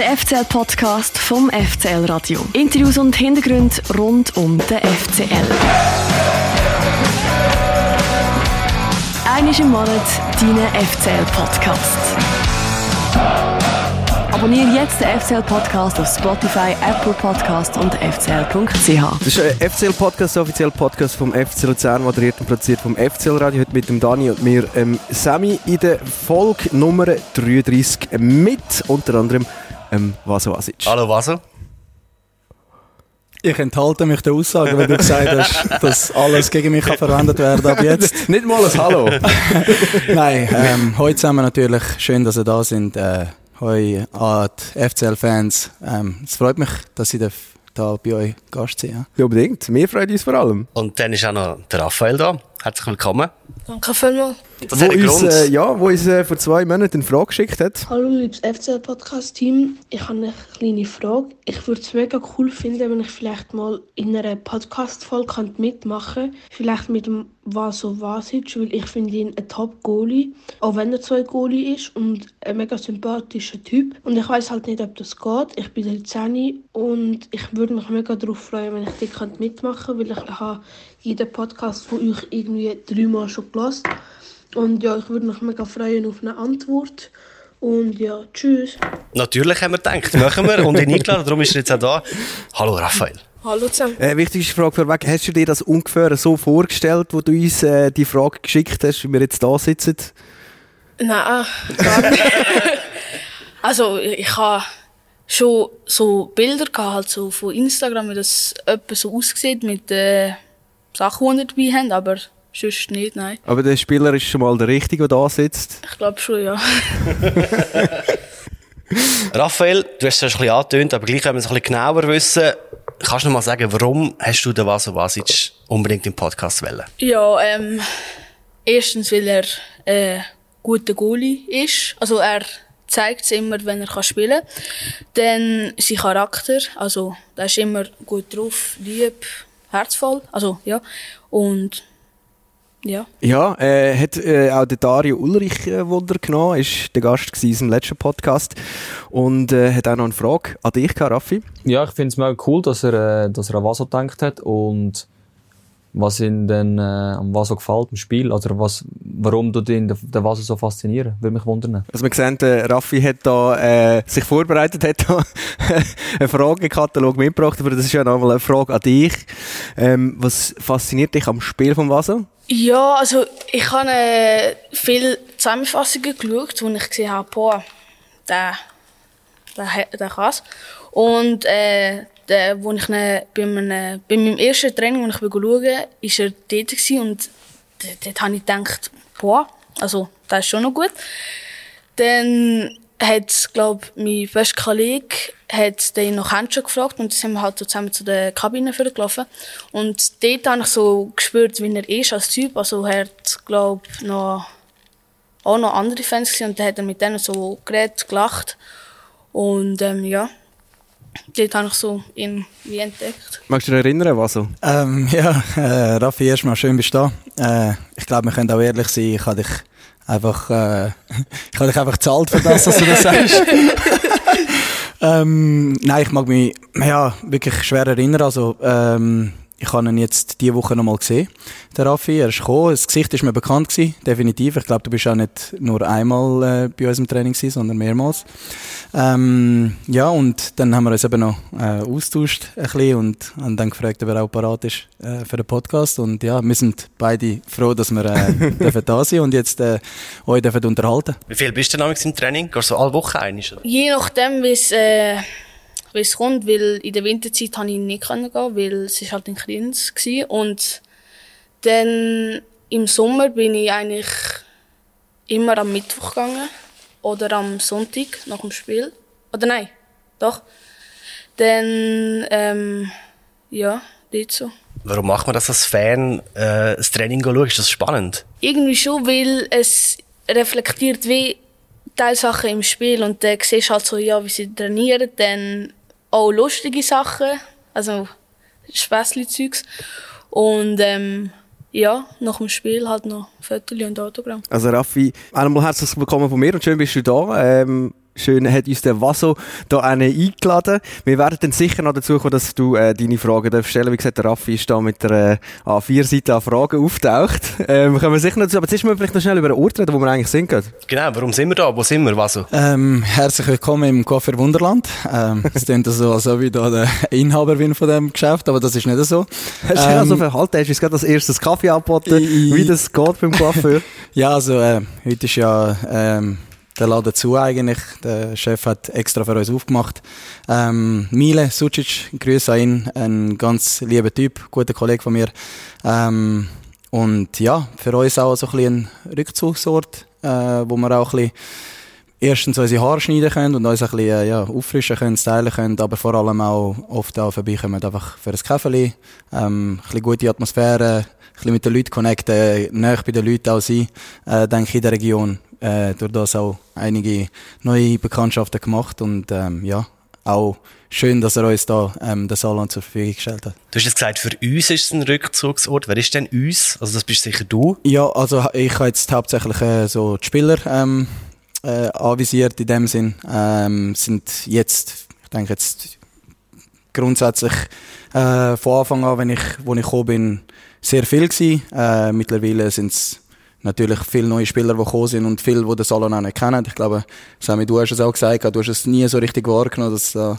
Der FCL-Podcast vom FCL Radio. Interviews und Hintergründe rund um den FCL. Einmal im Monat dein FCL-Podcast. Abonniere jetzt den FCL-Podcast auf Spotify, Apple Podcast und fcl.ch. Das ist ein FCL-Podcast, der offizielle Podcast vom FC Luzern, moderiert und produziert vom FCL-Radio. Heute mit dem Dani und mir, ähm, Sammy, in der Folge Nummer 33 mit unter anderem ähm, Vaso Asic. Hallo Vaso. Ich enthalte mich der Aussage, weil du gesagt hast, dass alles gegen mich kann verwendet werden ab jetzt. Nicht mal ein Hallo. Nein, ähm, heute zusammen natürlich schön, dass ihr da sind. Äh, Hoi an die FCL-Fans. Ähm, es freut mich, dass ich da bei euch Gast sein Ja, unbedingt. Wir freuen uns vor allem. Und dann ist auch noch der Raphael da. Herzlich willkommen. Danke vielmals. Das wo uns, äh, ja, wo uns äh, vor zwei Monaten eine Frage geschickt hat. Hallo liebes FCL-Podcast-Team. Ich habe eine kleine Frage. Ich würde es mega cool finden, wenn ich vielleicht mal in einer Podcast-Folge mitmachen könnte. Vielleicht mit dem Vaso Vasic, weil ich finde ihn ein Top-Goalie. Auch wenn er zwei Goalie ist und ein mega sympathischer Typ. Und ich weiß halt nicht, ob das geht. Ich bin 13 und ich würde mich mega darauf freuen, wenn ich dort mitmachen könnte, weil ich habe jeden Podcast von euch irgendwie dreimal schon gelesen. Und ja, ich würde mich mega freuen auf eine Antwort. Und ja, tschüss. Natürlich haben wir gedacht, machen wir. Und ihn eingeladen, darum ist er jetzt auch da. Hallo Raphael. Hallo zusammen. Äh, wichtigste Frage vorweg. Hast du dir das ungefähr so vorgestellt, wo du uns äh, die Frage geschickt hast, wie wir jetzt da sitzen? Nein, gar nicht. also, ich habe schon so Bilder gehabt, halt so von Instagram, wie das etwa so aussieht mit den Sachen, die wir dabei haben, aber Sonst nicht, nein. Aber der Spieler ist schon mal der Richtige, der da sitzt? Ich glaube schon, ja. Raphael, du hast es ein bisschen angetönt, aber gleich wenn wir es ein bisschen genauer wissen, kannst du noch mal sagen, warum hast du den Vaso Vasic unbedingt im Podcast wählen? Ja, ähm, erstens, weil er ein äh, guter Goalie ist. Also er zeigt es immer, wenn er kann spielen kann. Dann sein Charakter, also der ist immer gut drauf, lieb, herzvoll, also ja. Und ja. Ja, äh, hat äh, auch der Dario Ulrich äh, Wunder genommen, ist der Gast in unserem letzten Podcast und äh, hat auch noch eine Frage an dich, Raffi. Ja, ich finde es mega cool, dass er, äh, dass er an Vaso gedacht hat und was ihm denn äh, am Vaso gefällt im Spiel, also was, warum du den, den Vaso so faszinieren, würde mich wundern. Also wir sehen, der Raffi hat da äh, sich vorbereitet, hat da einen Fragekatalog mitgebracht, aber das ist ja nochmal eine Frage an dich. Ähm, was fasziniert dich am Spiel vom Vaso? Ja, also ich habe äh, viele Zusammenfassungen geschaut, wo ich gesehen habe, boah, der, der, der kann Und äh, der, wo ich ne, bei, meinem, bei meinem ersten Training, wo ich schaue, war er dort und dort, habe ich gedacht, boah, also das ist schon noch gut. Dann hat, glaube mein bester Kollege hat den noch Händchen gefragt und dann sind wir halt so zusammen zu der Kabine gelaufen. Und dort habe ich so gespürt, wie er ist als Typ. Also er hat, glaube noch, auch noch andere Fans gesehen und dann hat er mit denen so geredet, gelacht. Und ähm, ja, dort habe ich so ihn wie entdeckt. Magst du dich erinnern, was so? Ähm, ja, äh, Raffi, erstmal schön bist du da. Äh, ich glaube, wir können auch ehrlich sein, ich habe dich einfach, äh, ich habe dich einfach gezahlt für das, dass du das sagst. ähm, nein, ich mag mich ja, wirklich schwer erinnern. Also, ähm, ich habe ihn jetzt diese Woche nochmal gesehen, der Raffi. Er ist gekommen. Das Gesicht ist mir bekannt gewesen, definitiv. Ich glaube, du bist auch nicht nur einmal äh, bei uns im Training gewesen, sondern mehrmals. Ähm, ja, und dann haben wir uns eben noch äh, austauscht ein bisschen und haben dann gefragt, ob er auch parat ist äh, für den Podcast. Und ja, wir sind beide froh, dass wir äh, dürfen da sind und jetzt äh, euch dürfen unterhalten. Wie viel bist du denn im Training? Gehst du alle Woche ein? Je nachdem, wie es äh wie es kommt, weil in der Winterzeit konnte ich nicht gehen, weil es halt in Kriens war. Und dann im Sommer bin ich eigentlich immer am Mittwoch gegangen oder am Sonntag nach dem Spiel. Oder nein, doch. Dann, ähm, ja, dort so. Warum macht man das als Fan, äh, das Training schauen? Ist das spannend? Irgendwie schon, weil es reflektiert wie Teilsachen im Spiel und dann siehst du halt so, ja, wie sie trainieren, dann auch lustige Sachen, also Späßli-Zeugs. Und ähm, ja, nach dem Spiel halt noch Fotos und Autogramm. Also Raffi, einmal herzlich willkommen von mir und schön bist du da. Ähm, schön hat uns der Vaso da eingeladen. Wir werden dann sicher noch dazu kommen, dass du äh, deine Fragen darfst stellen Wie gesagt, der Raffi ist da mit der äh, A4-Seite an Fragen auftaucht. Ähm, können wir sicher noch dazu, aber jetzt müssen wir vielleicht noch schnell über den Ort reden, wo wir eigentlich sind. Gerade. Genau, warum sind wir da? Wo sind wir, Vaso? Ähm, herzlich willkommen im Coiffeur Wunderland. Ähm, es klingt so, als ob ich da der Inhaber bin von dem Geschäft, aber das ist nicht so. Hast du ähm, so verhalten? Hast du uns gerade als erstes Kaffee angeboten, wie das geht beim Coiffeur? ja, also äh, heute ist ja ähm, der Laden zu eigentlich. Der Chef hat extra für uns aufgemacht. Ähm, Mile Sucic, Grüße an ihn, ein ganz lieber Typ, guter Kollege von mir. Ähm, und ja, für uns auch so ein, bisschen Rückzugsort, äh, wo wir auch ein bisschen erstens unsere Haare schneiden können und uns ein bisschen äh, ja, auffrischen können, stylen können, aber vor allem auch oft auch vorbeikommen, einfach für ein Kaffee, ähm, ein bisschen gute Atmosphäre, ein bisschen mit den Leuten connecten, näher bei den Leuten auch sein, äh, denke ich, in der Region. Äh, durch das auch einige neue Bekanntschaften gemacht und ähm, ja, auch schön, dass er uns da ähm, den Salon zur Verfügung gestellt hat. Du hast jetzt gesagt, für uns ist es ein Rückzugsort. Wer ist denn uns? Also das bist sicher du? Ja, also ich habe jetzt hauptsächlich äh, so die Spieler ähm, äh, anvisiert in dem Sinn. Ähm, sind jetzt, ich denke jetzt grundsätzlich äh, von Anfang an, wenn ich, wo ich gekommen bin, sehr viel gewesen. Äh, mittlerweile sind es natürlich viele neue Spieler, die gekommen sind und viele, die den Salon auch nicht kennen. Ich glaube, Sammy, du hast es auch gesagt, du hast es nie so richtig wahrgenommen, dass äh,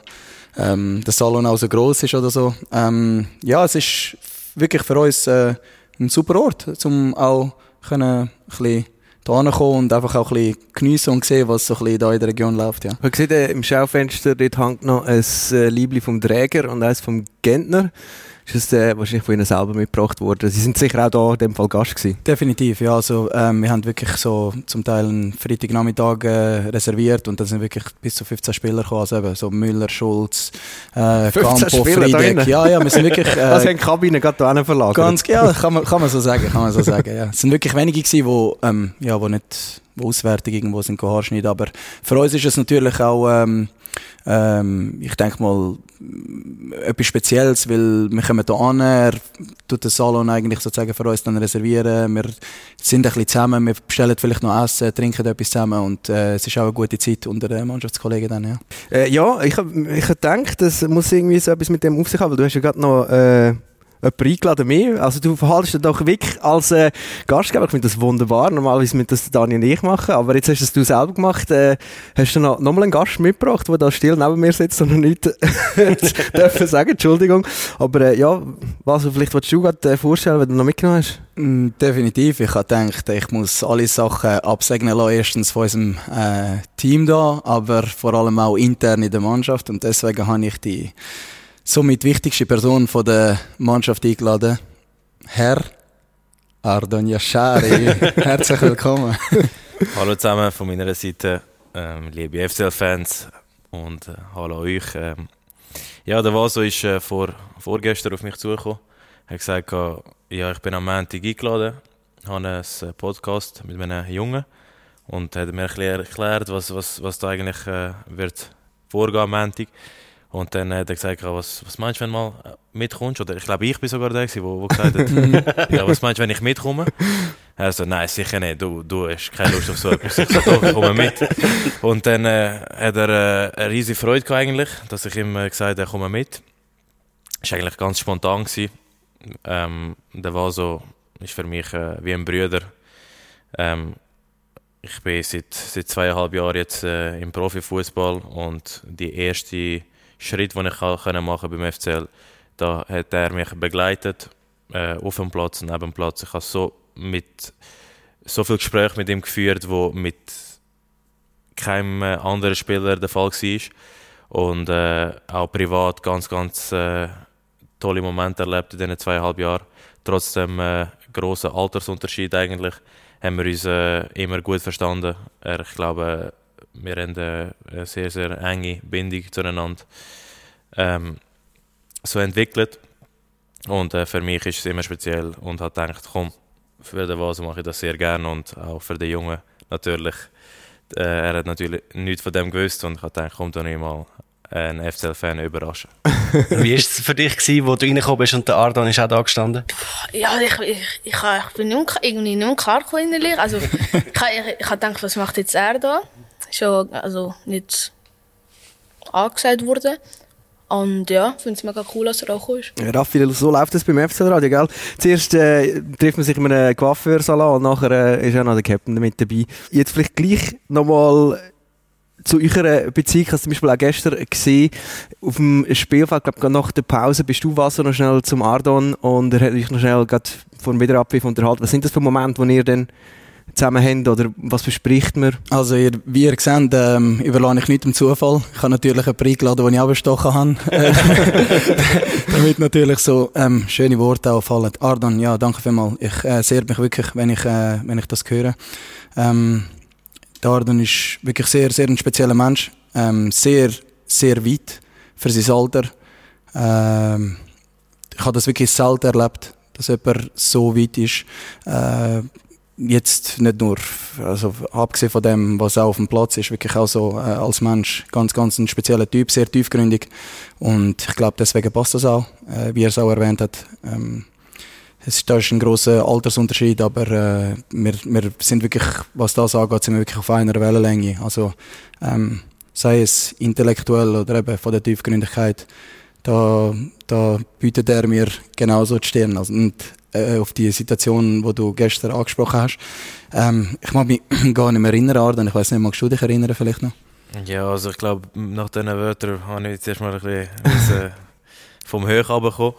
ähm, der Salon auch so groß ist oder so. Ähm, ja, es ist wirklich für uns äh, ein super Ort, um auch können, ein bisschen hierher kommen und einfach auch ein bisschen geniessen und sehen, was so ein bisschen da in der Region läuft. Ja. Man sieht äh, im Schaufenster, dort hängt noch ein äh, Liebling vom Träger und eins vom Gentner ist das äh, wahrscheinlich von Ihnen selber mitgebracht worden. Sie sind sicher auch da in dem Fall Gast gewesen. Definitiv, ja. Also, ähm, wir haben wirklich so zum Teil einen Freitagnachmittag äh, reserviert und da sind wirklich bis zu 15 Spieler gekommen. Also eben, so Müller, Schulz, äh, Campo, Friedeck. Ja, ja, wir sind wirklich... Äh, also haben die Kabine gerade da verlagert? Ganz, ja, kann man, kann man so sagen, kann man so sagen, ja. Es sind wirklich wenige gewesen, die, ähm, ja, wo nicht wo auswärtig irgendwo sind Haarschnitt, aber für uns ist es natürlich auch... Ähm, ähm, ich denke mal, etwas Spezielles, weil wir kommen hier an, er tut den Salon eigentlich sozusagen für uns dann reservieren, wir sind ein bisschen zusammen, wir bestellen vielleicht noch Essen, trinken etwas zusammen und äh, es ist auch eine gute Zeit unter den Mannschaftskollegen dann, ja. Äh, ja, ich habe ich hab das muss irgendwie so etwas mit dem auf sich haben, weil du hast ja gerade noch... Äh jemand eingeladen mehr. Also du verhaltest dich doch wirklich als äh, Gastgeber. Ich finde das wunderbar. Normalerweise müssen das Daniel und ich machen, aber jetzt hast du es selber gemacht. Äh, hast du noch, noch mal einen Gast mitgebracht, der da still neben mir sitzt und noch nichts dürfen sagen, Entschuldigung. Aber äh, ja, was vielleicht willst du gerade äh, vorstellen, wenn du noch mitgenommen hast? Mm, definitiv. Ich habe gedacht, ich muss alle Sachen absegnen lassen, erstens von unserem äh, Team da, aber vor allem auch intern in der Mannschaft und deswegen habe ich die somit wichtigste Person von der Mannschaft eingeladen. Herr Ardon Yashari. Herzlich willkommen. hallo zusammen von meiner Seite, ähm, liebe FCL-Fans und äh, hallo euch. Ähm, ja, der Vaso ist äh, vor, vorgestern auf mich zugekommen. Er hat gesagt, ja, ich bin am Montag eingeladen, habe einen äh, Podcast mit einem Jungen und hat mir erklärt, was, was, was da eigentlich äh, wird vorgehen am Montag. Und dann hat er gesagt, was, was meinst du, wenn du mal mitkommst? Oder ich glaube, ich bin sogar der, der, der gesagt hat, ja, was meinst du, wenn ich mitkomme? Er so, nein, sicher nicht, du, du hast keine Lust auf so etwas. Ich so, doch, ich komme mit. Und dann äh, hat er äh, eine riesige Freude gehabt eigentlich, dass ich ihm äh, gesagt habe, komm mit. Das war eigentlich ganz spontan. Gewesen. Ähm, der war so, ist für mich äh, wie ein Bruder. Ähm, ich bin seit, seit zweieinhalb Jahren jetzt äh, im Profifußball und die erste Schritt, den ich machen konnte beim FCL, da hat er mich begleitet, äh, auf dem Platz, neben dem Platz. Ich habe so, mit, so viel Gespräche mit ihm geführt, wo mit keinem anderen Spieler der Fall war. Und äh, auch privat ganz, ganz äh, tolle Momente erlebt in diesen zweieinhalb Jahren. Trotzdem äh, großer Altersunterschied eigentlich, haben wir uns äh, immer gut verstanden. Er, ich glaube, wir haben eine sehr, sehr enge Bindung zueinander ähm, so entwickelt. Und äh, für mich ist es immer speziell und habe gedacht, komm, für den Vase mache ich das sehr gerne und auch für den Jungen natürlich. Äh, er hat natürlich nichts von dem gewusst und ich habe gedacht, komm, nicht mal einen FCL-Fan überraschen. Wie war es für dich, gewesen, wo du reingekommen bist und der Ardon ist auch da gestanden? Ja, ich, ich, ich, ich bin nicht, irgendwie nicht klar innerlich. Also, ich, ich, ich habe gedacht, was macht jetzt er da? Schon also nicht angesagt worden. Und ja, ich finde es mega cool, dass er auch gekommen ist. Raffi, so läuft es beim FCL Radio, gell? Zuerst äh, trifft man sich in einem Coiffeursalon und nachher äh, ist auch noch der Captain mit dabei. Jetzt vielleicht gleich nochmal zu eurer Beziehung, ich habe zum Beispiel auch gestern gesehen, auf dem Spielfeld, glaube nach der Pause bist du Wasser noch schnell zum Ardon und er hat dich noch schnell vor dem Wiederabpfiff unterhalten. Was sind das für Momente, wo ihr dann zusammen habt oder was bespricht man? Also ihr, wie ihr seht, ähm, überlasse ich nicht dem Zufall. Ich habe natürlich einen eingeladen, den ich abgestochen habe. Damit natürlich so ähm, schöne Worte auffallen. Ardon, ja, danke vielmals. Ich äh, sehe mich wirklich, wenn ich, äh, wenn ich das höre. Ähm, der Ardon ist wirklich sehr, sehr ein spezieller Mensch. Ähm, sehr, sehr weit für sein Alter. Ähm, ich habe das wirklich selten erlebt, dass jemand so weit ist. Äh, jetzt nicht nur, also abgesehen von dem, was auch auf dem Platz ist, wirklich auch so äh, als Mensch ganz, ganz ein spezieller Typ, sehr tiefgründig. Und ich glaube, deswegen passt das auch, äh, wie er es auch erwähnt hat. Ähm, es, da ist ein großer Altersunterschied, aber äh, wir, wir sind wirklich, was das angeht, sind wir wirklich auf einer Wellenlänge. Also ähm, sei es intellektuell oder eben von der Tiefgründigkeit, da, da bietet er mir genauso die Stirn. Also, und äh, auf die Situation, die du gestern angesprochen hast. Ähm, ich mag mich gar nicht mehr erinnern, Arden. Ich weiß nicht, magst du dich erinnern vielleicht noch? Ja, also ich glaube, nach diesen Wörtern habe ich jetzt erstmal ein bisschen vom Höch runtergekommen.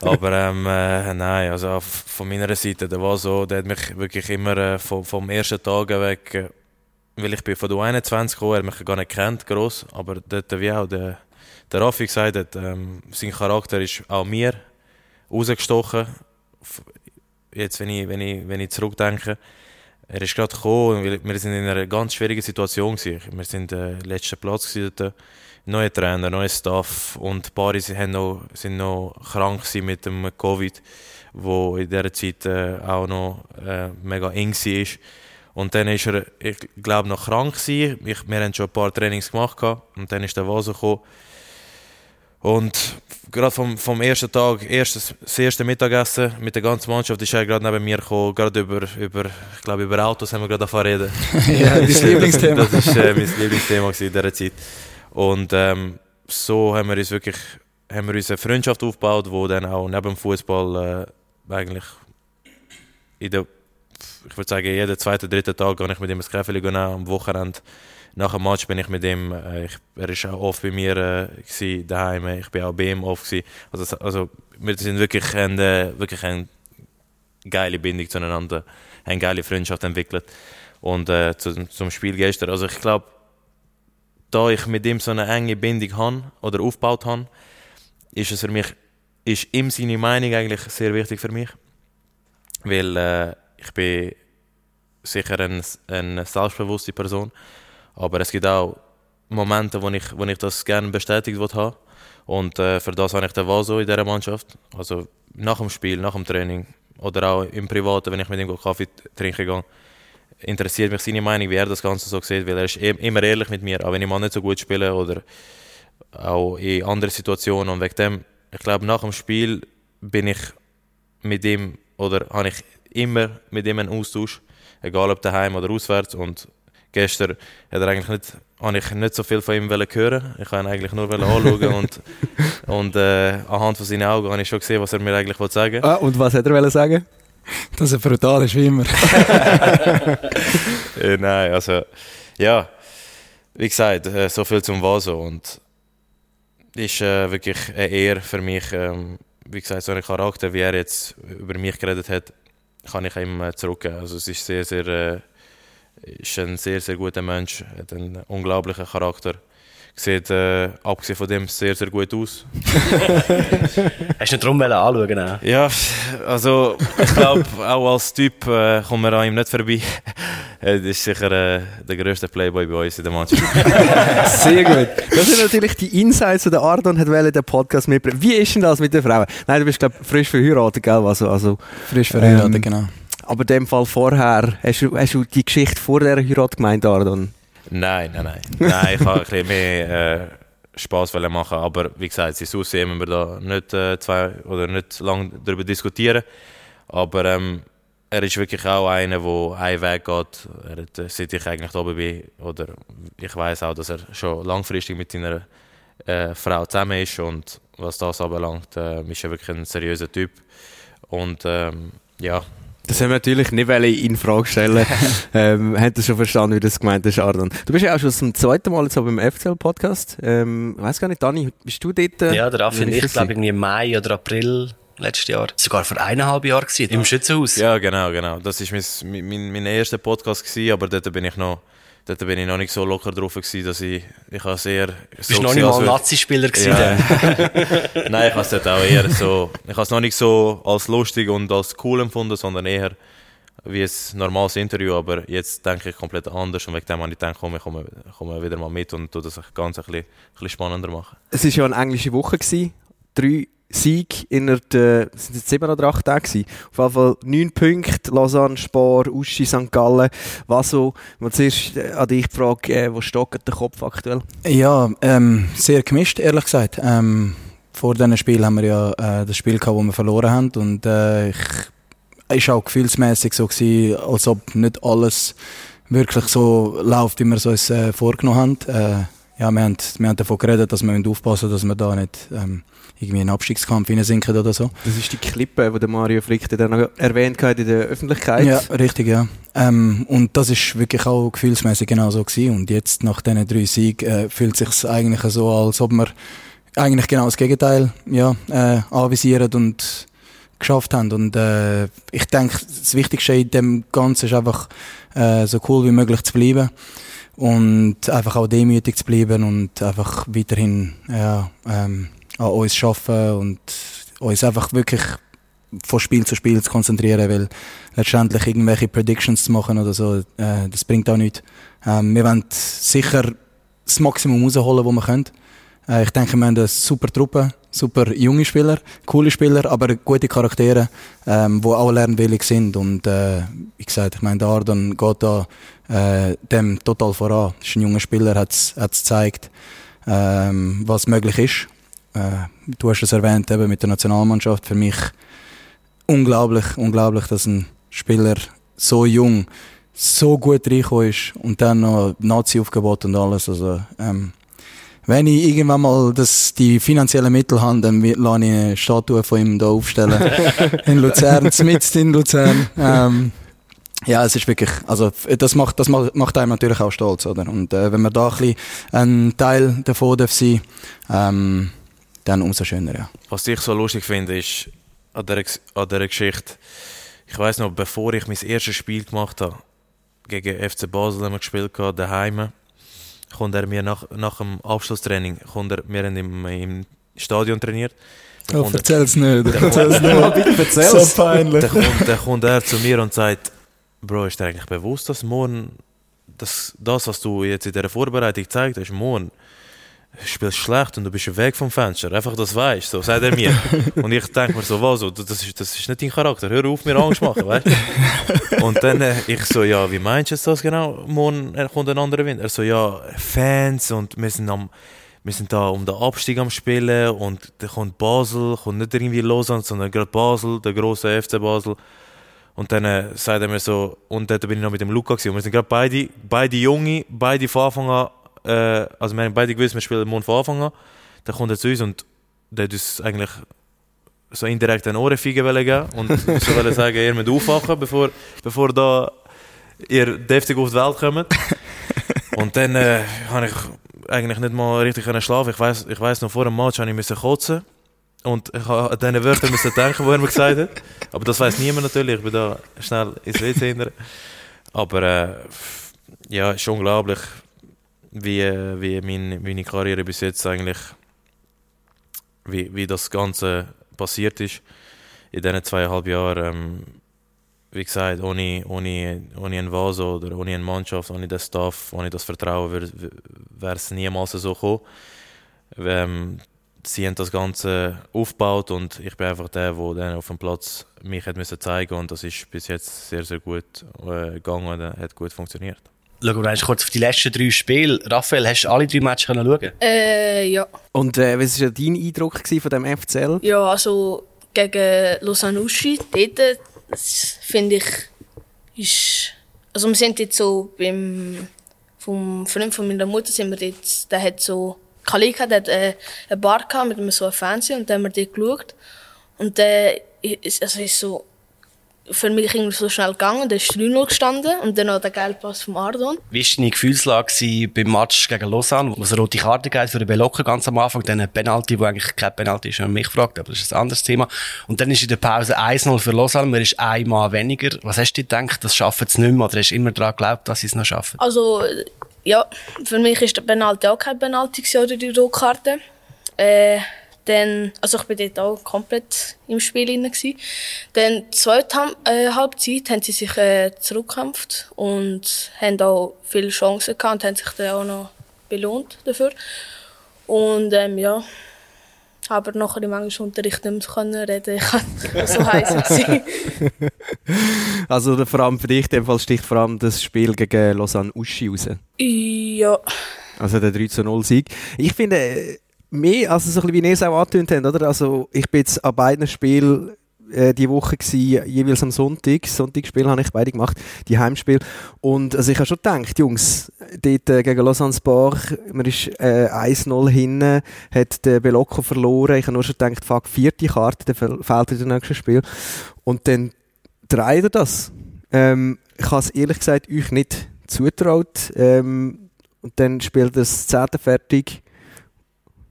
Aber ähm, äh, nein, also von meiner Seite, der war so, der hat mich wirklich immer äh, vom, vom ersten Tag weg, äh, weil ich bin von der 21 gekommen, er hat mich gar nicht kennt, gross, aber dort, wie auch der, der Raffi gesagt hat, ähm, sein Charakter ist auch mir rausgestochen. Jetzt, wenn ich, wenn ich, wenn ich zurückdenke, er ist gerade gekommen, wir, sind in einer ganz schwierigen Situation gewesen. Wir sind äh, letzten Platz neue Trainer, neue Staff und ein paar sind noch, sind noch krank mit dem Covid, wo in dieser Zeit äh, auch noch äh, mega eng war. Und dann ist er, ich glaube, noch krank. Ich, wir haben schon ein paar Trainings gemacht und dann ist der Vase gekommen und gerade vom, vom ersten Tag, erstes, das erste Mittagessen mit der ganzen Mannschaft ist er gerade neben mir gekommen, gerade über, über, ich glaube über Autos haben wir gerade davon reden. ja, das Lieblingsthema. Das ist äh, mein Lieblingsthema in dieser Zeit. Und ähm, so haben wir uns wirklich, haben wir uns eine Freundschaft aufgebaut, wo dann auch neben dem Fußball äh, eigentlich in der, ich würde sagen, jeden zweiten, dritten Tag gehe ich mit ihm ins Käfeli am Wochenende nach dem Match bin ich mit ihm, äh, ich, er war auch oft bei mir äh, daheim, ich bin auch bei ihm oft. Also, also wir sind wirklich eine, wirklich eine geile Bindung zueinander, eine geile Freundschaft entwickelt. Und äh, zu, zum Spiel gestern, also ich glaube, da ich mit ihm so eine enge Bindung habe oder aufgebaut habe, ist es für mich, ist ihm seine Meinung eigentlich sehr wichtig für mich. Weil äh, ich bin sicher eine, eine selbstbewusste Person aber es gibt auch Momente, wo ich, wo ich das gerne bestätigt habe. Und äh, für das habe ich den Vaso in dieser Mannschaft. Also nach dem Spiel, nach dem Training oder auch im Privaten, wenn ich mit ihm Kaffee trinken gehe, interessiert mich seine Meinung, wie er das Ganze so sieht, weil er ist immer ehrlich mit mir, auch wenn ich mal nicht so gut spiele oder auch in anderen Situationen. Und wegen dem, ich glaube, nach dem Spiel bin ich mit ihm oder habe ich immer mit ihm einen Austausch, egal ob daheim oder auswärts. Und gestern hat er eigentlich nicht, habe ich nicht so viel von ihm hören Ich wollte ihn eigentlich nur anschauen und, und äh, anhand von seinen Augen habe ich schon gesehen, was er mir eigentlich sagen wollte. Ah, und was hat er sagen? Dass er brutal ist, wie immer. äh, nein, also, ja, wie gesagt, äh, so viel zum Vaso und ist äh, wirklich eine Ehre für mich, ähm, wie gesagt, so ein Charakter, wie er jetzt über mich geredet hat, kann ich ihm äh, zurückgeben. Also es ist sehr, sehr äh, ist ein sehr, sehr guter Mensch, hat einen unglaublichen Charakter. Sieht äh, abgesehen von dem sehr, sehr gut aus. Hast du nicht drum anschauen? Auch? Ja, also ich glaube, auch als Typ äh, kommt man an ihm nicht vorbei. das ist sicher äh, der grösste Playboy bei uns in der Mannschaft. sehr gut. Das sind natürlich die Insights, die der Ardon hat wollen, den Podcast mitbringen. Wie ist denn das mit den Frauen? Nein, du bist glaube frisch verheiratet, gell? Also, also, frisch verheiratet, ähm, genau. Aber in dem Fall vorher, hast du, hast du die Geschichte vor der Heirat gemeint, Ardon? Nein, nein, nein. nein ich wollte ein bisschen mehr äh, Spass machen, aber wie gesagt, sie Aussehen müssen wir da nicht, äh, zwei, oder nicht lange darüber diskutieren. Aber ähm, er ist wirklich auch einer, der einen Weg geht. Er hat, äh, seit ich eigentlich oben bin, oder ich weiß auch, dass er schon langfristig mit seiner äh, Frau zusammen ist und was das anbelangt, äh, ist er wirklich ein seriöser Typ. Und ähm, ja, Das haben wir natürlich nicht in Frage stellen. ähm, Habt ihr schon verstanden, wie das gemeint ist, Ardan? Du bist ja auch schon zum zweiten Mal jetzt beim FCL-Podcast. Ähm, weiß gar nicht, Dani, bist du dort? äh, Ja, der Raffi und ich, glaube irgendwie im Mai oder April letztes Jahr. Sogar vor eineinhalb Jahren gewesen, im Schützenhaus. Ja, genau, genau. Das war mein, mein, mein erster Podcast, gewesen, aber dort bin ich noch, dort bin ich noch nicht so locker drauf gewesen, dass ich, ich habe sehr... Du bist noch nicht mal Nazi-Spieler gewesen. Ja. Nein, ich habe es dort auch eher so, ich habe es noch nicht so als lustig und als cool empfunden, sondern eher wie ein normales Interview, aber jetzt denke ich komplett anders und wegen dem habe ich gedacht, komm, ich komme, komme wieder mal mit und tu das ganz ein bisschen, ein bisschen spannender machen. Es war ja eine englische Woche. Gewesen. Drei Siege innerhalb der sind es sieben oder acht Tage gewesen. Auf jeden Fall neun Punkte, Lausanne, Spar, Uschi, St. Gallen. Was so? Mal zuerst äh, an dich die Frage, äh, wo stockt der Kopf aktuell? Ja, ähm, sehr gemischt, ehrlich gesagt. Ähm, vor diesem Spiel haben wir ja äh, das Spiel gehabt, wo wir verloren haben und äh, ich ist auch gefühlsmäßig so gewesen, als ob nicht alles wirklich so läuft, wie wir es uns äh, vorgenommen haben. Äh, ja, wir haben, wir haben davon geredet, dass wir aufpassen müssen, dass wir da nicht ähm, irgendwie in einen Abstiegskampf hineinsinken oder so. Das ist die Klippe, die der Mario Frick dann noch erwähnt hat in der Öffentlichkeit. Ja, richtig, ja. Ähm, und das ist wirklich auch gefühlsmäßig genau so gewesen. Und jetzt nach diesen drei Siegen äh, fühlt es sich eigentlich so, als ob wir eigentlich genau das Gegenteil ja, äh, anvisieren und geschafft haben. Und äh, ich denke, das Wichtigste in dem Ganzen ist einfach äh, so cool wie möglich zu bleiben und einfach auch demütig zu bleiben und einfach weiterhin ja, ähm, an uns arbeiten und uns einfach wirklich von Spiel zu Spiel zu konzentrieren, weil letztendlich irgendwelche Predictions zu machen oder so, äh, das bringt auch nichts. Ähm, wir wollen sicher das Maximum rausholen, was wir können. Äh, ich denke, wir haben eine super Truppe, super junge Spieler, coole Spieler, aber gute Charaktere, ähm, die auch lernwillig sind. Und äh, wie gesagt, ich meine, der Ardan geht da äh, dem total voran. Ist ein junger Spieler, hat es gezeigt, ähm, was möglich ist. Äh, du hast es erwähnt, eben mit der Nationalmannschaft. Für mich unglaublich, unglaublich, dass ein Spieler so jung so gut reingekommen ist und dann noch Nazi-Aufgebot und alles. Also, ähm, wenn ich irgendwann mal das, die finanziellen Mittel habe, dann lasse ich eine Statue von ihm da aufstellen. in Luzern, mitten in Luzern. Ähm, ja, es ist wirklich, also das macht, das macht, macht einem natürlich auch stolz, oder? Und äh, wenn man da ein bisschen ein Teil davon darf sein, ähm, dann umso schöner, ja. Was ich so lustig finde, ist an dieser, an dieser Geschichte, ich weiß noch, bevor ich mein erstes Spiel gemacht habe, gegen FC Basel haben wir gespielt, daheim, kommt er mir nach, nach dem Abschlusstraining, kommt er, wir haben im, im Stadion trainiert, er- erzähl's nicht, Der- erzähl's nicht. Erzähl's. So peinlich. dann, kommt, dann kommt er zu mir und sagt, Bro, ist dir eigentlich bewusst, dass morgen das, das, was du jetzt in dieser Vorbereitung gezeigt hast, morgen spielst schlecht und du bist weg vom Fenster. Einfach das weißt, so sagt er mir. und ich denke mir so, was, so, das, ist, das ist nicht dein Charakter. Hör auf, mir Angst machen, weißt? Und dann äh, ich so, ja, wie meinst du das genau? Morgen kommt ein anderer Wind. Er so, ja, Fans und wir sind am wir sind da um den Abstieg am Spielen und dann kommt Basel, kommt nicht irgendwie Lausanne, sondern gerade Basel, der große FC Basel. Und dann äh, sagt er mir so, und dort bin ich noch mit dem Luca gewesen. Und wir sind gerade beide, beide Junge, beide von Anfang an, äh, also wir haben beide gewusst, wir spielen morgen von Anfang an. Dann kommt er zu uns und der hat uns eigentlich so indirekt eine Ohrenfeige wollen geben und so wollen sagen, ihr müsst aufwachen, bevor, bevor da ihr deftig auf die Welt kommt. Und dann äh, habe ich eigentlich nicht mal richtig schlafen. Ich weiß, ich weiß noch vor dem Match habe ich kotzen und ich habe an diese Wörter müssen denken, die er mir gesagt hat. Aber das weiß niemand natürlich. Ich bin da schnell ins WC hinter. Aber äh, ja, ist unglaublich, wie, wie mein, meine Karriere bis jetzt eigentlich, wie, wie das Ganze passiert ist in diesen zweieinhalb Jahren. Ähm, wie gesagt, ohne, ohne, ohne einen Vaso oder ohne eine Mannschaft, ohne den Staff, ohne das Vertrauen wäre es niemals so gekommen. Ähm, sie haben das Ganze aufgebaut und ich bin einfach der, der dann auf dem Platz mich hat müssen zeigen und das ist bis jetzt sehr, sehr gut äh, gegangen und hat gut funktioniert. Schauen wir einmal kurz auf die letzten drei Spiele. Raphael, hast du alle drei Matches können schauen? Äh, ja. Und äh, was war dein Eindruck von dem FCL? Ja, also gegen Lausanne Uschi, dort das finde ich, ist, also wir sind jetzt so beim, vom Freund von meiner Mutter sind wir jetzt, der hat so, Kalika, der hat äh, eine Bar gehabt mit einem so einem Fernseher und dann haben wir dort geschaut. Und der ist, also ist so, für mich irgendwie so schnell gegangen, der ist 3-0 gestanden und dann noch der gelbe Pass vom Ardon. Wie war deine Gefühlslage beim Match gegen Lausanne, wo es eine rote Karte gab für den Belocca ganz am Anfang, dann ein Penalty, wo eigentlich kein Penalty ist, wenn man mich fragt, aber das ist ein anderes Thema. Und dann ist in der Pause 1-0 für Lausanne, man ist einmal weniger. Was hast du gedacht, das schaffen sie nicht mehr oder hast du immer daran geglaubt, dass sie es noch schaffen? Also, ja, für mich ist der Penalty auch kein Penalty oder die rote Karte. Äh, dann, also ich bin dort auch komplett im Spiel drin gewesen. Dann, zweite Ham äh, Halbzeit haben sie sich äh, zurückgekämpft und haben auch viele Chancen gehabt und haben sich dann auch noch belohnt dafür. Und ähm, ja, aber nachher im Englischunterricht nicht mehr können reden. Ich war so heiß. gewesen. Also vor allem für dich, in dem Fall sticht vor allem das Spiel gegen Lausanne Uschi raus. ja, Also der 3 zu 0 Sieg. Ich finde, mehr, also so ein bisschen wie ihr es auch angetönt habt, oder? Also ich bin jetzt an beiden Spielen äh, die Woche gewesen, jeweils am Sonntag. Sonntagsspiel habe ich beide gemacht, die Heimspiel. Und also ich habe schon gedacht, Jungs, dort äh, gegen Lausanne Bar, man ist äh, 1-0 hinten, hat der Belocco verloren. Ich habe nur schon gedacht, fuck, vierte Karte, fe- fehlt in dem nächsten Spiel. Und dann dreht er das. Ähm, ich habe es ehrlich gesagt euch nicht zutraut. Ähm, und dann spielt er das zehnte fertig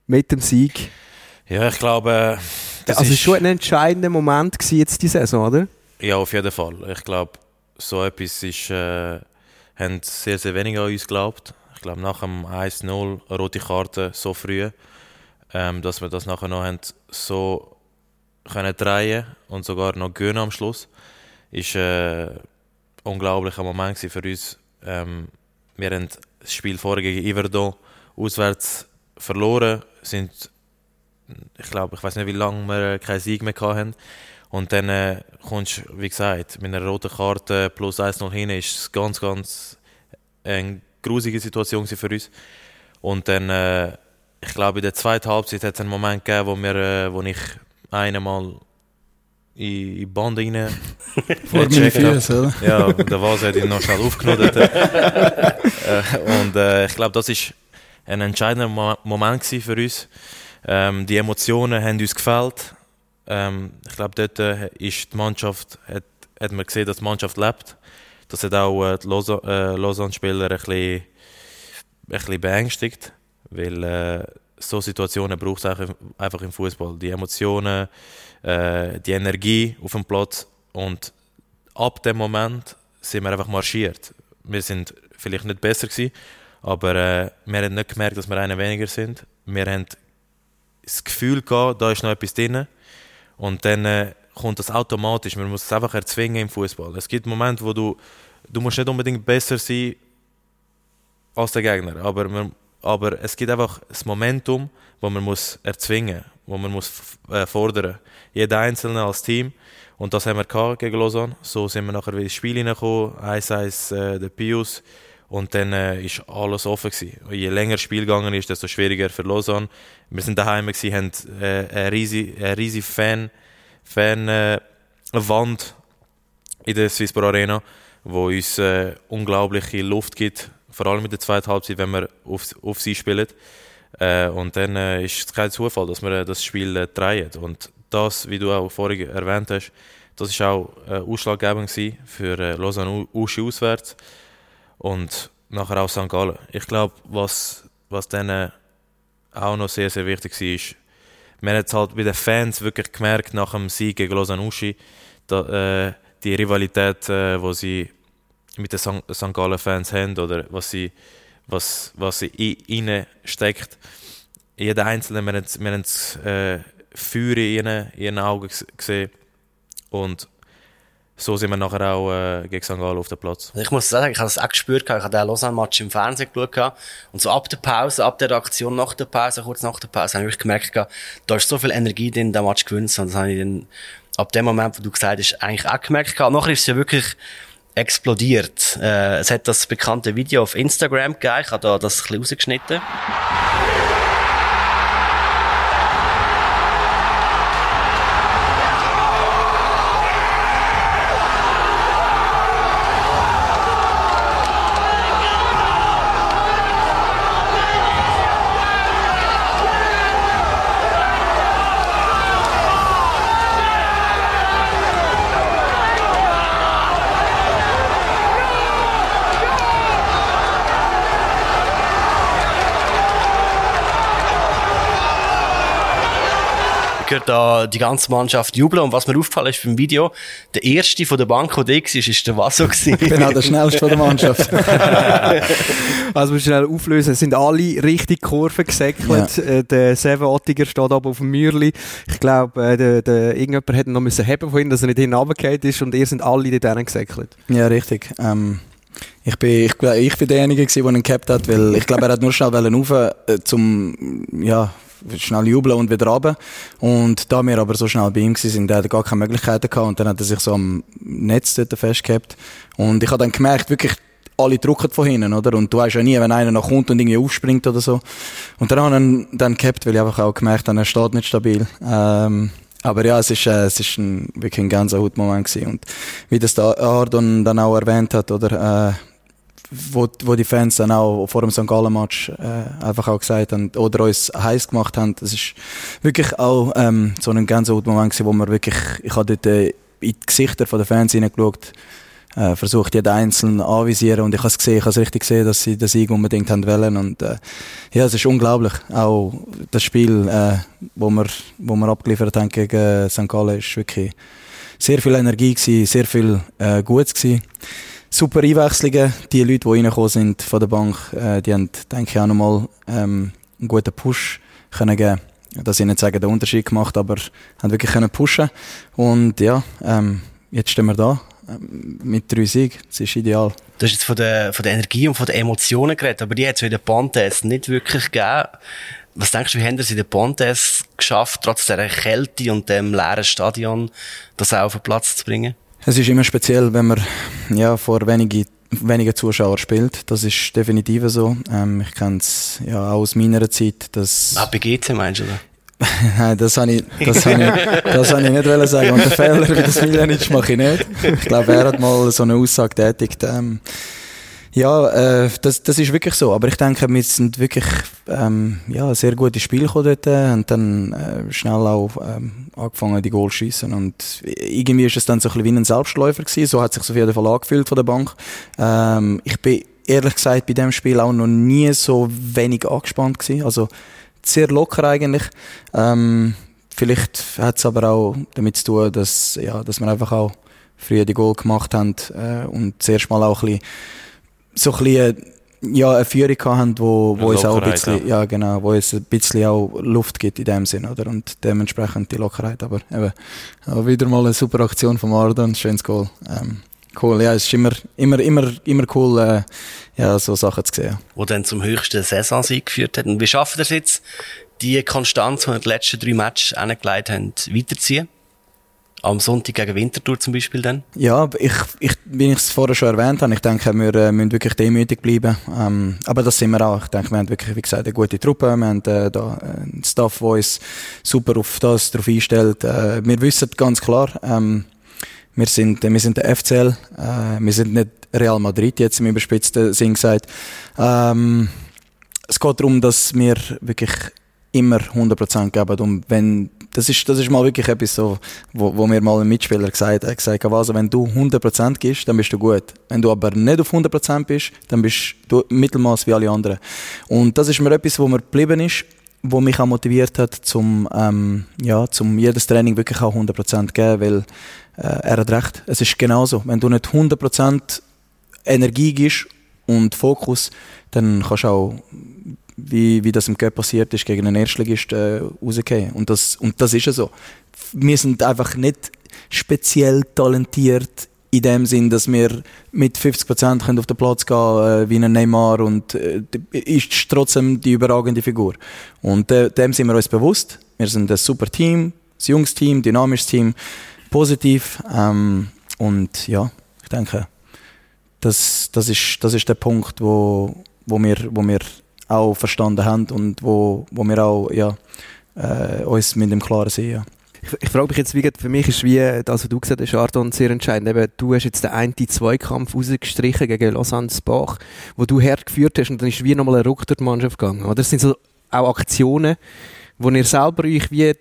mit dem Sieg. Ja, ich glaube, das also es ist war schon ein entscheidender Moment gewesen jetzt die Saison, oder? Ja, auf jeden Fall. Ich glaube, so etwas ist, äh, haben sehr, sehr wenige an uns geglaubt. Ich glaube, nach dem 1-0, eine rote Karte so früh, ähm, dass wir das nachher noch haben so können drehen und sogar noch gewinnen am Schluss, ist äh, ein unglaublicher Moment für uns. Ähm, wir haben das Spiel vorher gegen Iverdon auswärts verloren, sind ich glaube, ich weiß nicht, wie lange wir keinen Sieg mehr hatten. Und dann äh, kommst du, wie gesagt, mit einer roten Karte plus 1-0 hin, ist es ganz, ganz eine grusige Situation für uns. Und dann, äh, ich glaube, in der zweiten Halbzeit hat es einen Moment gegeben, wo, wir, äh, wo ich einmal in die Band rein Vor meinen gecheckt habe. Ja, und der Vase hat ihn noch schnell aufgenudelt. äh, und äh, ich glaube, das ist ein entscheidender Mo Moment für uns. Ähm, die Emotionen haben uns gefällt. Ähm, ich glaube, dort äh, ist die Mannschaft, hat, hat man gesehen, dass die Mannschaft lebt. Das hat auch äh, die äh, Lausanne-Spieler ein bisschen, ein bisschen beängstigt, weil äh, so Situationen braucht es einfach im Fußball. Die Emotionen, äh, die Energie auf dem Platz und ab dem Moment sind wir einfach marschiert. Wir sind vielleicht nicht besser gewesen, aber äh, wir haben nicht gemerkt, dass wir einer weniger sind. Wir haben das Gefühl gehabt, da ist noch etwas drin. Und dann äh, kommt das automatisch. Man muss es einfach erzwingen im Fußball. Es gibt Momente, wo du, du musst nicht unbedingt besser sein als der Gegner, aber, man, aber es gibt einfach das Momentum, wo man muss erzwingen, wo man muss äh, fordern. Jeder Einzelne als Team. Und das haben wir gegen Lausanne. So sind wir nachher wieder ins Spiel hineingekommen. 1-1 äh, der Pius. Und dann äh, ist alles offen gewesen. Je länger das Spiel gegangen ist, desto schwieriger für Lausanne. Wir sind daheim gewesen, haben äh, eine riesige, eine Fan, Fan äh, Wand in der Swisspor Arena, wo uns äh, unglaubliche Luft gibt, vor allem in der zweiten Halbzeit, wenn wir auf, auf sie spielen. Äh, und dann äh, ist es kein Zufall, dass wir äh, das Spiel äh, drehen. Und das, wie du auch vorhin erwähnt hast, das ist auch äh, ausschlaggebend für äh, Lausanne Uschi auswärts und nachher auch St. Gallen. Ich glaube, was, was dann äh, auch noch sehr, sehr wichtig war, ist, man hat halt bei den Fans wirklich gemerkt, nach dem Sieg gegen Lausanne Uschi, äh, die Rivalität, äh, wo sie mit den St. St. Gallen-Fans haben oder was sie, was, was sie in ihnen steckt. Jeder Einzelne, wir haben, das äh, Feuer in ihren, in ihren Augen gesehen und so sind wir nachher auch äh, gegen St. Gallen auf dem Platz. Ich muss sagen, ich habe das auch gespürt, ich habe den Lausanne-Match im Fernsehen geschaut und so ab der Pause, ab der Aktion nach der Pause, kurz nach der Pause, habe ich gemerkt, da ist so viel Energie drin, der Match gewinnt und das habe ich dann ab dem Moment, wo du gesagt hast, eigentlich auch gemerkt gehabt. Nachher ist es ja wirklich explodiert. Äh, es hat das bekannte Video auf Instagram gegeben, ich habe da das ein bisschen rausgeschnitten. Gehört da die ganze Mannschaft jubeln. Und was mir aufgefallen ist beim Video, der erste von der Bank, der da war, ist der Vaso. Genau, der schnellste von der Mannschaft. Also, wir schnell auflösen. Es sind alle richtig Kurven gesäckelt. Äh, Der Seven Ottiger steht oben auf dem Mürli. Ich glaube, äh, der, der, irgendjemand hätte ihn noch müssen haben von ihm, dass er nicht hinabgefallen ist. Und ihr sind alle dort gesäckelt. Ja, richtig. Ähm, ich bin, ich, ich bin derjenige, gewesen, der ihn gehabt hat, weil ich glaube, er hat nur schnell rauf, äh, zum, ja, schnell jubeln und wieder runter. Und da wir aber so schnell bei ihm waren, der hat gar keine Möglichkeiten gehabt und dann hat er sich so am Netz dort festgehabt. Und ich habe dann gemerkt, wirklich, alle drucken von hinten, oder? Und du weißt ja nie, wenn einer noch kommt und irgendwie aufspringt oder so. Und dann habe ich ihn dann gehabt, weil ich einfach auch gemerkt habe, er steht nicht stabil. Ähm, aber ja, es ist, äh, es ist ein, wirklich ein Gänsehautmoment gewesen. Und wie das der Ardon dann auch erwähnt hat, oder, äh, wo, wo die Fans dann auch vor dem St. Gallen-Match äh, einfach auch gesagt haben oder uns heiß gemacht haben, das ist wirklich auch ähm, so ein Gänsehautmoment gewesen, wo man wirklich, ich habe dort äh, in die Gesichter den Fans hineingeschaut, äh, versucht jeden Einzelnen anvisieren und ich habe es gesehen, ich habe richtig gesehen, dass sie den Sieg unbedingt haben wollen und äh, ja, es ist unglaublich. Auch das Spiel, äh, wo wir, wo wir abgeliefert haben gegen St. Gallen, ist wirklich sehr viel Energie gewesen, sehr viel äh, Gutes gewesen. Super Einwechslungen. Die Leute, die reingekommen sind von der Bank, äh, die haben, denke ich, auch nochmal ähm, einen guten Push können geben. Dass ich nicht sagen, den Unterschied gemacht, aber haben wirklich können pushen. Und ja, ähm, jetzt stehen wir da ähm, mit drei Siegen. Das ist ideal. Du hast jetzt von der, von der Energie und von den Emotionen geredet, aber die hat es in der Pontes nicht wirklich gegeben. Was denkst du, wie haben sie in der Pontes geschafft, trotz dieser Kälte und dem leeren Stadion, das auch auf den Platz zu bringen? Es ist immer speziell, wenn man ja, vor wenige, wenigen Zuschauern spielt. Das ist definitiv so. Ähm, ich kenne es ja auch aus meiner Zeit. Dass Ah, bei GC meinst du, oder? Nein, das habe ich, das habe ich, das habe ich nicht wollen sagen. Und den Fehler wie das Miljanic mache ich nicht. Ich glaube, er hat mal so eine Aussage tätigt. Ähm, ja, äh, das, das ist wirklich so. Aber ich denke, wir sind wirklich ähm, ja, sehr gute Spiel dort und dann äh, schnell auch ähm, angefangen, die Goal zu schiessen. Und irgendwie ist es dann so ein bisschen wie ein Selbstläufer gewesen. So hat sich auf jeden Fall angefühlt von der Bank. Ähm, ich bin ehrlich gesagt bei dem Spiel auch noch nie so wenig angespannt gewesen. Also sehr locker eigentlich. Ähm, vielleicht hat es aber auch damit zu tun, dass, ja, dass wir einfach auch früher die Goal gemacht haben äh, und zuerst mal auch ein bisschen, so ein bisschen ja, eine Führung haben, wo, wo uns auch ein bisschen, ja. genau, wo uns ein bisschen auch Luft gibt in dem Sinn, oder? Und dementsprechend die Lockerheit, aber eben, aber wieder mal eine super Aktion von Arden, schönes Goal. Ähm, cool, ja, es ist immer, immer, immer, immer cool, äh, ja, so Sachen zu sehen. Wo dann zum höchsten Saisonsieg geführt hat. Und wie schaffen ihr es jetzt, die Konstanz, die wir die letzten drei Matches angelegt haben, weiterziehen? Am Sonntag gegen Winterthur zum Beispiel dann? Ja, ich, ich, wie ich es vorher schon erwähnt habe, ich denke, wir äh, müssen wirklich demütig bleiben. Ähm, aber das sind wir auch. Ich denke, wir haben wirklich, wie gesagt, eine gute Truppe. Wir haben äh, da einen Staff, der uns super auf das darauf einstellt. Äh, wir wissen ganz klar, ähm, wir sind, wir sind der FCL. Äh, wir sind nicht Real Madrid, jetzt im überspitzten Sinn gesagt. Ähm, es geht darum, dass wir wirklich immer 100% geben. Und wenn, das ist, das ist mal wirklich etwas so, wo, wo mir mal ein Mitspieler gesagt hat, gesagt also wenn du 100% gibst, dann bist du gut. Wenn du aber nicht auf 100% bist, dann bist du Mittelmaß wie alle anderen. Und das ist mir etwas, wo mir geblieben ist, wo mich auch motiviert hat, zum, ähm, ja, zum jedes Training wirklich auch 100% geben, weil äh, er hat recht. Es ist genauso. Wenn du nicht 100% Energie gibst und Fokus, dann kannst du auch wie, wie das im Cup passiert ist, gegen einen Erstligist äh, rausgehen. Und das, und das ist ja so. Wir sind einfach nicht speziell talentiert in dem Sinn, dass wir mit 50% können auf den Platz gehen äh, wie ein Neymar und äh, ist trotzdem die überragende Figur. Und äh, dem sind wir uns bewusst. Wir sind ein super Team, ein junges Team, dynamisches Team, positiv ähm, und ja, ich denke, das, das, ist, das ist der Punkt, wo, wo, wir, wo wir auch verstanden haben und wo, wo wir auch ja, äh, uns mit dem Klaren sehen. Ja. Ich, ich frage mich jetzt, wie für mich ist wie, das, was du gesagt hast, Ardon, sehr entscheidend. Eben, du hast jetzt den einen Zweikampf rausgestrichen gegen Lausanne Bach, wo du hergeführt hast und dann ist wie nochmal ein Ruck durch die Mannschaft gegangen. Oder? Das sind so auch Aktionen, wo ihr selber euch wie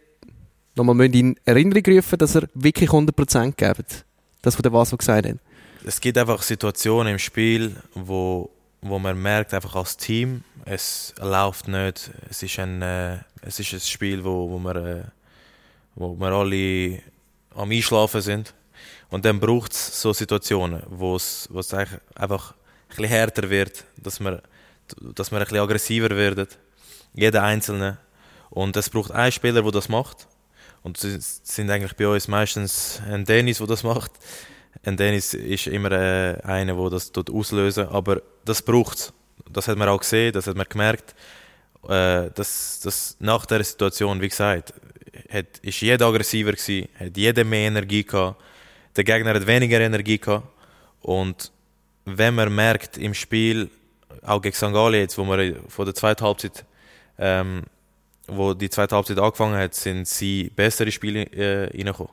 nochmal in Erinnerung rufen dass ihr wirklich 100% gebt. Das, was der Vaso gesagt hat. Es gibt einfach Situationen im Spiel, wo, wo man merkt, einfach als Team, es läuft nicht. Es ist ein, äh, es ist ein Spiel, wo, wo man äh, wo wir alle am Einschlafen sind. Und dann braucht es so Situationen, wo es einfach ein bisschen härter wird, dass wir, dass wir ein bisschen aggressiver werden. Jeder Einzelne. Und es braucht einen Spieler, der das macht. Und es sind eigentlich bei uns meistens ein Dennis, der das macht. Ein Dennis ist immer äh, einer, der das auslösen Aber das braucht es. Das hat man auch gesehen, das hat man gemerkt. Äh, dass, dass nach dieser Situation, wie gesagt, hat, ist jeder aggressiver gewesen, hat jeder mehr Energie gehabt. Der Gegner hat weniger Energie gehabt. Und wenn man merkt im Spiel, auch gegen St. Gallen jetzt, wo wir von der zweiten Halbzeit ähm, wo die zweite Halbzeit angefangen hat, sind sie bessere Spiele äh, reingekommen.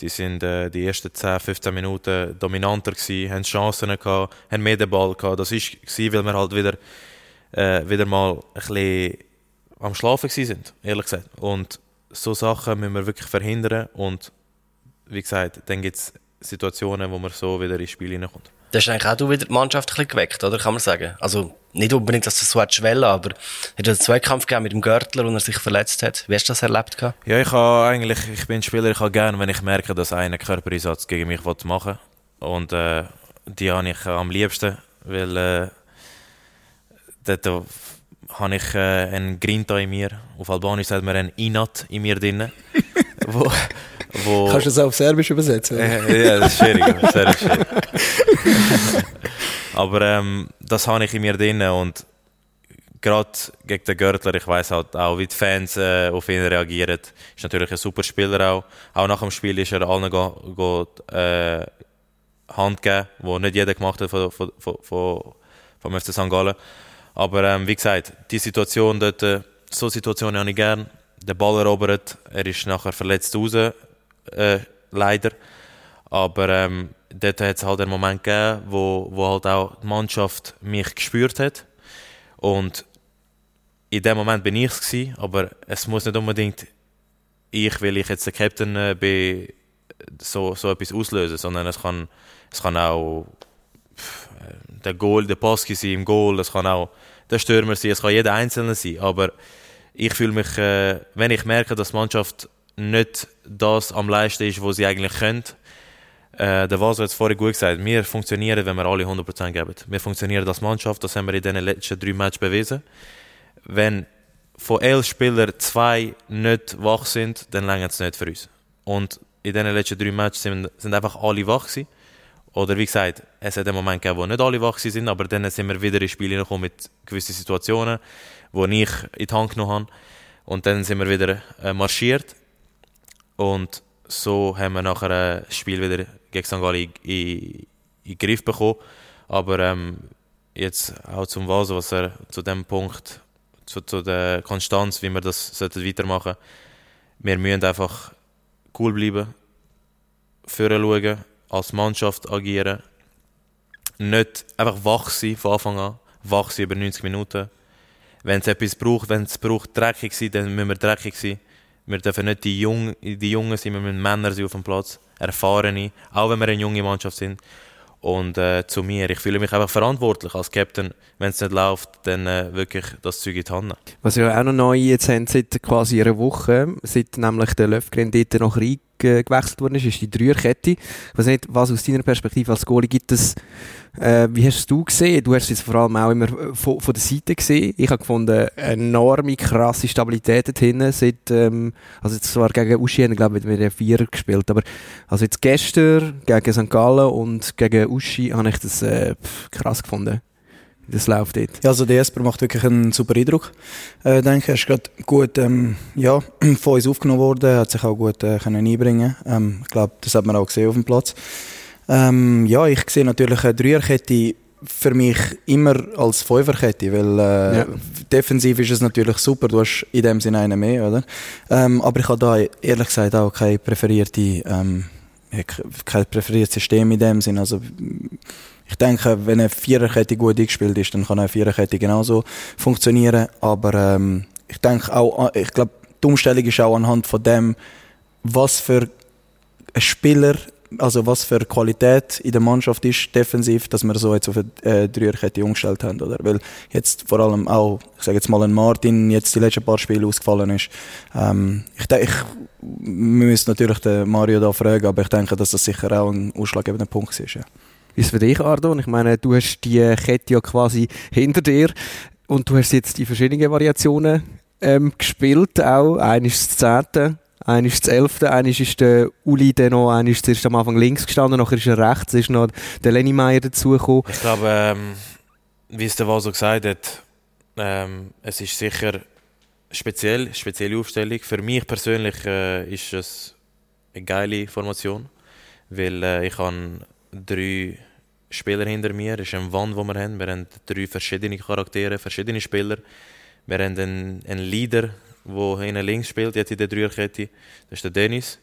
Sie sind äh, die ersten 10, 15 Minuten dominanter gewesen, haben Chancen gehabt, haben mehr den Ball gehabt. Das war, weil wir halt wieder, äh, wieder mal ein bisschen am Schlafen sind, ehrlich gesagt. Und so Sachen müssen wir wirklich verhindern und wie gesagt, dann gibt es Situationen, wo man so wieder ins Spiel hineinkommt. Das ist eigentlich auch du wieder die Mannschaft ein bisschen geweckt, oder? Kann man sagen. Also, nicht unbedingt, dass das so hat schwellen, aber hat es einen Zweikampf gegeben mit dem Görtler, und er sich verletzt hat. Wie hast du das erlebt? Gehabt? Ja, ich habe eigentlich, ich bin Spieler, ich habe gerne, wenn ich merke, dass einer Körpereinsatz gegen mich machen will. Und, äh, die habe ich am liebsten, weil, äh, dort äh, habe ich äh, einen Grinta in mir. Auf Albanisch sagt man einen Inat in mir drin. wo, wo Kannst du das auf Serbisch übersetzen? Äh, ja, das ist schwierig. Sehr schwierig. Aber ähm, das habe ich in mir drin und gerade gegen den Görtler, ich weiß halt auch, wie die Fans äh, auf ihn reagieren. Ist natürlich ein super Spieler auch. Auch nach dem Spiel ist er allen go, go, äh, Hand gegeben, wo nicht jeder gemacht hat von, von, von, von, vom FC St. Gallen. Aber ähm, wie gesagt, die Situation dort, äh, so Situationen habe ich gern. Der Ball erobert, er ist nachher verletzt raus, äh, leider. Aber ähm, dort hat es halt einen Moment gegeben, wo, wo halt auch die Mannschaft mich gespürt hat. Und in dem Moment bin ich es aber es muss nicht unbedingt ich, weil ich jetzt der Captain äh, bin, so, so etwas auslösen, sondern es kann, es kann auch pff, der Goal, der Pass sein im Goal, es kann auch der Stürmer sein, es kann jeder Einzelne sein, aber ich fühle mich, äh, wenn ich merke, dass die Mannschaft nicht das am leisten ist, was sie eigentlich können, äh, der Vaso hat es vorhin gut gesagt, wir funktionieren, wenn wir alle 100% geben. Wir funktionieren als Mannschaft, das haben wir in den letzten drei Matches bewiesen. Wenn von elf Spielern zwei nicht wach sind, dann längert es nicht für uns. Und in den letzten drei Matches sind, sind einfach alle wach gewesen. Oder wie gesagt, es hat einen Moment gegeben, wo nicht alle wach sind, aber dann sind wir wieder ins Spiel gekommen mit gewissen Situationen, wo ich in die Hand genommen habe. Und dann sind wir wieder äh, marschiert. Und so haben wir nachher äh, das Spiel wieder gegen St. Gallen in, in, den Griff bekommen. Aber ähm, jetzt auch zum Vaso, was er zu dem Punkt, zu, zu der Konstanz, wie wir das weitermachen sollten. Wir müssen einfach cool bleiben, führen schauen, als Mannschaft agieren. Nicht einfach wach sein von Anfang an, wach sein über 90 Minuten. Wenn es etwas braucht, wenn es braucht, dreckig sein, dann müssen wir dreckig sein. Wir dürfen nicht die, Jung, die Jungen sein, wir müssen Männer sein auf dem Platz, erfahrene, auch wenn wir eine junge Mannschaft sind. Und äh, zu mir, ich fühle mich einfach verantwortlich als Captain. Wenn es nicht läuft, dann äh, wirklich das Zeug in die Hand. Was wir auch noch neu jetzt haben, seit quasi einer Woche, seit nämlich der Löfgren dort noch reingewechselt worden ist, ist die Dreierkette. Ich weiß nicht, was aus deiner Perspektive als Goalie gibt es äh, wie hast du gesehen? Du hast es vor allem auch immer von, von der Seite gesehen. Ich habe gefunden, enorme, krasse Stabilität dort hinten. Seit, ähm, also jetzt zwar gegen Uschi haben, glaube ich, mit einem Vierer gespielt, aber also jetzt gestern gegen St. Gallen und gegen Uschi habe ich das äh, krass gefunden. Das läuft dort. Ja, also der Esper macht wirklich einen super Eindruck. Äh, denke, er ist gerade gut ähm, ja, von uns aufgenommen worden, hat sich auch gut äh, können einbringen ähm, Ich glaube, das hat man auch gesehen auf dem Platz. Ähm, ja, ich sehe natürlich eine Dreierkette für mich immer als Fünferkette, weil äh, ja. defensiv ist es natürlich super, du hast in dem Sinne einen mehr, oder? Ähm, aber ich habe da ehrlich gesagt auch keine präferierte, ähm, kein präferiertes System in dem Sinne. Also ich denke, wenn eine Viererkette gut eingespielt ist, dann kann eine Viererkette genauso funktionieren. Aber ähm, ich denke auch, ich glaube, die Umstellung ist auch anhand von dem, was für ein Spieler also was für Qualität in der Mannschaft ist defensiv, dass wir so jetzt auf eine äh, Dreierkette umgestellt haben, oder? Weil jetzt vor allem auch, ich sage jetzt mal, ein Martin jetzt die letzten paar Spiele ausgefallen ist. Ähm, ich denke, wir müssen natürlich den Mario da fragen, aber ich denke, dass das sicher auch ein ausschlaggebender Punkt ist. Ja. Wie es für dich, Ardon? Ich meine, du hast die Kette ja quasi hinter dir und du hast jetzt die verschiedenen Variationen ähm, gespielt, auch. Eine ist das Zehnte, eine ist das Elfte, eine ist der Uli, der noch, eine ist zuerst am Anfang links gestanden, nachher ist er rechts, ist noch der Lenny Meyer dazugekommen. Ich glaube, ähm, wie es der Vaso gesagt hat, ähm, es ist sicher speziell, spezielle Aufstellung. Für mich persönlich äh, ist es eine geile Formation, weil äh, ich habe drei Spieler hinter mir, ist eine Wand, die wir haben. Wir haben drei verschiedene Charaktere, verschiedene Spieler. Wir haben einen, einen Leader, der hinten links spielt, jetzt in der Dreierkette. Das ist der Dennis.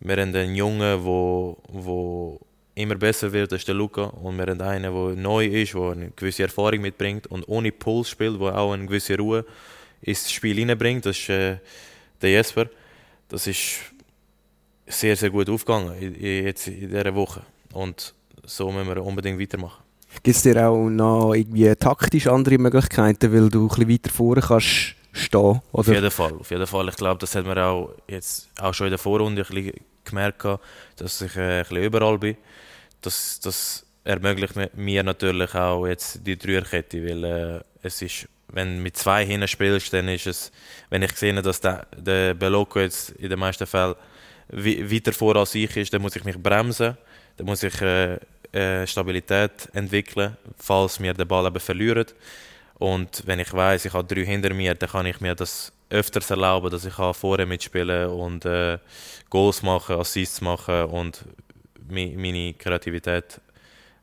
Wir haben einen Jungen, der, immer besser wird, das ist der Luca. Und wir haben einen, der neu ist, der eine gewisse Erfahrung mitbringt und ohne Puls spielt, der auch eine gewisse Ruhe ins Spiel hineinbringt. Das ist äh, der Jesper. Das ist sehr, sehr gut aufgegangen jetzt in dieser Woche. Und so müssen wir unbedingt weitermachen. Gibt es dir auch noch irgendwie taktisch andere Möglichkeiten, weil du ein bisschen weiter vorne kannst stehen? Oder? Auf jeden Fall, auf jeden Fall. Ich glaube, das hat man auch jetzt auch schon in der Vorrunde ein bisschen gemerkt, dass ich äh, ein bisschen überall bin. Das, das ermöglicht mir natürlich auch jetzt die Dreierkette, weil äh, es ist, wenn du mit zwei hinten spielst, dann ist es, wenn ich sehe, dass der, der Beloco jetzt in den meisten Fällen weiter vor als ich ist, dann muss ich mich bremsen, dann muss ich äh, äh, Stabilität entwickeln, falls wir den Ball eben verlieren. Und wenn ich weiß, ich habe drei hinter mir, dann kann ich mir das öfters erlauben, dass ich vorne mitspielen und äh, Goals machen, Assists machen und meine Kreativität,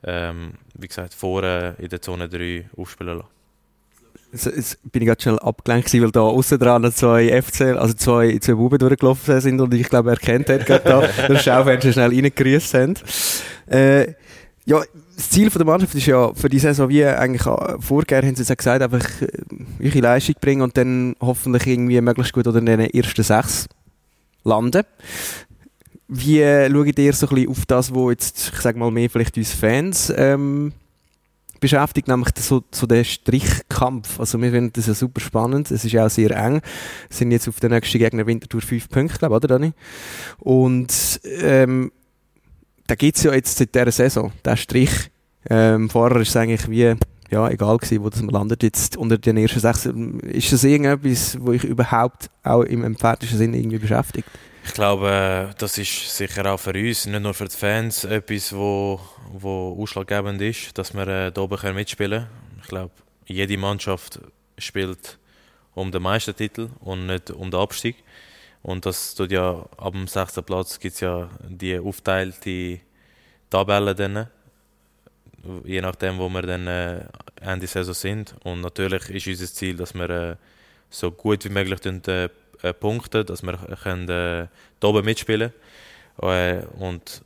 ähm, wie gesagt, vorne in der Zone 3 aufspielen lassen. Jetzt bin ich gerade schnell abgelenkt, weil da außen dran zwei FC, also zwei, zwei Buben durchgelaufen sind und ich glaube, er kennt hat gerade da, das Schaufenster schnell reingegrüßt haben. Äh, ja, das Ziel der Mannschaft ist ja für die Saison, wie eigentlich vorgegeben haben sie es gesagt, einfach ihre Leistung bringen und dann hoffentlich irgendwie möglichst gut oder in den ersten sechs landen. Wie äh, schaut ihr so ein bisschen auf das, was jetzt, ich sage mal mehr vielleicht uns Fans ähm, beschäftigt, nämlich so, so den Strichkampf. Also wir finden das ja super spannend, es ist auch sehr eng. Wir sind jetzt auf der nächsten Gegner Wintertour fünf Punkte, glaube ich, oder Dani? Und ähm, da gibt es ja jetzt seit dieser Saison, der Strich. Ähm, vorher ist es eigentlich wie ja, egal gewesen, wo das man landet jetzt unter den ersten sechs. Ist das irgendetwas, wo ich überhaupt auch im emphatischen Sinn irgendwie beschäftigt? Ich glaube, das ist sicher auch für uns, nicht nur für die Fans, etwas, wo, wo ausschlaggebend ist, dass wir äh, da oben mitspielen können. Ich glaube, jede Mannschaft spielt um den Meistertitel und nicht um den Abstieg. Und das tut ja ab dem sechsten Platz gibt es ja die aufteilte Tabelle dann, je nachdem, wo wir dann äh, Ende Saison sind. Und natürlich ist unser Ziel, dass wir äh, so gut wie möglich äh, äh, punkten, dass wir können, äh, oben mitspielen äh, Und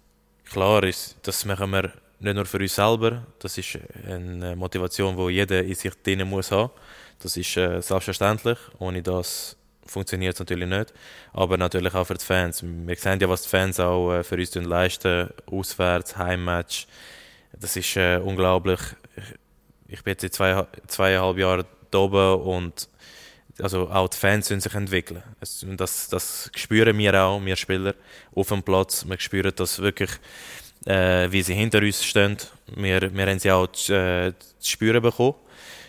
klar ist, das machen wir nicht nur für uns selber, das ist eine Motivation, die jeder in sich drin muss haben. Das ist äh, selbstverständlich. Ohne das funktioniert es natürlich nicht. Aber natürlich auch für die Fans. Wir sehen ja, was die Fans auch für uns leisten. Auswärts, Heimmatch. Das ist äh, unglaublich. Ich, ich bin jetzt seit zwei, zweieinhalb Jahren da oben und also auch die Fans sollen sich entwickeln. Das, das spüren wir auch, wir Spieler, auf dem Platz. Wir spüren das wirklich, äh, wie sie hinter uns stehen. Wir, wir haben sie auch zu, äh, spüren bekommen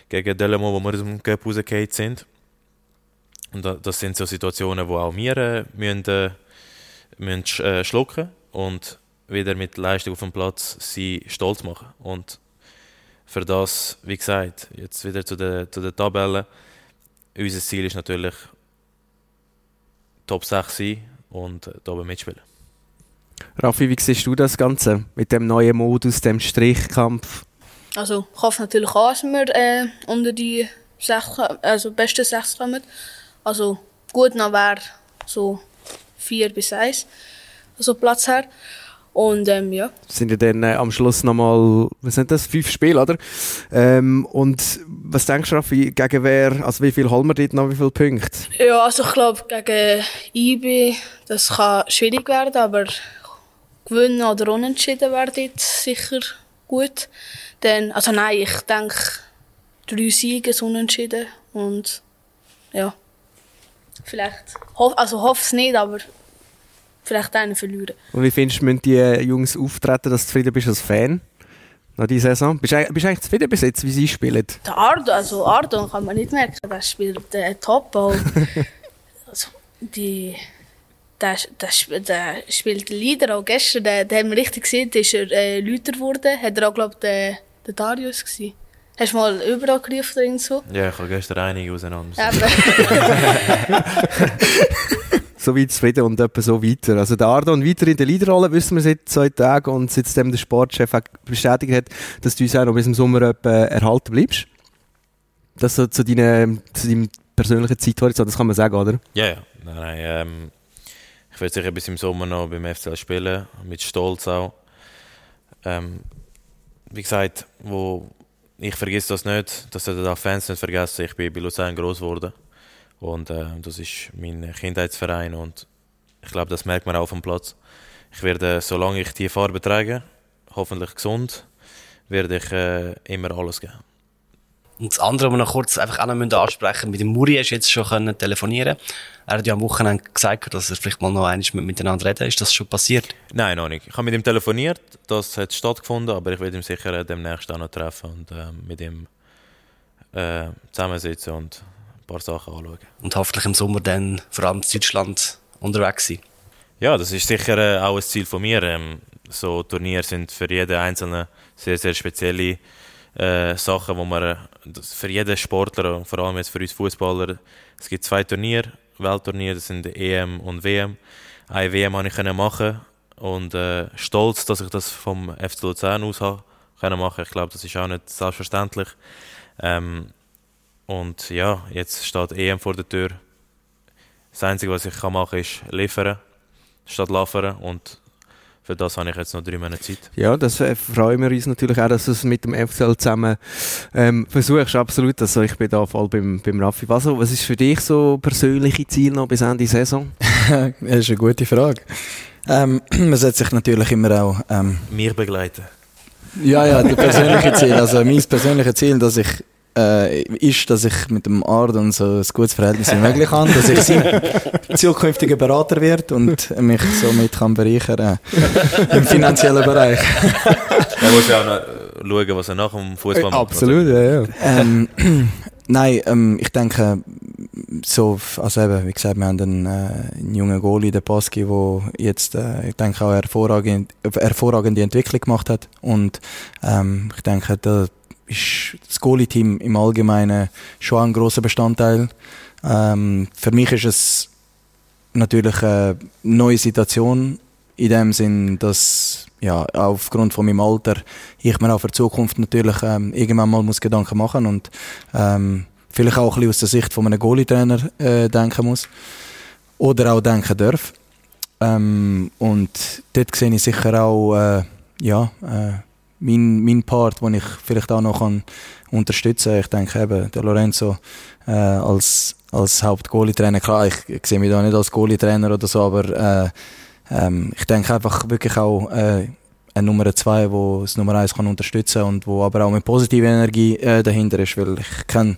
gegen Delamo, wo wir aus dem Cup rausgefallen sind. Und das sind so Situationen, wo auch wir äh, müssen, äh, müssen äh, schlucken und wieder mit Leistung auf dem Platz sie stolz machen. Und für das, wie gesagt, jetzt wieder zu der, zu der Tabelle. Unser Ziel ist natürlich Top 6 sein und da oben mitspielen. Raffi, wie siehst du das Ganze mit dem neuen Modus, dem Strichkampf? Also, ich hoffe natürlich auch, dass wir äh, unter die sechs, also besten sechs kommen. Also gut noch wäre so vier bis eins, also Platz her. Und ähm, ja. Sind ja dann äh, am Schluss nochmal, was sind das, fünf Spiele, oder? Ähm, und was denkst du, Raffi, gegen wer, also wie viel holen wir dort noch, wie viele Punkte? Ja, also ich glaube, gegen IB, das kann schwierig werden, aber gewinnen oder unentschieden wäre dort sicher gut. Dann, also nein, ich denke, drei Siege, ein Unentschieden und ja, vielleicht, hoff, also hoffe es nicht, aber vielleicht einen verlieren. Und wie findest du, müssen die Jungs auftreten, dass du zufrieden bist als Fan? Nach dieser Saison? Bist du bist du eigentlich zufrieden bis jetzt, wie sie spielen? Der Ardo, also Ardo kann man nicht merken, der spielt äh, top. Also, die, der, der, der spielt Lieder auch gestern, der, der haben wir richtig gesehen, ist er äh, lauter geworden. Hat er auch, glaube ich, der, der Darius gewesen. Hast du mal überall gerufen oder so? Ja, ich habe gestern einige auseinander. So weit zufrieden und etwa so weiter. Also der Ardon weiter in der Leaderrolle wissen wir seit zwei Tagen und seitdem der Sportchef bestätigt hat, dass du uns auch noch bis im Sommer etwa erhalten bleibst. Das so zu, deinem, zu deinem persönlichen Zeithorizont, das kann man sagen, oder? Ja, ja. Nein, nein, ähm, ich werde sicher bis im Sommer noch beim FCL spielen, mit Stolz auch. Ähm, wie gesagt, wo, ich vergesse das nicht, dass da Fans nicht vergessen, ich bin bei Luzern groß geworden. Und äh, das ist mein Kindheitsverein und ich glaube, das merkt man auch auf dem Platz. Ich werde, solange ich die Farbe trage, hoffentlich gesund, werde ich äh, immer alles geben. Und das andere, was wir noch kurz einfach auch noch ansprechen mit dem Muri hast du jetzt schon können telefonieren. Er hat ja am Wochenende gesagt, dass er vielleicht mal noch einmal mit miteinander reden. Ist das schon passiert? Nein, noch nicht. Ich habe mit ihm telefoniert, das hat stattgefunden, aber ich werde ihn sicher demnächst auch noch treffen und äh, mit ihm äh, zusammensitzen und ein paar Sachen anschauen. Und hoffentlich im Sommer dann vor allem in Deutschland unterwegs sein. Ja, das ist sicher äh, auch ein Ziel von mir. Ähm, so Turniere sind für jeden Einzelnen sehr, sehr spezielle äh, Sachen, wo man äh, das für jeden Sportler, und vor allem jetzt für uns Fußballer, es gibt zwei Turniere, Weltturniere, das sind EM und WM. Eine WM habe ich können machen und äh, stolz, dass ich das vom FC Luzern aus habe können machen. Ich glaube, das ist auch nicht selbstverständlich. Ähm, und ja, jetzt steht EM vor der Tür. Das Einzige, was ich kann machen kann, ist liefern, statt laufen. Und für das habe ich jetzt noch drei Monate Zeit. Ja, das äh, freuen wir uns natürlich auch, dass du es mit dem FCL zusammen ähm, versuchst. Absolut. Also ich bin da voll beim, beim Raffi. Was, was ist für dich so persönliche Ziel noch bis Ende Saison? das ist eine gute Frage. Ähm, man setzt sich natürlich immer auch ähm, Mir begleiten. Ja, ja, das persönliche Ziel. Also mein persönliches Ziel, dass ich äh, ist, dass ich mit dem Ardon so ein gutes Verhältnis wie möglich habe, dass ich sein zukünftiger Berater wird und mich somit kann bereichern äh, im finanziellen Bereich. Er muss ja auch noch äh, schauen, was er nach dem Fußball macht. Absolut, ja, ja. Ähm, nein, ähm, ich denke, so, also eben, wie gesagt, wir haben einen, äh, einen jungen Goalie, den Paski, der jetzt, äh, ich denke, auch eine hervorragende, hervorragende Entwicklung gemacht hat. Und ähm, ich denke, da ist das Goalie-Team im Allgemeinen schon ein großer Bestandteil. Ähm, für mich ist es natürlich eine neue Situation in dem Sinn, dass ja, aufgrund von meinem Alter ich mir auch für die Zukunft natürlich ähm, irgendwann mal muss Gedanken machen und ähm, vielleicht auch ein aus der Sicht von einem Goalie-Trainer äh, denken muss oder auch denken darf. Ähm, und dort sehe ich sicher auch äh, ja, äh, mein, mein Part, den ich vielleicht auch noch kann unterstützen kann. Ich denke eben, der Lorenzo äh, als, als Haupt-Goalie-Trainer, klar, ich, ich sehe mich da nicht als Goalie-Trainer oder so, aber äh, ähm, ich denke einfach wirklich auch äh, eine Nummer zwei, wo das Nummer eins kann unterstützen und wo aber auch mit positiver Energie äh, dahinter ist, weil ich kenne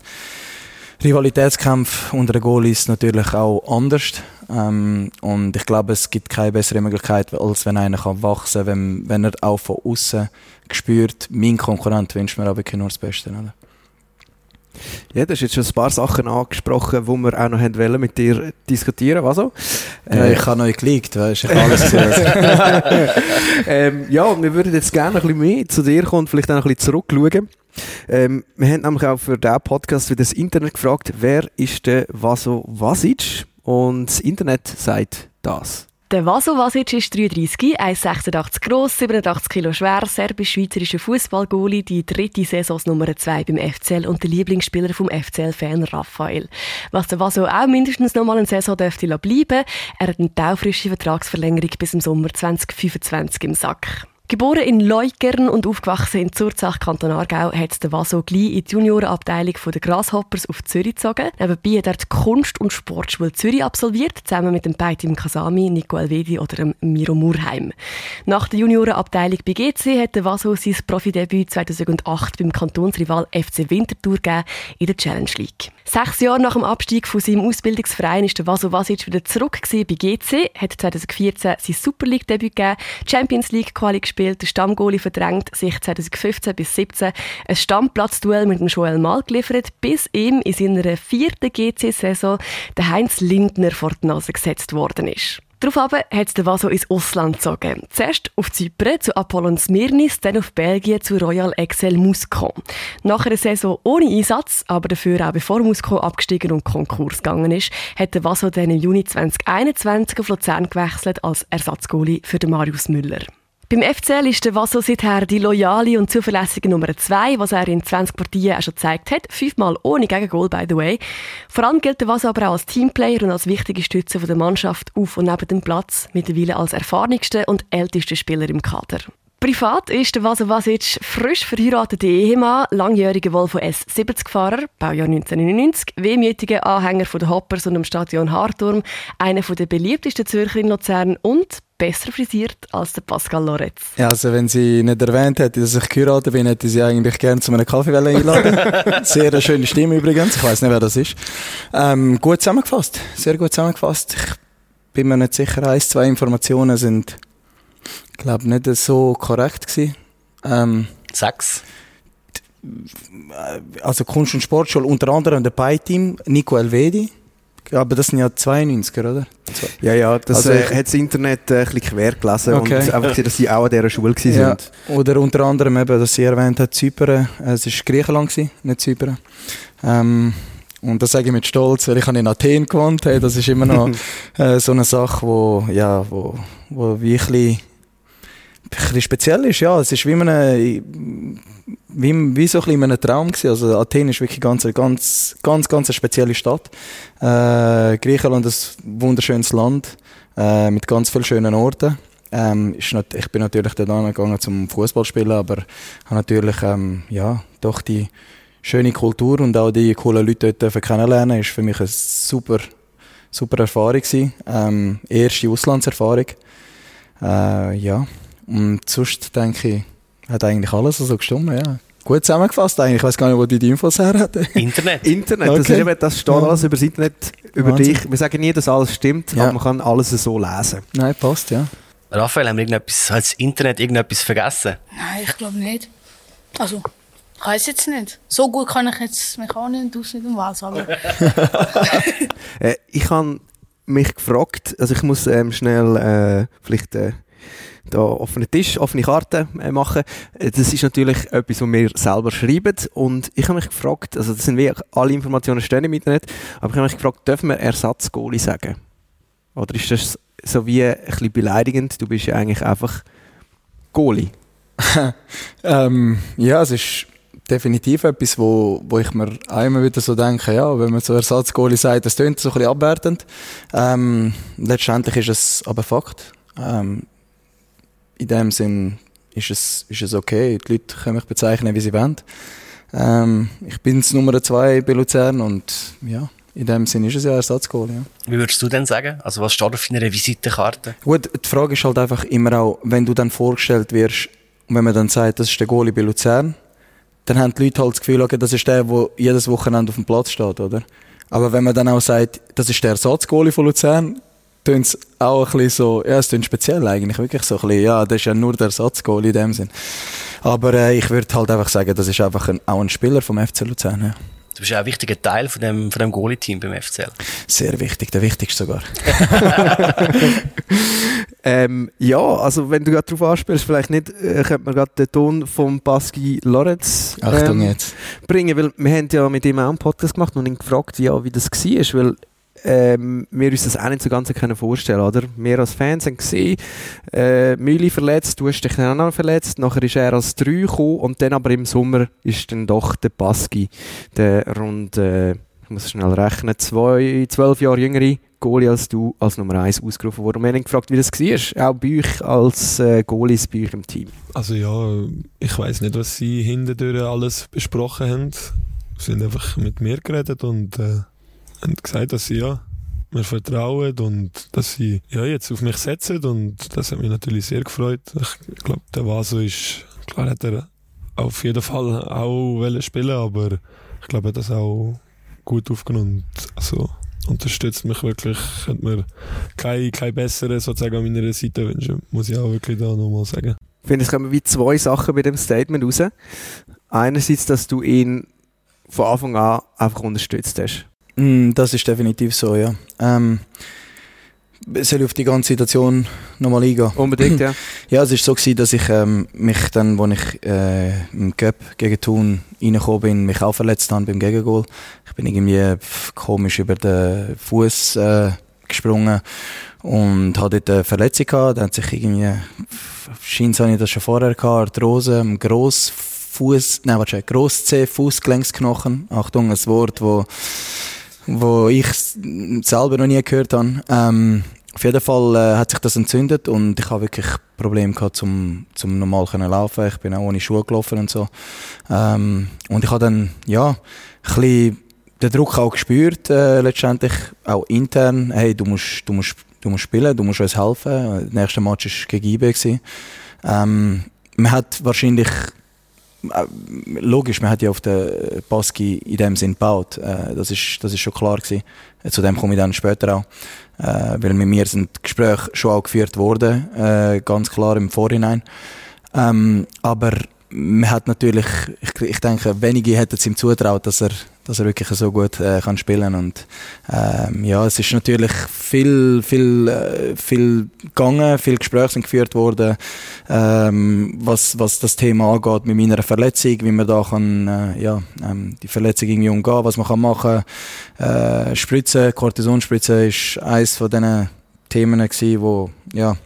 Rivalitätskämpfe unter den Goalies natürlich auch anders. Ähm, und ich glaube, es gibt keine bessere Möglichkeit, als wenn einer kann wachsen kann, wenn, wenn er auch von außen spürt, mein Konkurrent wünscht mir aber nur das Beste. Oder? Ja, du hast jetzt schon ein paar Sachen angesprochen, die wir auch noch haben wollen mit dir diskutieren Was so? Ja, ich habe euch geleakt, weißt du, ich habe alles gesehen. ähm, ja, wir würden jetzt gerne ein bisschen mehr zu dir kommen und vielleicht auch ein bisschen zurückschauen. Ähm, wir haben nämlich auch für diesen Podcast wieder das Internet gefragt, wer ist der Vaso Vasic? Und das Internet sagt das. Der Vaso Vasic ist 33, 1,86 gross, 87 Kilo schwer, serbisch-schweizerischer Fußballgoalie, die dritte Saisons Nummer 2 beim FCL und der Lieblingsspieler vom FCL-Fan Raphael. Was der Vaso auch mindestens noch mal eine Saison dürfte bleiben, er hat eine taufrische Vertragsverlängerung bis im Sommer 2025 im Sack. Geboren in Leukern und aufgewachsen in Zurzach, Kanton Aargau, hat der Vaso gleich in die Juniorenabteilung der Grasshoppers auf Zürich gezogen. Nebenbei hat er die Kunst- und Sportschule Zürich absolviert, zusammen mit dem Beitim Kasami, Nico Elvedi oder dem Miro Murheim. Nach der Juniorenabteilung bei GC hat der Vaso sein Profidebüt 2008 beim Kantonsrival FC Winterthur gegeben in der Challenge League. Sechs Jahre nach dem Abstieg von seinem Ausbildungsverein ist der Vaso Vasic wieder zurück bei GC, hat 2014 sein Super League-Debüt gegeben, Champions League-Quali gespielt, der Stammgoalie verdrängt, sich 2015 bis 2017 ein Stammplatzduell mit dem Joel Mal geliefert, bis ihm in seiner vierten GC-Saison der Heinz Lindner vor die Nase gesetzt worden ist. Daraufhin hat der Vaso ins Ausland gezogen. Zuerst auf Zypern zu Apollon Smirnis, dann auf Belgien zu Royal Excel Muscon. Nach einer Saison ohne Einsatz, aber dafür auch bevor Muscon abgestiegen und Konkurs gegangen ist, hat der Vaso dann im Juni 2021 auf Luzern gewechselt als Ersatzgoalie für den Marius Müller. Beim FCL ist der Vaso seither die loyale und zuverlässige Nummer 2, was er in 20 Partien auch schon gezeigt hat. Fünfmal ohne Gegengol, by the way. Vor allem gilt der Vaso aber auch als Teamplayer und als wichtige Stütze der Mannschaft auf und neben dem Platz, mittlerweile als erfahrenigster und ältester Spieler im Kader. Privat ist der Vaso Vasic frisch verheiratete Ehemann, langjähriger Volvo S70-Fahrer, Baujahr 1999, wehmütiger Anhänger von den Hoppers und dem Stadion Harturm, einer der beliebtesten Zürcher in Luzern und besser frisiert als der Pascal Loretz. Ja, also wenn sie nicht erwähnt hätte, dass ich geheiratet bin, hätte sie eigentlich gerne zu einem Kaffee einladen Sehr eine schöne Stimme übrigens, ich weiß nicht, wer das ist. Ähm, gut zusammengefasst, sehr gut zusammengefasst. Ich bin mir nicht sicher, ein, zwei Informationen sind, glaube nicht so korrekt gewesen. Ähm, Sechs. Also Kunst- und Sportschule, unter anderem der Pi-Team, Nico Elvedi. Aber das sind ja 92er, oder? Ja, ja, das Also äh, ich- hat das Internet äh, ein bisschen quer gelesen Okay. und einfach gesehen, dass sie auch an dieser Schule waren. Ja. Oder unter anderem eben, dass sie erwähnt hat, Zypern. Äh, Es war Griechenland, gewesen, nicht Zypern. Ähm, und das sage ich mit Stolz, weil ich habe in Athen gewohnt. Hey, das ist immer noch äh, so eine Sache, wo, ja, wo, wo wie ein bisschen, bisschen speziell ist. Ja, es ist wie, eine, wie, wie so ein einem Traum gewesen. Also Athen ist wirklich ganz, ganz, ganz, ganz eine spezielle Stadt. Äh, Griechenland ist ein wunderschönes Land äh, mit ganz vielen schönen Orten. Ähm, nat ich bin natürlich dort angegangen zum Fußball spielen, aber habe natürlich ähm, ja, doch die schöne Kultur und auch die coolen Leute dort kennenlernen. Ist für mich eine super, super Erfahrung. Ähm, erste Auslandserfahrung. Äh, ja. Und sonst denke ich, hat eigentlich alles so gestimmt, ja. Gut zusammengefasst eigentlich. Ich weiß gar nicht, wo die die Infos her hat. Internet. Internet, das, Okay. ist eben, das steht Ja. alles über das Internet, über Wahnsinn. dich. Wir sagen nie, dass alles stimmt, Ja. aber man kann alles so lesen. Nein, passt, ja. Raphael, haben wir irgendetwas, hat das Internet irgendetwas vergessen? Nein, ich glaube nicht. Also, ich weiß jetzt nicht. So gut kann ich jetzt mich auch nicht aus nicht um was, aber Äh, ich habe mich gefragt, also ich muss ähm, schnell äh, vielleicht äh, da offenen Tisch, offene Karten äh, machen. Äh, Das ist natürlich etwas, was wir selber schreiben und ich habe mich gefragt, also das sind wie alle Informationen stehen im Internet, aber ich habe mich gefragt, dürfen wir Ersatzgoalie sagen? Oder ist das so wie ein bisschen beleidigend? Du bist ja eigentlich einfach Goalie. Ähm, ja, es ist definitiv etwas, wo, wo ich mir immer wieder so denke, ja, wenn man so Ersatzgoalie sagt, das klingt so ein bisschen abwertend. Ähm, letztendlich ist es aber Fakt. Ähm, in dem Sinn ist es, ist es okay. Die Leute können mich bezeichnen, wie sie wollen. Ähm, ich bin das Nummer zwei bei Luzern und ja, in dem Sinn ist es ja Ersatzgoalie. Ja. Wie würdest du denn sagen? Also was steht auf deiner Visitenkarte? Gut, die Frage ist halt einfach immer auch, wenn du dann vorgestellt wirst und wenn man dann sagt, das ist der Goalie bei Luzern, dann haben die Leute halt das Gefühl, okay, das ist der, der jedes Wochenende auf dem Platz steht, oder? Aber wenn man dann auch sagt, das ist der Ersatzgoalie von Luzern, tönt es auch ein bisschen so, ja, es tönt speziell eigentlich, wirklich so ein bisschen, ja, das ist ja nur der Ersatzgoalie in dem Sinn. Aber äh, ich würde halt einfach sagen, das ist einfach ein, auch ein Spieler vom FC Luzern, ja. Du bist ja ein wichtiger Teil von dem, von dem Goalie-Team beim FCL. Sehr wichtig, der wichtigste sogar. Ähm, ja, also wenn du gerade darauf anspielst, vielleicht nicht, äh, könnte man gerade den Ton vom Pascal Lorenz Achtung ähm, jetzt. bringen, weil wir haben ja mit ihm auch einen Podcast gemacht und ihn gefragt, ja, wie das war, weil ähm, wir uns das auch nicht so ganz können vorstellen, oder? Wir als Fans haben gesehen, äh, Müli verletzt, du hast dich dann auch noch verletzt, nachher ist er als 3 gekommen und dann aber im Sommer ist dann doch der Baski, der rund äh, ich muss schnell rechnen, zwei, zwölf Jahre jüngere Goalie als du als Nummer 1 ausgerufen worden. Wir haben gefragt, wie das war, auch bei euch als äh, Goalies bei euch im Team. Also ja, ich weiß nicht, was sie hinterdurch alles besprochen haben. Sie haben einfach mit mir geredet und äh, haben gesagt, dass sie ja mir vertrauen und dass sie ja, jetzt auf mich setzen und das hat mich natürlich sehr gefreut. Ich glaube, der Vaso ist, klar hat er auf jeden Fall auch spielen aber ich glaube, er hat das auch gut aufgenommen. Also, unterstützt mich wirklich. Ich könnte mir keine, keine bessere sozusagen an meiner Seite wünschen, muss ich auch wirklich da nochmal sagen. Ich finde, es kommen wie zwei Sachen bei dem Statement raus. Einerseits, dass du ihn von Anfang an einfach unterstützt hast. Mm, das ist definitiv so, ja. Ähm, soll ich auf die ganze Situation nochmal eingehen? Unbedingt, ja. Ja, es war so, gewesen, dass ich ähm, mich dann, als ich äh, im Cup gegen Thun reingekommen bin, mich auch verletzt habe beim Gegengol. Ich bin irgendwie komisch über den Fuß äh, gesprungen und hatte dort eine Verletzung gehabt. Dann hat sich irgendwie, scheint habe ich das schon vorher gehabt, Arthrose am Grossfuß, nein, warte, Grosszeh, Fußgelenksknochen. Achtung, ein Wort, wo wo ich selber noch nie gehört habe. Ähm, auf jeden Fall äh, hat sich das entzündet und ich habe wirklich Probleme gehabt, zum, zum normal können laufen. Ich bin auch ohne Schuhe gelaufen und so. Ähm, und ich habe dann, ja, ein den Druck auch gespürt, äh, letztendlich, auch intern. Hey, du musst, du musst, du musst spielen, du musst uns helfen. Der nächste Match war gegen IB. Ähm, man hat wahrscheinlich äh, logisch, man hat ja auf den Baski in dem Sinn gebaut. Äh, das ist, das ist schon klar gewesen. Äh, zu dem komme ich dann später auch. weil mit mir sind Gespräche schon auch geführt worden, ganz klar im Vorhinein. Ähm, aber man hat natürlich, ich, ich denke, wenige hätten es ihm zutraut, dass er, dass er wirklich so gut äh, kann spielen und ähm, ja, es ist natürlich viel, viel, äh, viel gegangen, viel Gespräche sind geführt worden, ähm, was, was das Thema angeht mit meiner Verletzung, wie man da kann, äh, ja, ähm, die Verletzung irgendwie umgehen, was man kann machen. Äh, Spritzen, Cortisonspritzen ist eins von diesen Themen gewesen, wo, ja,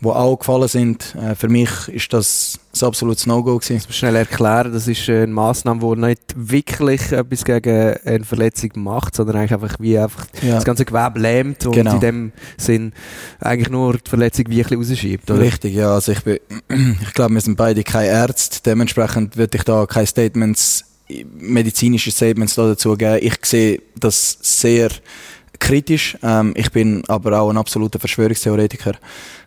wo auch gefallen sind. Äh, für mich ist das ein absolutes No-Go. Ich muss schnell erklären, das ist eine Massnahme, die nicht wirklich etwas gegen eine Verletzung macht, sondern eigentlich einfach wie einfach ja. das ganze Gewebe lähmt und genau. in dem Sinn eigentlich nur die Verletzung wie ein bisschen rausschiebt. Oder? Richtig, ja. Also ich, bin, ich glaube, wir sind beide keine Ärzte. Dementsprechend würde ich da keine Statements, medizinische Statements dazu geben. Ich sehe das sehr kritisch. Ähm, ich bin aber auch ein absoluter Verschwörungstheoretiker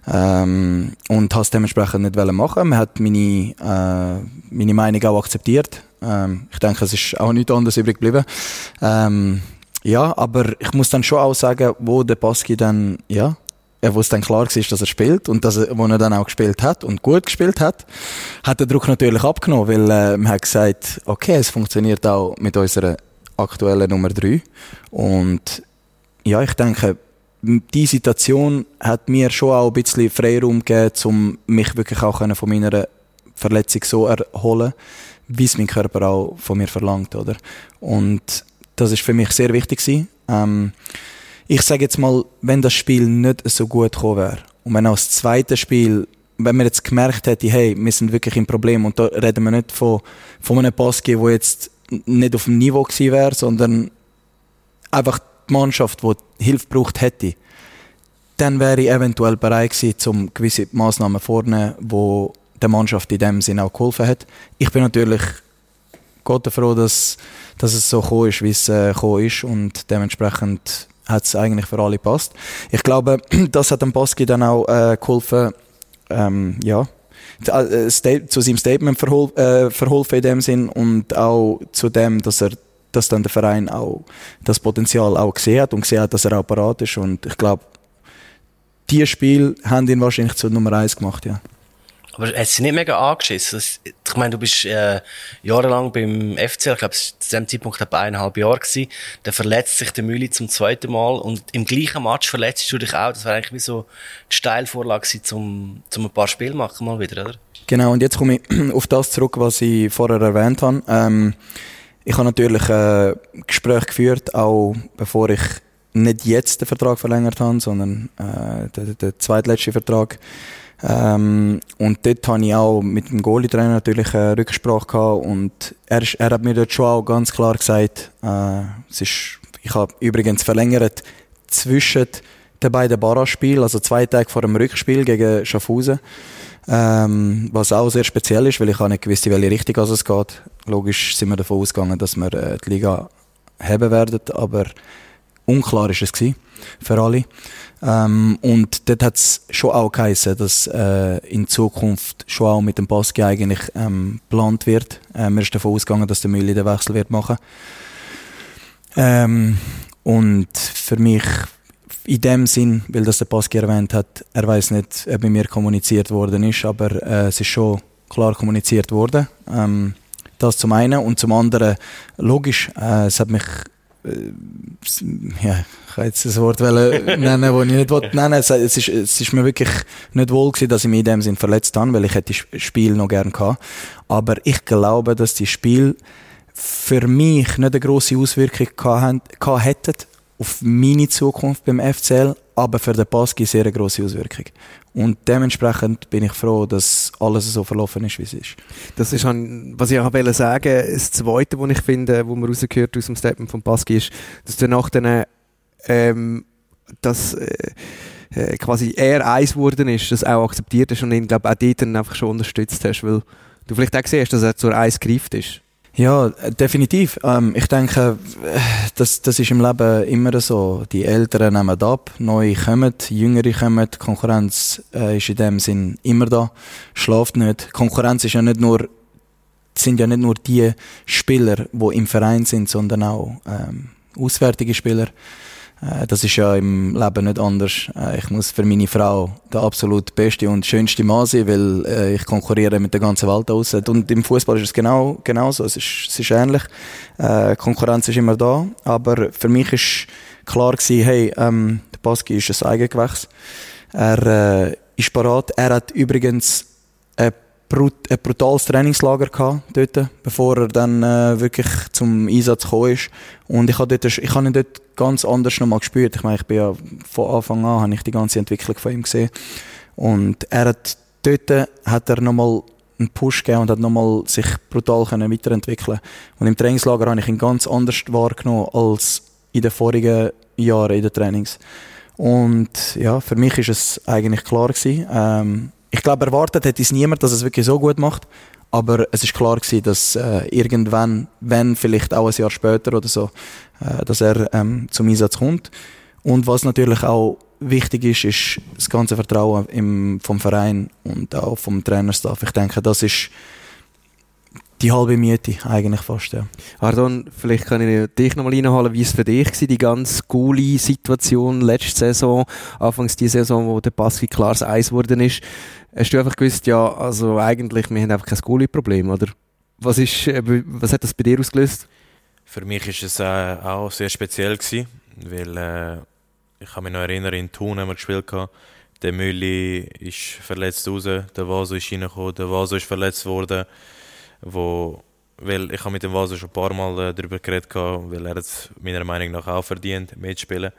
ähm, und habe es dementsprechend nicht machen. Man hat meine, äh, meine Meinung auch akzeptiert. Ähm, ich denke, es ist auch nichts anderes übrig geblieben. Ähm, ja, aber ich muss dann schon auch sagen, wo der Baski dann, ja, wo es dann klar war, dass er spielt und dass er, wo er dann auch gespielt hat und gut gespielt hat, hat der Druck natürlich abgenommen, weil äh, man hat gesagt, okay, es funktioniert auch mit unserer aktuellen Nummer 3 und ja, ich denke, die Situation hat mir schon auch ein bisschen Freiraum gegeben, um mich wirklich auch von meiner Verletzung so erholen, wie es mein Körper auch von mir verlangt, oder? Und das ist für mich sehr wichtig. Ähm, ich sage jetzt mal, wenn das Spiel nicht so gut gekommen wäre und wenn auch das zweite Spiel, wenn man jetzt gemerkt hätte, hey, wir sind wirklich im Problem und da reden wir nicht von, von einem Baski, der jetzt nicht auf dem Niveau gewesen wäre, sondern einfach die Mannschaft, die Hilfe braucht hätte, dann wäre ich eventuell bereit gewesen, um gewisse Massnahmen vorzunehmen, die der Mannschaft in dem Sinne auch geholfen hat. Ich bin natürlich Gott froh, dass, dass es so gekommen ist, wie es äh, gekommen ist und dementsprechend hat es eigentlich für alle gepasst. Ich glaube, das hat dem Baski dann auch äh, geholfen, ähm, ja, äh, zu seinem Statement äh, verholfen in dem Sinn und auch zu dem, dass er dass dann der Verein auch das Potenzial auch gesehen hat und gesehen hat, dass er auch parat ist. Und ich glaube, die Spiel haben ihn wahrscheinlich zur Nummer eins gemacht, ja. Aber hat sie nicht mega angeschissen? Ich meine, du bist äh, jahrelang beim FC, ich glaube, zu dem Zeitpunkt etwa eineinhalb Jahre gewesen. Dann verletzt sich der Mühle zum zweiten Mal und im gleichen Match verletzt du dich auch. Das war eigentlich wie so die Steilvorlage gewesen, um, um ein paar Spiele machen mal wieder, oder? Genau, und jetzt komme ich auf das zurück, was ich vorher erwähnt habe. Ähm, ich habe natürlich äh, Gespräche geführt, auch bevor ich nicht jetzt den Vertrag verlängert habe, sondern äh, den, den zweitletzten Vertrag Ähm, und dort hatte ich auch mit dem Goalie-Trainer natürlich eine Rücksprache gehabt und er, er hat mir dort schon auch ganz klar gesagt, äh, es ist, ich habe übrigens verlängert zwischen den beiden Barra-Spielen, also zwei Tage vor dem Rückspiel gegen Schaffhausen, ähm, was auch sehr speziell ist, weil ich auch nicht gewusst, in welche Richtung es geht. Logisch sind wir davon ausgegangen, dass wir äh, die Liga haben werden, aber unklar ist es gewesen, für alle. Ähm, und dort hat es schon auch geheißen, dass äh, in Zukunft schon auch mit dem Baski eigentlich ähm, geplant wird. Äh, man ist davon ausgegangen, dass der Mülli den Wechsel wird machen. Ähm, und für mich in dem Sinn, weil das der Baski erwähnt hat, er weiß nicht, ob bei mir kommuniziert worden ist, aber äh, es ist schon klar kommuniziert worden. Ähm, das zum einen und zum anderen logisch, äh, es hat mich äh, ja, ich kann jetzt ein Wort nennen, das ich nicht wollte nennen. Es, es, ist, es ist mir wirklich nicht wohl gewesen, dass ich mich in dem Sinn verletzt habe, weil ich hätte das Spiel noch gerne gehabt. Aber ich glaube, dass die Spiel für mich nicht eine grosse Auswirkung gehabt hätten auf meine Zukunft beim FCL, aber für den Baski sehr eine grosse Auswirkung. Und dementsprechend bin ich froh, dass alles so verlaufen ist, wie es ist. Das ist, was ich auch sagen wollte. Das Zweite, was ich finde, wo man rausgehört aus dem Statement von Baski, ist, dass danach dann, ähm, dass, äh, äh, quasi er eins geworden ist, das auch akzeptiert ist und ihn, glaube auch dort dann einfach schon unterstützt hast, weil du vielleicht auch siehst, dass er zur Eins gereift ist. Ja, definitiv. Ähm, ich denke, das, das ist im Leben immer so. Die Älteren nehmen ab, neue kommen, Jüngere kommen, die Konkurrenz äh, ist in dem Sinn immer da, schlaft nicht. Konkurrenz ist ja nicht nur, sind ja nicht nur die Spieler, die im Verein sind, sondern auch ähm, auswärtige Spieler. Äh, das ist ja im Leben nicht anders. Äh, ich muss für meine Frau der absolut beste und schönste Mann sein, weil äh, ich konkurriere mit der ganzen Welt aus. Und im Fußball ist es genau genauso. Es ist, es ist ähnlich. Konkurrenz ist immer da, aber für mich ist klar gewesen, hey, ähm, der Baski ist ein Eigengewächs. Er äh, ist parat. Er hat übrigens eine brut ein brutales Trainingslager gehabt dort, bevor er dann äh, wirklich zum Einsatz gekommen ist. Und ich habe habe ihn dort ganz anders nochmal gespürt. Ich meine, ich bin ja von Anfang an, habe ich die ganze Entwicklung von ihm gesehen. Und er hat dort, hat er nochmal einen Push gegeben und hat nochmal sich brutal können weiterentwickeln Und im Trainingslager habe ich ihn ganz anders wahrgenommen als in den vorigen Jahren in den Trainings. Und ja, für mich ist es eigentlich klar gewesen. Ähm, ich glaube, erwartet hätte es niemand, dass es wirklich so gut macht. Aber es ist klar gewesen, dass äh, irgendwann, wenn vielleicht auch ein Jahr später oder so, äh, dass er ähm, zum Einsatz kommt. Und was natürlich auch wichtig ist, ist das ganze Vertrauen im, vom Verein und auch vom Trainerstaff. Ich denke, das ist die halbe Miete eigentlich fast, ja. Ardon, vielleicht kann ich dich nochmal reinholen, wie es für dich war, die ganze Goalie-Situation letzte Saison, anfangs die Saison, wo der Pass wie klar das Eis geworden ist. Hast du einfach gewusst, ja, also eigentlich, wir haben einfach kein Goalie-Problem, oder? Was, ist, äh, was hat das bei dir ausgelöst? Für mich war es äh, auch sehr speziell gewesen, weil äh, ich kann mich noch erinnern, in Thun haben wir gespielt. Der Mülli ist verletzt raus, der Vaso ist reingekommen, der Vaso ist verletzt worden wo, weil ich habe mit dem Vaso schon ein paar Mal äh, darüber geredet, weil er es meiner Meinung nach auch verdient, mitzuspielen.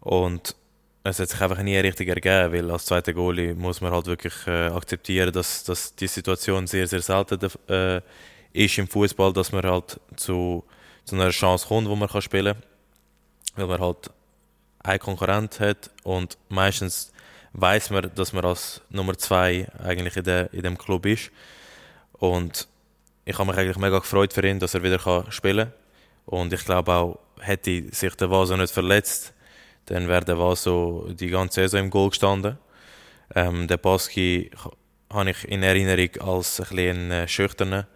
Und es hat sich einfach nie richtig ergeben, weil als zweiter Goalie muss man halt wirklich äh, akzeptieren, dass, dass die Situation sehr, sehr selten äh, ist im Fußball, dass man halt zu, zu einer Chance kommt, wo man kann spielen kann. Weil man halt einen Konkurrent hat und meistens weiß man, dass man als Nummer zwei eigentlich in, der, in dem Club ist. Und ich habe mich eigentlich mega gefreut für ihn, dass er wieder kann spielen kann. Und ich glaube auch, hätte sich der Vaso nicht verletzt, dann wäre der Vaso die ganze Saison im Goal gestanden. Ähm, der Baski habe ich in Erinnerung als ein bisschen äh, schüchterner,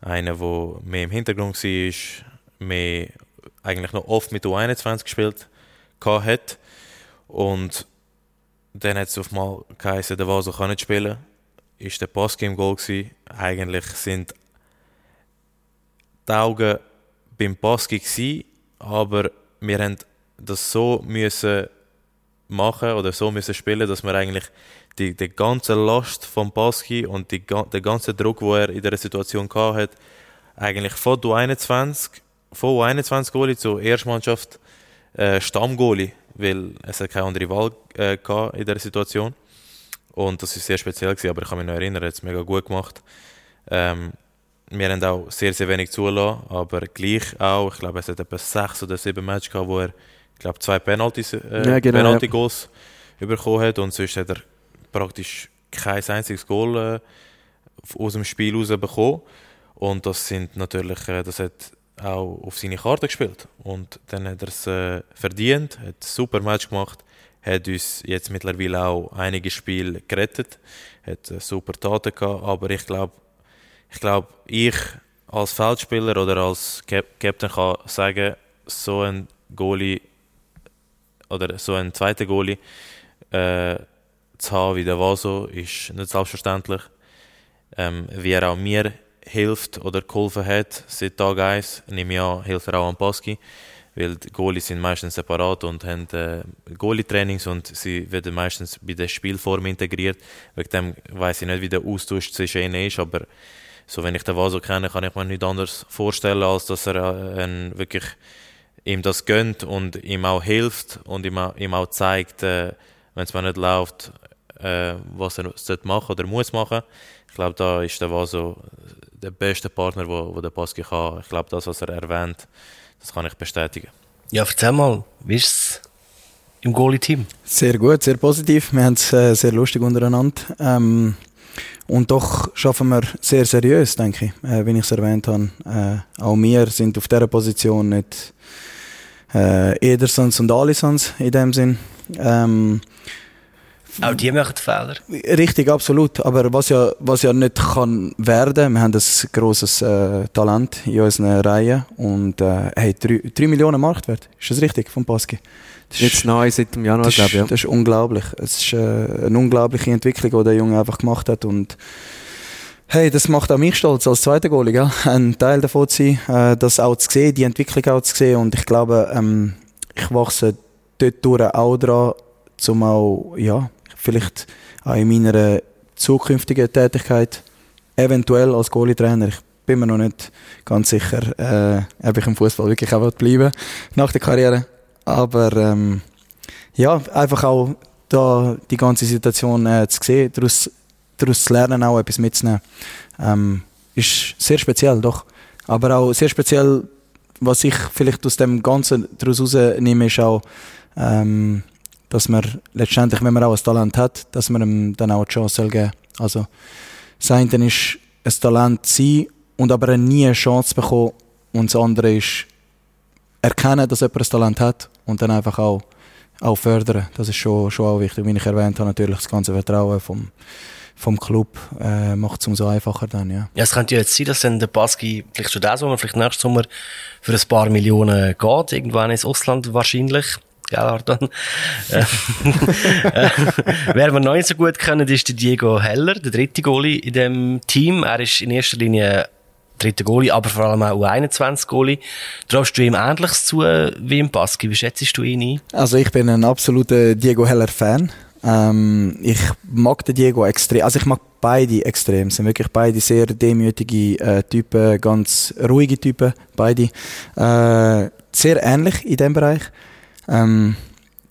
einer, der mehr im Hintergrund war, mehr eigentlich noch oft mit U21 gespielt hat. Und dann hat es auf mal geheißen, der Vaso kann nicht spielen. Ist der Baski im Goal gewesen. Eigentlich sind die Augen beim Baski aber wir haben das so müssen machen oder so müssen spielen, dass wir eigentlich die, die ganze Last vom Baski und die, den ganzen Druck, den er in dieser Situation hatte, eigentlich von U21, von U21 Goalie zur Erstmannschaft äh, Stammgoalie, weil es hat keine andere Wahl äh, in dieser Situation. Und das war sehr speziell, gewesen, aber ich kann mich noch erinnern, er hat es mega gut gemacht. Ähm, wir haben auch sehr, sehr wenig zulassen, aber gleich auch, ich glaube, es hat etwa sechs oder sieben Matches gehabt, wo er, glaube, zwei Penalties, äh, Ja, genau, Penalty-Goals bekommen hat und sonst hat er praktisch kein einziges Goal äh, aus dem Spiel raus bekommen. Und das sind natürlich, äh, das hat auch auf seine Karte gespielt. Und dann hat er es äh, verdient, hat ein super Match gemacht, hat uns jetzt mittlerweile auch einige Spiele gerettet, hat äh, super Taten gehabt, aber ich glaube, ich glaube, ich als Feldspieler oder als Cap Captain kann sagen, so ein Goalie oder so ein zweiter Goalie äh, zu haben wie der Vaso ist nicht selbstverständlich. Ähm, wie er auch mir hilft oder geholfen hat seit Tag 1, nehme ich an, hilft er auch an Paski. Weil die Goalies sind meistens separat und haben äh, Goalie-Trainings und sie werden meistens bei der Spielform integriert. Wegen dem weiß ich nicht, wie der Austausch zwischen ihnen ist, aber so, wenn ich den Vaso kenne, kann ich mir nichts anderes vorstellen, als dass er äh, ein, wirklich ihm das gönnt und ihm auch hilft und ihm auch, ihm auch zeigt, äh, wenn es mal nicht läuft, äh, was er sollte machen oder muss machen. Ich glaube, da ist der Vaso der beste Partner, wo, wo der Paski kann. Ich glaube, das, was er erwähnt, das kann ich bestätigen. Ja, erzähl mal, wie ist es im Goalie-Team? Sehr gut, sehr positiv. Wir haben es äh, sehr lustig untereinander. Ähm, und doch schaffen wir sehr seriös, denke ich, äh, wie ich es erwähnt habe. Äh, auch wir sind auf dieser Position nicht äh, Edersons und Alisons in dem Sinn. Ähm, Auch die machen Fehler. Richtig, absolut. Aber was ja, was ja nicht kann werden, wir haben ein grosses äh, Talent in unseren Reihen und äh, hey, 3 Millionen Marktwert. Ist das richtig von Paski? Das Jetzt neu seit dem Januar, das, glaube ich. Ja. ist, das ist unglaublich. Es ist äh, eine unglaubliche Entwicklung, die der Junge einfach gemacht hat und hey, das macht auch mich stolz als zweiter Goalie, gell? ein Teil davon zu sein, äh, das auch zu sehen, die Entwicklung auch zu sehen und ich glaube, ähm, ich wachse dort durch auch dran, um auch, ja, vielleicht auch in meiner zukünftigen Tätigkeit eventuell als Goalie-Trainer, ich bin mir noch nicht ganz sicher, äh, ob ich im Fußball wirklich auch bleiben nach der Karriere. Aber ähm, ja, einfach auch da die ganze Situation äh, zu sehen, daraus, daraus zu lernen, auch etwas mitzunehmen, ähm, ist sehr speziell, doch. Aber auch sehr speziell, was ich vielleicht aus dem Ganzen daraus rausnehme, ist auch, ähm, dass man letztendlich, wenn man auch ein Talent hat, dass man ihm dann auch eine Chance geben soll. Also, das eine ist, ein Talent sein und aber nie eine Chance bekommen und das andere ist, erkennen, dass jemand ein Talent hat und dann einfach auch, auch fördern. Das ist schon, schon auch wichtig. Wie ich erwähnt habe, natürlich das ganze Vertrauen vom, vom Club äh, macht es umso einfacher dann, ja. Ja, es könnte ja jetzt sein, dass dann der Baski vielleicht schon diesen Sommer, vielleicht nächsten Sommer für ein paar Millionen geht, irgendwann ins Ausland wahrscheinlich. Gell, Arton? Äh, äh, Wer wir noch nicht so gut kennen, ist der Diego Heller, der dritte Goalie in dem Team. Er ist in erster Linie dritter Goalie, aber vor allem auch U21-Goalie. Traust du ihm Ähnliches zu wie im Baski? Wie schätzt du ihn ein? Also ich bin ein absoluter Diego Heller-Fan. Ähm, ich mag den Diego extrem. Also ich mag beide extrem. Sind wirklich beide sehr demütige äh, Typen, ganz ruhige Typen, beide. Äh, sehr ähnlich in dem Bereich. Ähm,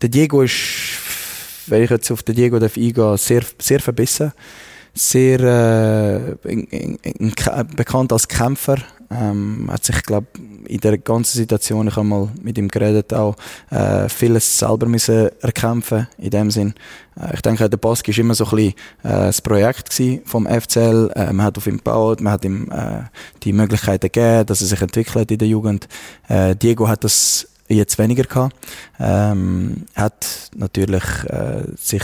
der Diego ist, wenn ich jetzt auf den Diego darf sehr, sehr verbissen. Sehr äh, in, in, in, bekannt als Kämpfer. Ähm, hat sich, glaube in der ganzen Situation, ich habe mal mit ihm geredet, auch äh, vieles selber müssen erkämpfen in dem Sinn. Äh, ich denke, der Baski ist immer so ein bisschen äh, das Projekt vom FCL. Äh, man hat auf ihn gebaut, man hat ihm äh, die Möglichkeiten gegeben, dass er sich entwickelt in der Jugend. Äh, Diego hat das jetzt weniger gehabt. Ähm, hat natürlich äh, sich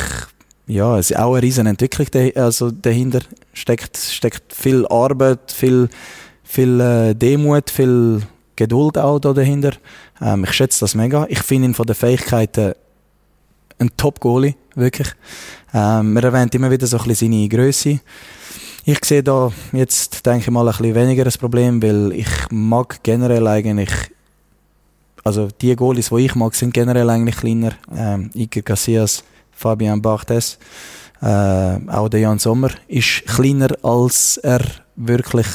ja, es ist auch eine riesen Entwicklung also dahinter steckt steckt viel Arbeit, viel viel äh, Demut, viel Geduld auch da dahinter. Ähm, ich schätze das mega. Ich finde ihn von den Fähigkeiten ein Top-Goalie, wirklich. Ähm, man erwähnt immer wieder so ein bisschen seine Größe. Ich sehe da jetzt, denke ich mal, ein bisschen weniger das Problem, weil ich mag generell eigentlich also die Goalies, die ich mag, sind generell eigentlich kleiner. Ähm, Iker Casillas, Fabian Barthes, äh, auch der Jan Sommer ist kleiner, als er wirklich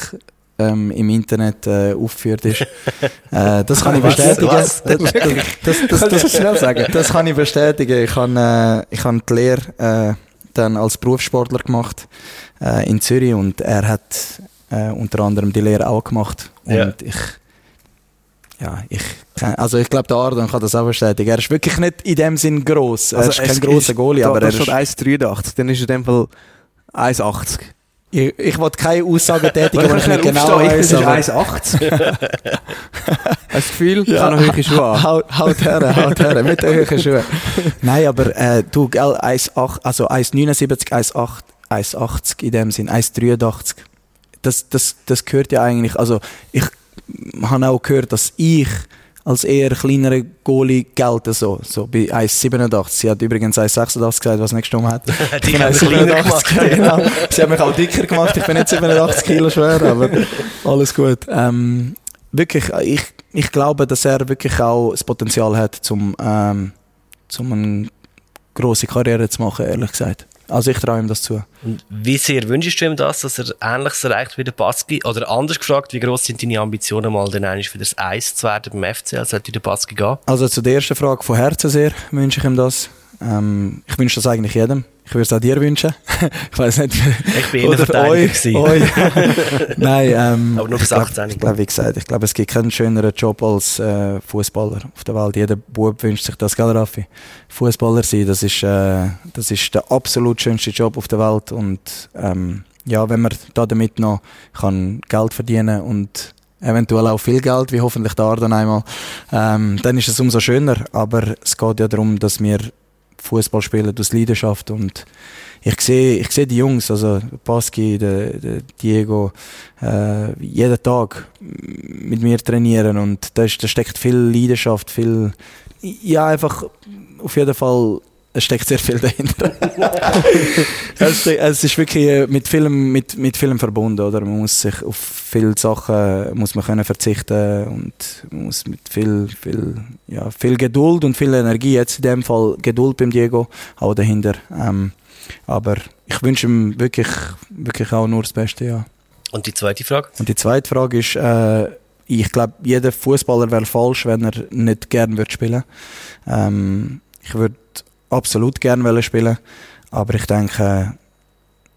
ähm, im Internet äh, aufgeführt ist. äh, das kann ich bestätigen. Was? Das, das, das, das, das, das, das kann ich bestätigen. Ich habe, äh, ich habe die Lehre äh, dann als Berufssportler gemacht äh, in Zürich und er hat äh, unter anderem die Lehre auch gemacht. Und Ja. ich, ja, ich, also ich glaube, der Ardan kann das auch bestätigen. Er ist wirklich nicht in dem Sinn gross. Er ist kein grosser Goalie, aber er ist, 1,83, dann ist er in dem Fall 1,80. Ich, ich will keine Aussagen tätigen, die ich ich nicht genau weiss. bin aber- 1,80. Hast du das Gefühl, ich habe noch hohe Schuhe an? Haut, haut her, haut her, mit den hohen Schuhen. Nein, aber äh, du, gell, 1,8, also 1,79, 1,8, 1,80 in dem Sinn, 1,83. Das, das, das gehört ja eigentlich, also ich habe auch gehört, dass ich als eher kleinerer Goalie gelte so, so bei 1,87. Sie hat übrigens 1,86 gesagt, was nicht gestimmt hat. Ich bin haben mich kleiner 1,87, genau. Sie haben mich auch dicker gemacht, ich bin nicht 87 Kilo schwer, aber alles gut. Ähm, wirklich, ich, ich glaube, dass er wirklich auch das Potenzial hat, zum, ähm, zum eine grosse Karriere zu machen, ehrlich gesagt. Also ich traue ihm das zu. Und wie sehr wünschst du ihm das, dass er Ähnliches erreicht wie der Baski? Oder anders gefragt, wie groß sind deine Ambitionen, mal dann eigentlich wieder das Eis zu werden beim FCL? Sollte der Baski gehen? Also zu der ersten Frage von Herzen sehr wünsche ich ihm das. Ähm, ich wünsche das eigentlich jedem. Ich würde es auch dir wünschen. ich weiß nicht. Ich bin Innenverteidiger gewesen. euch. Nein, ähm, Aber nur bis ich glaub- 18. Ich glaube, wie gesagt, ich glaube, es gibt keinen schöneren Job als äh, Fußballer auf der Welt. Jeder Bub wünscht sich das, gell, Raffi? Fußballer sein, das ist, äh, das ist der absolut schönste Job auf der Welt. Und ähm, ja, wenn man da damit noch kann Geld verdienen und eventuell auch viel Geld, wie hoffentlich da dann einmal, ähm, dann ist es umso schöner. Aber es geht ja darum, dass wir Fußball spielen aus Leidenschaft und ich sehe, ich sehe die Jungs, also Pasky, der, der Diego, äh, jeden Tag mit mir trainieren und da, ist, da steckt viel Leidenschaft, viel, ja einfach auf jeden Fall, es steckt sehr viel dahinter. es, es ist wirklich äh, mit vielem, mit, mit vielem verbunden, oder? Man muss sich auf viele Sachen muss man können verzichten und man muss mit viel, viel, ja, viel Geduld und viel Energie, jetzt in dem Fall Geduld beim Diego, auch dahinter. Ähm, aber ich wünsche ihm wirklich, wirklich auch nur das Beste, ja. Und die zweite Frage? Und die zweite Frage ist, äh, ich glaube, jeder Fußballer wäre falsch, wenn er nicht gern würde spielen. Ähm, ich würde absolut gern wollen spielen, aber ich denke,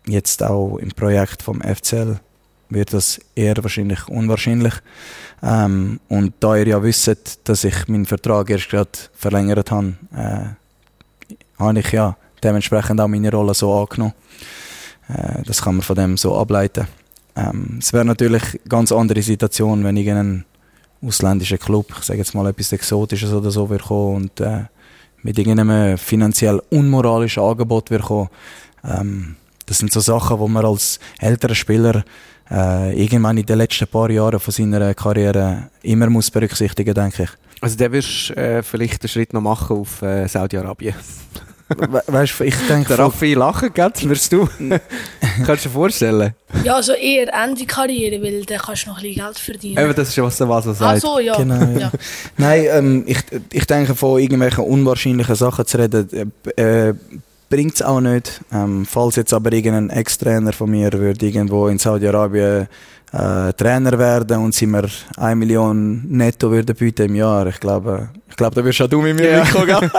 jetzt auch im Projekt vom FCL wird das eher wahrscheinlich unwahrscheinlich. Ähm, und da ihr ja wisst, dass ich meinen Vertrag erst gerade verlängert habe, äh, habe ich ja dementsprechend auch meine Rolle so angenommen. Äh, das kann man von dem so ableiten. Ähm, es wäre natürlich eine ganz andere Situation, wenn irgendein ausländischer Club, ich sage jetzt mal etwas Exotisches oder so, würde kommen und äh, mit irgendeinem finanziell unmoralischen Angebot würde kommen. Ähm, das sind so Sachen, wo man als älterer Spieler äh, irgendwann in den letzten paar Jahren von seiner Karriere immer muss berücksichtigen, denke ich. Also der wirst äh, vielleicht einen Schritt noch machen auf äh, Saudi-Arabien. We weißt du, ich denke, Der Raffi lachen, gell? Das wirst du. Kannst du dir vorstellen? Ja, also eher Ende Karriere, weil dann kannst du noch ein bisschen Geld verdienen. Eben, das ist ja was der Vaso Ach sagt. so, ja. Genau, ja. ja. Nein, ähm, ich, ich denke, von irgendwelchen unwahrscheinlichen Sachen zu reden, äh, äh, bringt es auch nicht. Ähm, falls jetzt aber irgendein Ex-Trainer von mir würde irgendwo in Saudi-Arabien äh, Trainer werden und sie mir 1 Million netto würden bieten im Jahr, ich glaube, ich glaube, da wirst auch du mit mir Ja. mitkommen,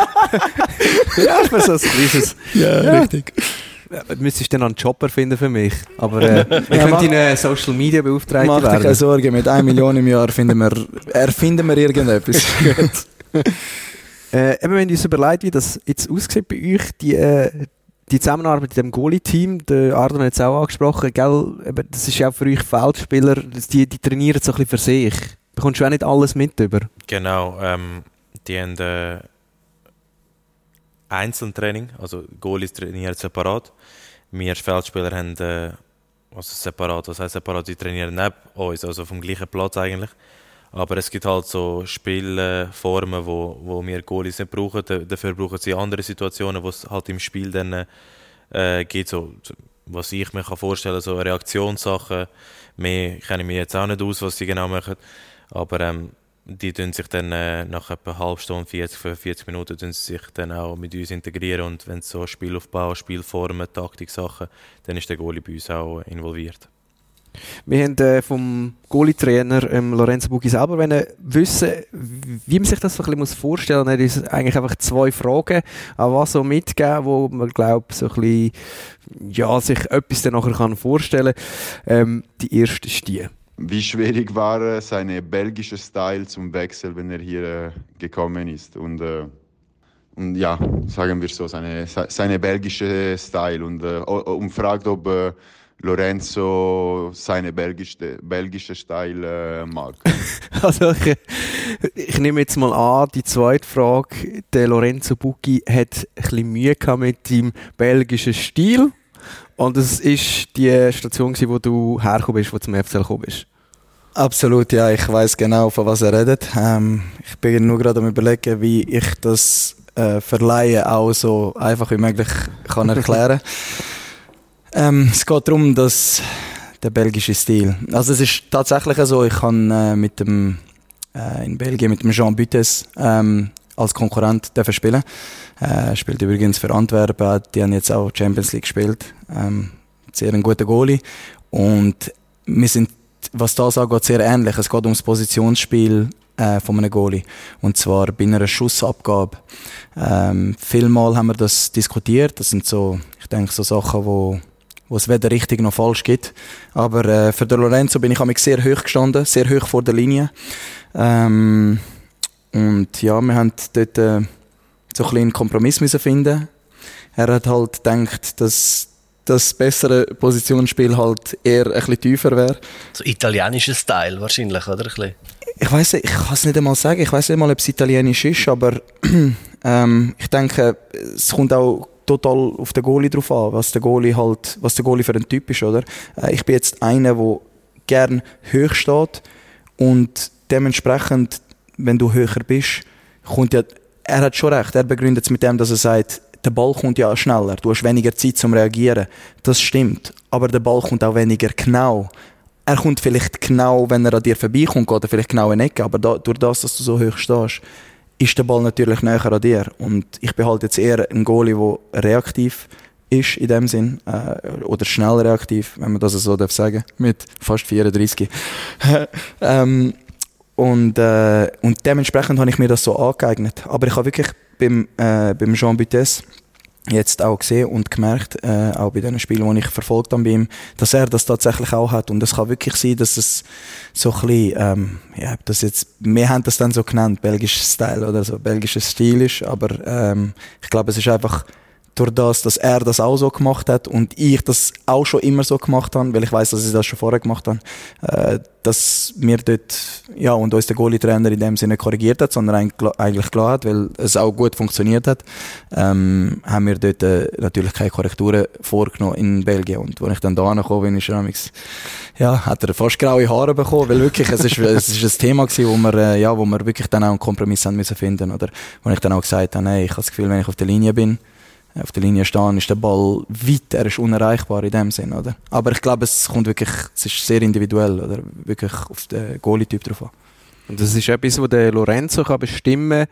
ja, für so ein kleines. ja, richtig. Ja, Du müsstest dann einen Jobber finden für mich. Aber äh, ich Ja, mach- könnte deine Social Media Beauftragte Mach dir keine werden. Sorgen, mit 1 Million im Jahr finden wir, erfinden wir irgendetwas. Äh, eben, wenn uns überlegt, wie das jetzt aussieht bei euch, die, äh, die Zusammenarbeit mit dem Goalie-Team, der Arden hat es auch angesprochen, gell? Das ist ja auch für euch Feldspieler, die, die trainieren so ein bisschen für sich. Bekommst du auch nicht alles mit über? Genau, ähm, die haben äh, Einzeltraining, also Goalies trainieren separat. Wir Feldspieler haben äh, also separat, was heißt separat, die trainieren neben uns, also vom gleichen Platz eigentlich. Aber es gibt halt so Spielformen, wo, wo wir Goalies nicht brauchen. Da- Dafür brauchen sie andere Situationen, wo es halt im Spiel dann äh, geht. So, was ich mir kann vorstellen so Reaktionssachen. Mehr kenne ich mir jetzt auch nicht aus, was sie genau machen. Aber ähm, die tun sich dann äh, nach etwa einer halben Stunde, 40, 45 Minuten, tun sie sich dann auch mit uns integrieren. Und wenn es so Spielaufbau, Spielformen, Taktiksachen, dann ist der Goalie bei uns auch involviert. Wir haben äh, vom Goalie-Trainer ähm, Lorenzo Buggi selber wollen wissen, wie man sich das so ein bisschen vorstellen muss. Er ist eigentlich einfach zwei Fragen an was so mitgeben, wo man glaubt so ein bisschen, ja, sich etwas dann nachher kann vorstellen. Ähm, die erste ist die. Wie schwierig war äh, seine belgische Style zum Wechsel, wenn er hier äh, gekommen ist? Und, äh, und ja, sagen wir so, seine, seine belgische Style. Und, äh, und fragt, ob äh, Lorenzo seine belgische, belgische Style äh, mag. also ich, ich, nehme jetzt mal an, die zweite Frage, der Lorenzo Bucchi hat ein bisschen Mühe gehabt mit dem belgischen Stil und es ist die Station, wo du hergekommen bist, wo du zum FCL gekommen bist. Absolut, ja, ich weiß genau, von was er redet. Ähm, ich bin nur gerade am überlegen, wie ich das äh, Verleihen auch so einfach wie möglich kann erklären kann. Ähm, es geht darum, dass der belgische Stil. Also es ist tatsächlich so, ich kann äh, mit dem äh, in Belgien mit dem Jean Butes ähm, als Konkurrent spielen. Äh, spielt übrigens für Antwerpen, die haben jetzt auch Champions League gespielt. Ähm, sehr ein guter Goalie und wir sind, was das angeht, sehr ähnlich. Es geht ums Positionsspiel äh, von einem Goalie. Und zwar bei einer Schussabgabe. Ähm, vielmal haben wir das diskutiert. Das sind so, ich denke, so Sachen, wo wo es weder richtig noch falsch gibt. Aber äh, für den Lorenzo bin ich mich sehr hoch gestanden, sehr hoch vor der Linie. Ähm, und ja, wir haben dort äh, so ein einen Kompromiss müssen finden. Er hat halt gedacht, dass das bessere Positionsspiel halt eher ein bisschen tiefer wäre. So italienischer Style wahrscheinlich, oder? Ein ich weiß ich kann es nicht einmal sagen. Ich weiß nicht mal, ob es italienisch ist, aber ähm, ich denke, es kommt auch total auf den Goalie drauf an, was der Goalie halt, was der Goalie für ein Typ ist, oder? Äh, ich bin jetzt einer, der gern hoch steht und dementsprechend, wenn du höher bist, kommt ja, er hat schon recht, er begründet es mit dem, dass er sagt, der Ball kommt ja schneller, du hast weniger Zeit zum Reagieren. Das stimmt, aber der Ball kommt auch weniger genau. Er kommt vielleicht genau, wenn er an dir vorbeikommt, oder vielleicht genau in die Ecke, aber da, durch das, dass du so hoch stehst, ist der Ball natürlich näher an dir. Und ich bin halt jetzt eher ein Goalie, der reaktiv ist in dem Sinn, äh, oder schnell reaktiv, wenn man das so darf sagen, mit fast 34. ähm, und, äh, und dementsprechend habe ich mir das so angeeignet. Aber ich habe wirklich beim, äh, beim Jean Butes jetzt auch gesehen und gemerkt, äh, auch bei den Spielen, die ich verfolgt habe bei ihm, dass er das tatsächlich auch hat. Und es kann wirklich sein, dass es so ein bisschen, ähm, ja, das jetzt, wir haben das dann so genannt, belgisches Style oder so, belgisches Stil ist, aber ähm, ich glaube, es ist einfach durch das, dass er das auch so gemacht hat und ich das auch schon immer so gemacht habe, weil ich weiß, dass ich das schon vorher gemacht habe, äh, dass mir dort, ja, und uns der Goalie-Trainer in dem Sinne korrigiert hat, sondern eigentlich klar hat, weil es auch gut funktioniert hat, ähm, haben wir dort äh, natürlich keine Korrekturen vorgenommen in Belgien. Und als ich dann da angekommen bin, ist er ja, hat er fast graue Haare bekommen, weil wirklich, es ist, es ist ein Thema gewesen, wo wir, äh, ja, wo wir wirklich dann auch einen Kompromiss haben müssen finden, oder? Wo ich dann auch gesagt habe, hey, ich habe das Gefühl, wenn ich auf der Linie bin, auf der Linie stehen, ist der Ball weit, er ist unerreichbar in dem Sinn, oder? Aber ich glaube, es kommt wirklich, es ist sehr individuell, oder? Wirklich auf den Goalie-Typ drauf an. Und das ist etwas, wo der Lorenzo kann bestimmen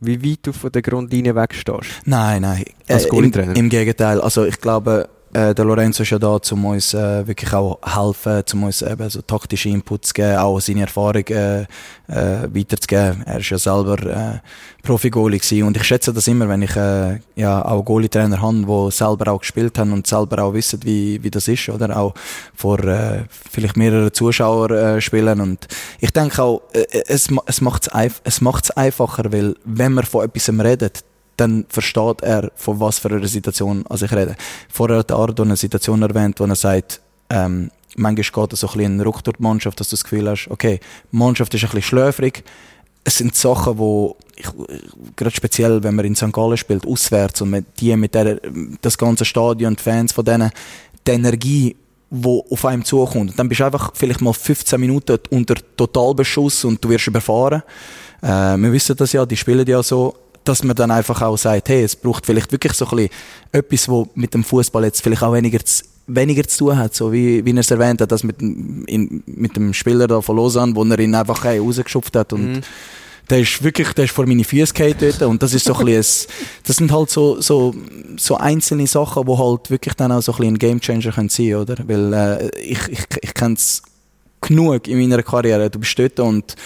wie weit du von der Grundlinie wegstehst? Nein, nein. Als äh, Im, Im Gegenteil. Also ich glaube, äh, der Lorenzo ist ja da, um uns äh, wirklich auch helfen, um uns eben so taktische Inputs zu geben, auch seine Erfahrung äh, äh, weiterzugeben. Er ist ja selber äh, Profi-Goalie und ich schätze das immer, wenn ich äh, ja auch Goalie-Trainer habe, die selber auch gespielt haben und selber auch wissen, wie, wie das ist, oder? Auch vor äh, vielleicht mehreren Zuschauern spielen und ich denke auch, es, es macht es einfacher, weil wenn man von etwas redet, dann versteht er, von was für einer Situation also ich rede. Vorher hat Ardo eine Situation erwähnt, wo er sagt, ähm, manchmal geht es so ein bisschen Ruck durch die Mannschaft, dass du das Gefühl hast, okay, die Mannschaft ist ein bisschen schläfrig. Es sind Sachen, wo ich, gerade speziell, wenn man in St. Gallen spielt, auswärts und mit die mit der, das ganze Stadion, die Fans von denen, die Energie, wo auf einem zukommt. Dann bist du einfach vielleicht mal 15 Minuten unter Totalbeschuss und du wirst überfahren. Äh, wir wissen das ja, die spielen ja so dass man dann einfach auch sagt, hey, es braucht vielleicht wirklich so ein bisschen etwas, wo mit dem Fußball jetzt vielleicht auch weniger zu, weniger zu tun hat, so wie, wie er es erwähnt hat, das mit, in, mit dem Spieler da von Lausanne, wo er ihn einfach hey, rausgeschupft hat und mhm. der ist wirklich, der ist vor meine Füße dort und das ist so ein bisschen, das sind halt so, so, so einzelne Sachen, die halt wirklich dann auch so ein bisschen ein Gamechanger können sein, oder? Weil äh, ich, ich, ich kenne es genug in meiner Karriere, du bist dort und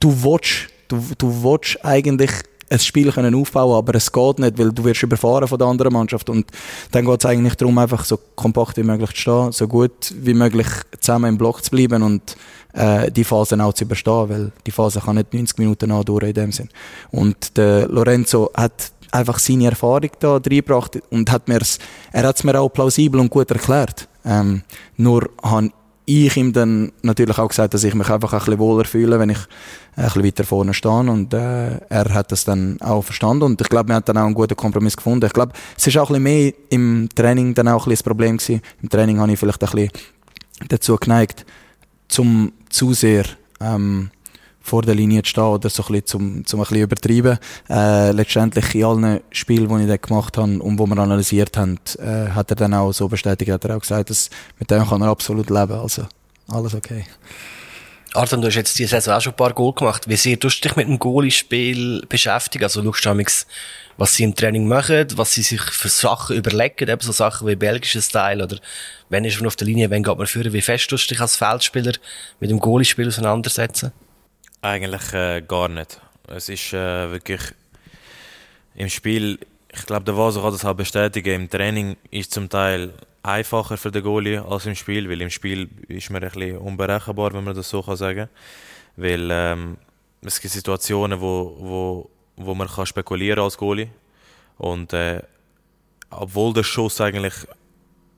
du willst, du, du willst eigentlich ein Spiel können aufbauen aber es geht nicht, weil du wirst überfahren von der anderen Mannschaft und dann geht es eigentlich darum, einfach so kompakt wie möglich zu stehen, so gut wie möglich zusammen im Block zu bleiben und äh, die Phase auch zu überstehen, weil die Phase kann nicht 90 Minuten andauern in dem Sinn. Und der Lorenzo hat einfach seine Erfahrung da reingebracht und hat mir's, er hat es mir auch plausibel und gut erklärt. Ähm, nur habe ich ihm dann natürlich auch gesagt, dass ich mich einfach ein bisschen wohler fühle, wenn ich ein bisschen weiter vorne stehe und äh, er hat das dann auch verstanden und ich glaube, wir haben dann auch einen guten Kompromiss gefunden. Ich glaube, es ist auch ein bisschen mehr im Training dann auch ein bisschen das Problem gewesen. Im Training habe ich vielleicht ein bisschen dazu geneigt, zum zu sehr ähm, vor der Linie zu stehen oder so ein bisschen zum, zum ein bisschen übertreiben. Äh, letztendlich in allen Spielen, die ich dann gemacht habe und wo wir analysiert haben, äh, hat er dann auch so bestätigt, hat er auch gesagt, dass mit dem kann er absolut leben. Also alles okay. Arthur, du hast jetzt diese Saison auch schon ein paar Goal gemacht. Wie sehr tust du dich mit dem Goalie-Spiel beschäftigen? Also schaust was sie im Training machen, was sie sich für Sachen überlegen, eben so Sachen wie belgischer Style oder wenn ist man auf der Linie, wenn geht man führen, wie fest tust du dich als Feldspieler mit dem Goalie-Spiel auseinandersetzen? Eigentlich äh, gar nicht. Es ist äh, wirklich im Spiel, ich glaube, der Vaso kann das auch bestätigen, im Training ist zum Teil einfacher für den Goalie als im Spiel, weil im Spiel ist man ein bisschen unberechenbar, wenn man das so kann sagen Weil ähm, es gibt Situationen, wo, wo, wo man kann spekulieren als Goalie und äh, obwohl der Schuss eigentlich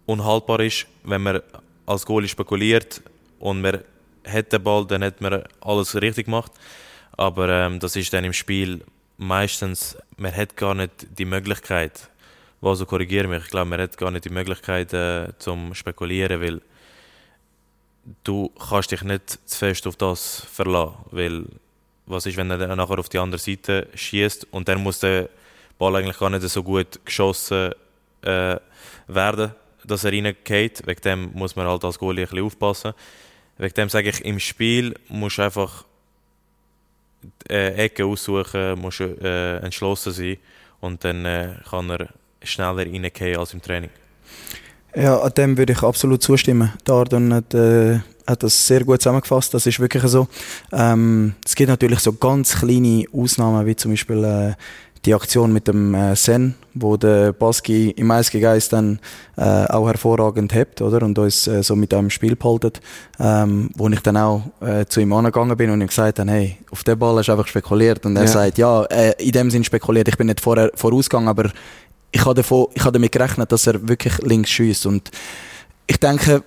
unhaltbar ist, wenn man als Goalie spekuliert und man hat den Ball, dann hat man alles richtig gemacht. Aber ähm, das ist dann im Spiel meistens, man hat gar nicht die Möglichkeit, also korrigiere mich, ich glaube, man hat gar nicht die Möglichkeit äh, zum Spekulieren, weil du kannst dich nicht zu fest auf das verlassen, weil was ist, wenn er dann nachher auf die andere Seite schießt und dann muss der Ball eigentlich gar nicht so gut geschossen äh, werden, dass er reingeht. Wegen dem muss man halt als Goalie ein bisschen aufpassen. Wegen dem sage ich, im Spiel musst du einfach äh, Ecken aussuchen, musst äh, entschlossen sein und dann äh, kann er schneller reingehen als im Training. Ja, an dem würde ich absolut zustimmen. Dardan hat, äh, hat das sehr gut zusammengefasst. Das ist wirklich so. Ähm, es gibt natürlich so ganz kleine Ausnahmen, wie zum Beispiel äh, die Aktion mit dem äh, Sen, wo der Baski im Eisgegeist dann äh, auch hervorragend hebt, oder? Und uns äh, so mit einem Spiel behaltet, ähm, wo ich dann auch äh, zu ihm angegangen bin und ihm gesagt habe, hey, auf den Ball hast du einfach spekuliert. Und er ja. sagt, ja, äh, in dem Sinn spekuliert, ich bin nicht vorher vorausgegangen, aber ich habe, davon, ich habe damit gerechnet, dass er wirklich links schießt. Und ich denke,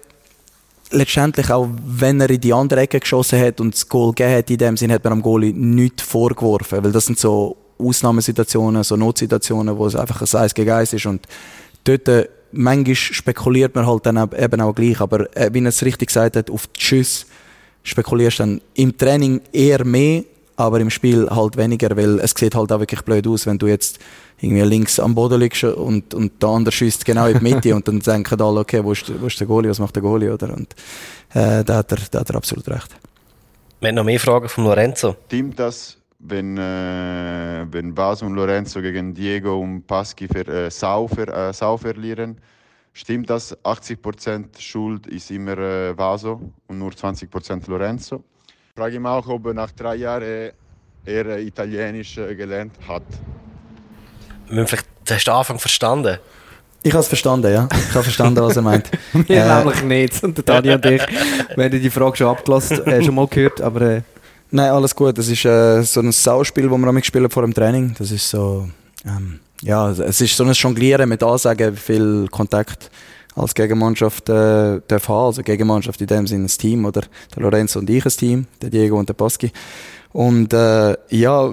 letztendlich auch, wenn er in die andere Ecke geschossen hat und das Goal gegeben hat, in dem Sinn hat man am Goalie nichts vorgeworfen, weil das sind so Ausnahmesituationen, so Notsituationen, wo es einfach ein Eis gegen Eis ist und dort äh, manchmal spekuliert man halt dann eben auch gleich, aber äh, wie er es richtig gesagt hat, auf die Schüsse spekulierst du dann im Training eher mehr, aber im Spiel halt weniger, weil es sieht halt auch wirklich blöd aus, wenn du jetzt irgendwie links am Boden liegst und, und der andere schießt genau in die Mitte und dann denken alle, okay, wo ist, wo ist der Goalie, was macht der Goalie, oder? Und äh, da, hat er, da hat er absolut recht. Wir haben noch mehr Fragen von Lorenzo. Stimmt das, wenn, äh, wenn Bas und Lorenzo gegen Diego und Paschi für, äh, Sau, für, äh, Sau verlieren? Stimmt das, 80% Schuld ist immer äh, Vaso und nur 20% Lorenzo? Ich frage ihn auch, ob er nach drei Jahren er Italienisch äh, gelernt hat wir vielleicht, hast du den Anfang verstanden? Ich habe es verstanden, ja. Ich habe verstanden, was er meint. Wir äh, nämlich nicht. Und der Dani und ich, wir haben die Frage schon abgelassen, äh, schon mal gehört, aber... Äh. Nein, alles gut. Das ist äh, so ein Sauspiel, das wir auch gespielt vor dem Training. Das ist so... Ähm, ja, es ist so ein Jonglieren mit Ansagen, wie viel Kontakt als Gegenmannschaft äh, darf haben. Also Gegenmannschaft in dem Sinne ein Team oder der Lorenzo und ich ein Team, der Diego und der Paschi. Und äh, ja,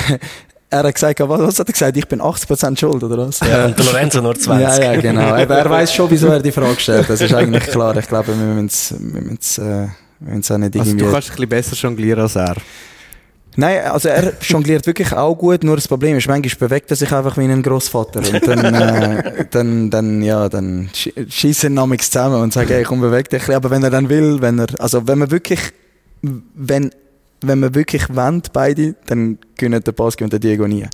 er hat gesagt, was, was hat er gesagt? Ich bin 80% schuld, oder was? Ja, und der Lorenzo nur 20. ja, ja, genau. Aber er weiß schon, wieso er die Frage stellt. Das ist eigentlich klar. Ich glaube, wir müssen es, wir müssen es, äh, müssen auch nicht also du kannst ein bisschen besser jonglieren als er. Nein, also er jongliert wirklich auch gut, nur das Problem ist, manchmal bewegt er sich einfach wie ein Großvater und dann, äh, dann, dann, ja, dann schießen wir zusammen und sagen, hey, komm, beweg dich. Aber wenn er dann will, wenn er, also wenn man wirklich, wenn wenn wir wirklich wollen, beide, dann gewinnen der Pascal und der Diego nie.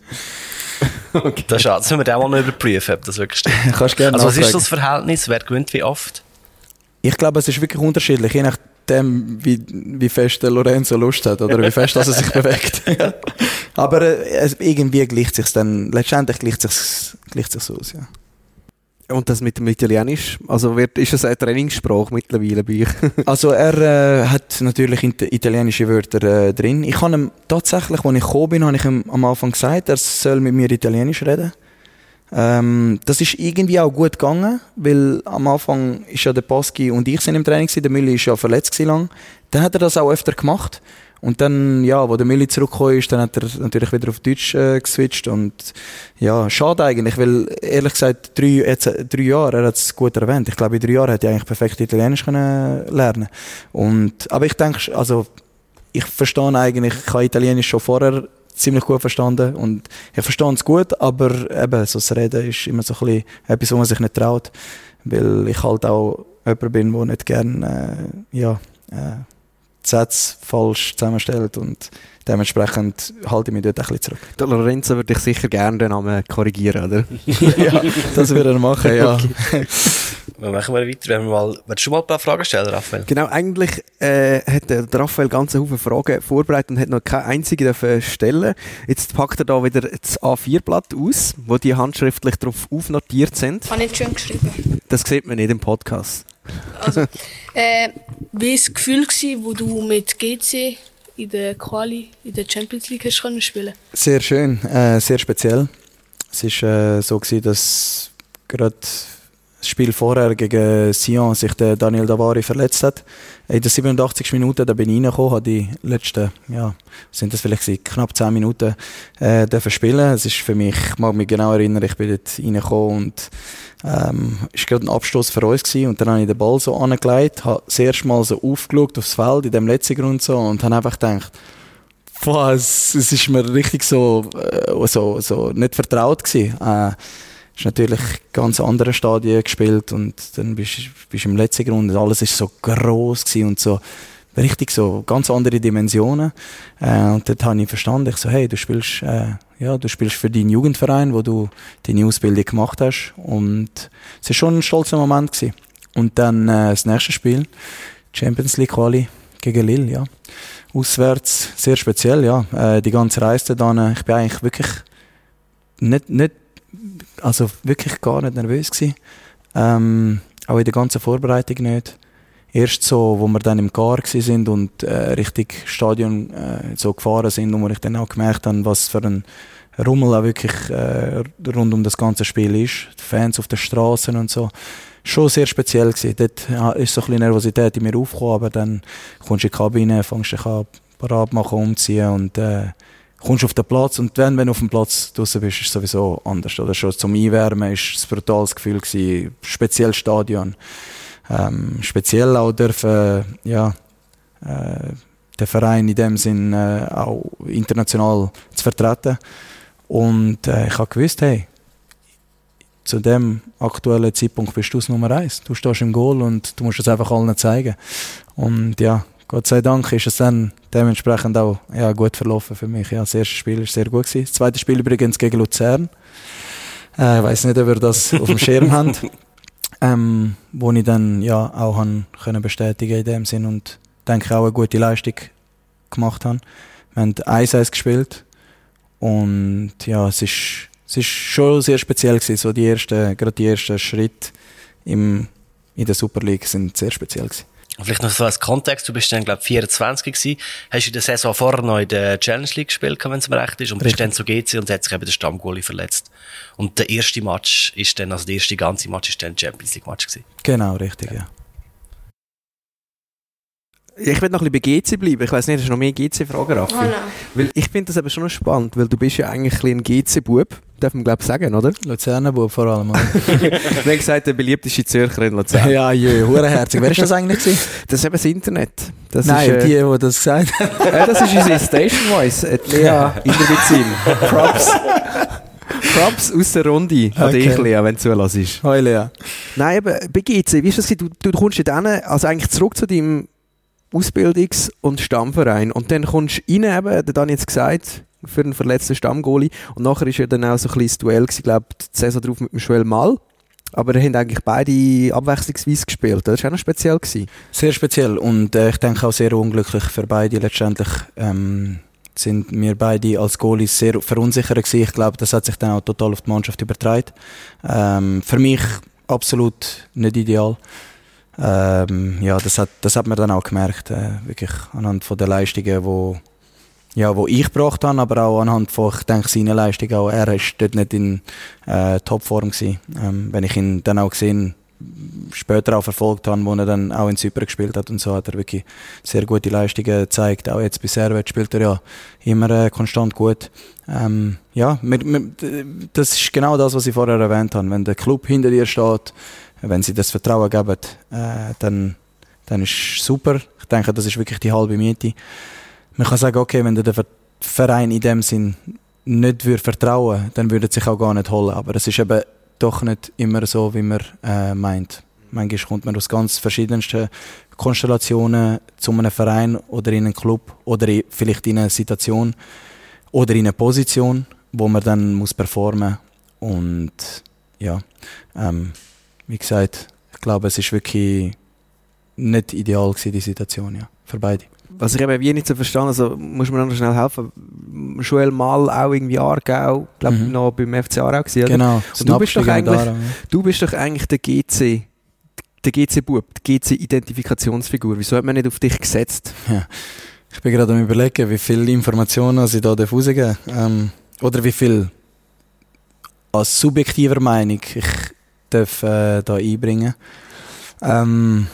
okay. Das, ist, das müssen wir auch mal überprüfen, ob das wirklich stimmt. Kannst gerne also was ist das Verhältnis? Wer gewinnt wie oft? Ich glaube, es ist wirklich unterschiedlich, je nachdem, wie, wie fest der Lorenzo Lust hat oder wie fest dass er sich bewegt. Aber äh, es, irgendwie gleicht sich dann, letztendlich gleicht sich gleicht sich's aus, ja. Und das mit dem Italienisch, also wird, ist das eine Trainingssprache mittlerweile bei euch? Also er äh, hat natürlich italienische Wörter äh, drin. Ich habe ihm tatsächlich, als ich gekommen bin, habe ich ihm am Anfang gesagt, er soll mit mir Italienisch reden. Ähm, das ist irgendwie auch gut gegangen, weil am Anfang ist ja der Paschi und ich sind im Training gewesen, der Mülli ist ja verletzt lang. Dann hat er das auch öfter gemacht. Und dann, ja, wo der Mülli zurückgekommen ist, dann hat er natürlich wieder auf Deutsch äh, geswitcht und ja, schade eigentlich, weil ehrlich gesagt, drei, jetzt, drei Jahre, er hat es gut erwähnt, ich glaube in drei Jahren hätte ich eigentlich perfekt Italienisch können lernen und Aber ich denke, also ich verstehe eigentlich, ich habe Italienisch schon vorher ziemlich gut verstanden und ich verstehe es gut, aber eben, so das Reden ist immer so ein bisschen etwas, wo man sich nicht traut, weil ich halt auch jemand bin, der nicht gerne äh, ja, äh, Sätze falsch zusammenstellt und dementsprechend halte ich mich dort ein bisschen zurück. Der Lorenzo würde ich sicher gerne den Namen korrigieren, oder? ja, das würde er machen, ja. Dann machen wir weiter. Wenn wir mal, willst du mal ein paar Fragen stellen, Raphael? Genau, eigentlich äh, hat der Raphael ganz Haufen Fragen vorbereitet und hat noch keine einzige dürfen stellen. Jetzt packt er da wieder das A4-Blatt aus, wo die handschriftlich darauf aufnotiert sind. Habe ich schön geschrieben. Das sieht man nicht im Podcast. Also, äh, wie war das Gefühl, gewesen, wo du mit GC in der Quali, in der Champions League hast können spielen? Sehr schön, äh, sehr speziell. Es war äh, so, gewesen, dass gerade das Spiel vorher gegen Sion sich der Daniel Davari verletzt hat. In den 87 Minuten da bin ich reingekommen, habe die letzten, ja, sind das vielleicht knapp 10 Minuten äh, dürfen spielen. Es ist für mich, ich mag mich genau erinnern, ich bin dort reingekommen und ähm, ist gerade ein Abstoß für uns gewesen und dann habe ich den Ball so angelegt, habe das erste Mal so aufgeschaut aufs Feld in dem letzten Grund so und habe einfach gedacht, Boah, es, es ist mir richtig so, äh, so, so nicht vertraut gewesen. Äh, ist natürlich ganz andere Stadien gespielt und dann bist bist im letzten Grund und alles ist so groß und so richtig so ganz andere Dimensionen. Äh, und dort habe ich verstanden, ich so, hey, du spielst, äh, ja, du spielst für deinen Jugendverein, wo du deine Ausbildung gemacht hast und es ist schon ein stolzer Moment gewesen. Und dann äh, das nächste Spiel, Champions League Quali gegen Lille, ja auswärts sehr speziell, ja. Äh, die ganze Reise dann, ich bin eigentlich wirklich nicht, nicht also wirklich gar nicht nervös gewesen. Ähm, auch in der ganzen Vorbereitung nicht. Erst so, wo wir dann im gewesen sind und äh, Richtung Stadion äh, so gefahren sind, wo ich dann auch gemerkt habe, was für ein Rummel auch wirklich äh, rund um das ganze Spiel ist. Die Fans auf den Straßen und so schon sehr speziell gewesen. Dort ist so ein bisschen Nervosität in mir aufgekommen, aber dann kommst du in die Kabine, fängst dich an, parat machen, umziehen und äh, kommst auf den Platz und wenn, wenn du auf dem Platz draußen bist, ist es sowieso anders. Oder schon zum Einwärmen ist es ein brutales Gefühl gewesen, speziell Stadion. Ähm, speziell auch dürfen, ja, äh, den Verein in dem Sinn äh, auch international zu vertreten. Und äh, ich habe gewusst, hey, zu dem aktuellen Zeitpunkt bist du das Nummer eins. Du stehst im Goal und du musst es einfach allen zeigen. Und ja, Gott sei Dank ist es dann dementsprechend auch ja, gut verlaufen für mich. Ja, das erste Spiel war sehr gut. Gewesen. Das zweite Spiel übrigens gegen Luzern. Äh, ich weiß nicht, ob wir das auf dem Schirm haben. Ähm, wo ich dann ja auch han können bestätigen in dem Sinn und denke auch eine gute Leistung gemacht habe. Wir haben 1-1 gespielt und ja, es ist es ist schon sehr speziell gewesen. So die ersten, gerade die ersten Schritte im, in der Super League sind sehr speziell gewesen. Vielleicht noch so als Kontext, du bist dann, glaube ich, 24 gewesen, hast in der Saison vorher noch in der Challenge League gespielt, wenn es mir recht ist, und bist dann zu GC und hat sich eben der Stammgoalie verletzt. Und der erste Match ist dann, also der erste ganze Match ist dann Champions League Match gewesen. Genau, richtig, ja. Ich will noch ein bisschen bei GC bleiben. Ich weiß nicht, hast du noch mehr GC-Fragen, Raffi? Oh nein. Weil ich finde das eben schon noch spannend, weil du bist ja eigentlich ein, GC-Bub, darf man glaube ich sagen, oder? Luzerner Bub vor allem. Wer gesagt, der beliebteste Zürcher in Luzern. ja, jö, hurenherzig. Wer ist das eigentlich gewesen? Das ist eben das Internet. Das Nein, ist, äh, die, die das gesagt haben. Ja, das ist unsere Station Voice, äh, die Lea Inderbizin. Props. Props aus der Runde an Okay. dich, Lea, wenn du zulässt. Hoi Lea. Nein, eben, bei GC, wie ist das? Du, du kommst dort hin, also eigentlich zurück zu deinem Ausbildungs- und Stammverein. Und dann kommst du rein, eben, der Dani jetzt gesagt, für einen verletzten Stammgoalie. Und nachher ist ja dann auch so ein kleines Duell ich glaube, die Saison drauf mit dem Joel Mal. Aber ihr habt eigentlich beide abwechslungsweise gespielt. Das war auch noch speziell. Gewesen. Sehr speziell und äh, ich denke auch sehr unglücklich für beide. Letztendlich ähm, sind wir beide als Goalies sehr verunsichert gewesen. Ich glaube, das hat sich dann auch total auf die Mannschaft übertragen. Ähm, für mich absolut nicht ideal. Ähm, ja, das hat, das hat man dann auch gemerkt, äh, wirklich anhand von der Leistungen, wo, ja, wo ich gebracht habe, aber auch anhand von, ich denke, seiner Leistung auch. Er ist dort nicht in äh, Topform gewesen. Ähm, wenn ich ihn dann auch gesehen später auch verfolgt habe, wo er dann auch in Zypern gespielt hat und so hat er wirklich sehr gute Leistungen gezeigt. Auch jetzt bei Servet spielt er ja immer äh, konstant gut. Ähm, ja, wir, wir, das ist genau das, was ich vorher erwähnt habe. Wenn der Club hinter dir steht, wenn sie das Vertrauen geben, äh, dann, dann ist super. Ich denke, das ist wirklich die halbe Miete. Man kann sagen, okay, wenn der Verein in dem Sinn nicht würde vertrauen, dann würde sich auch gar nicht holen. Aber es ist eben doch nicht immer so, wie man äh, meint. Manchmal kommt man aus ganz verschiedensten Konstellationen zu einem Verein oder in einen Club oder vielleicht in eine Situation oder in eine Position, wo man dann muss performen und ja, ähm, wie gesagt, ich glaube, es ist wirklich nicht ideal gewesen, die Situation, ja, für beide. Was ich eben wie nicht so verstanden also muss man noch schnell helfen. Joel Mal auch irgendwie Aargau, glaube mhm. noch beim FC Aarau gewesen, oder? Genau. Und du bist, doch eigentlich, Aarau, ja. du bist doch eigentlich der GC, der GC-Bub, die GC-Identifikationsfigur. Wieso hat man nicht auf dich gesetzt? Ja. Ich bin gerade am überlegen, wie viele Informationen ich da rausgeben ähm, Oder wie viel als subjektiver Meinung ich darf, äh, da einbringen ähm,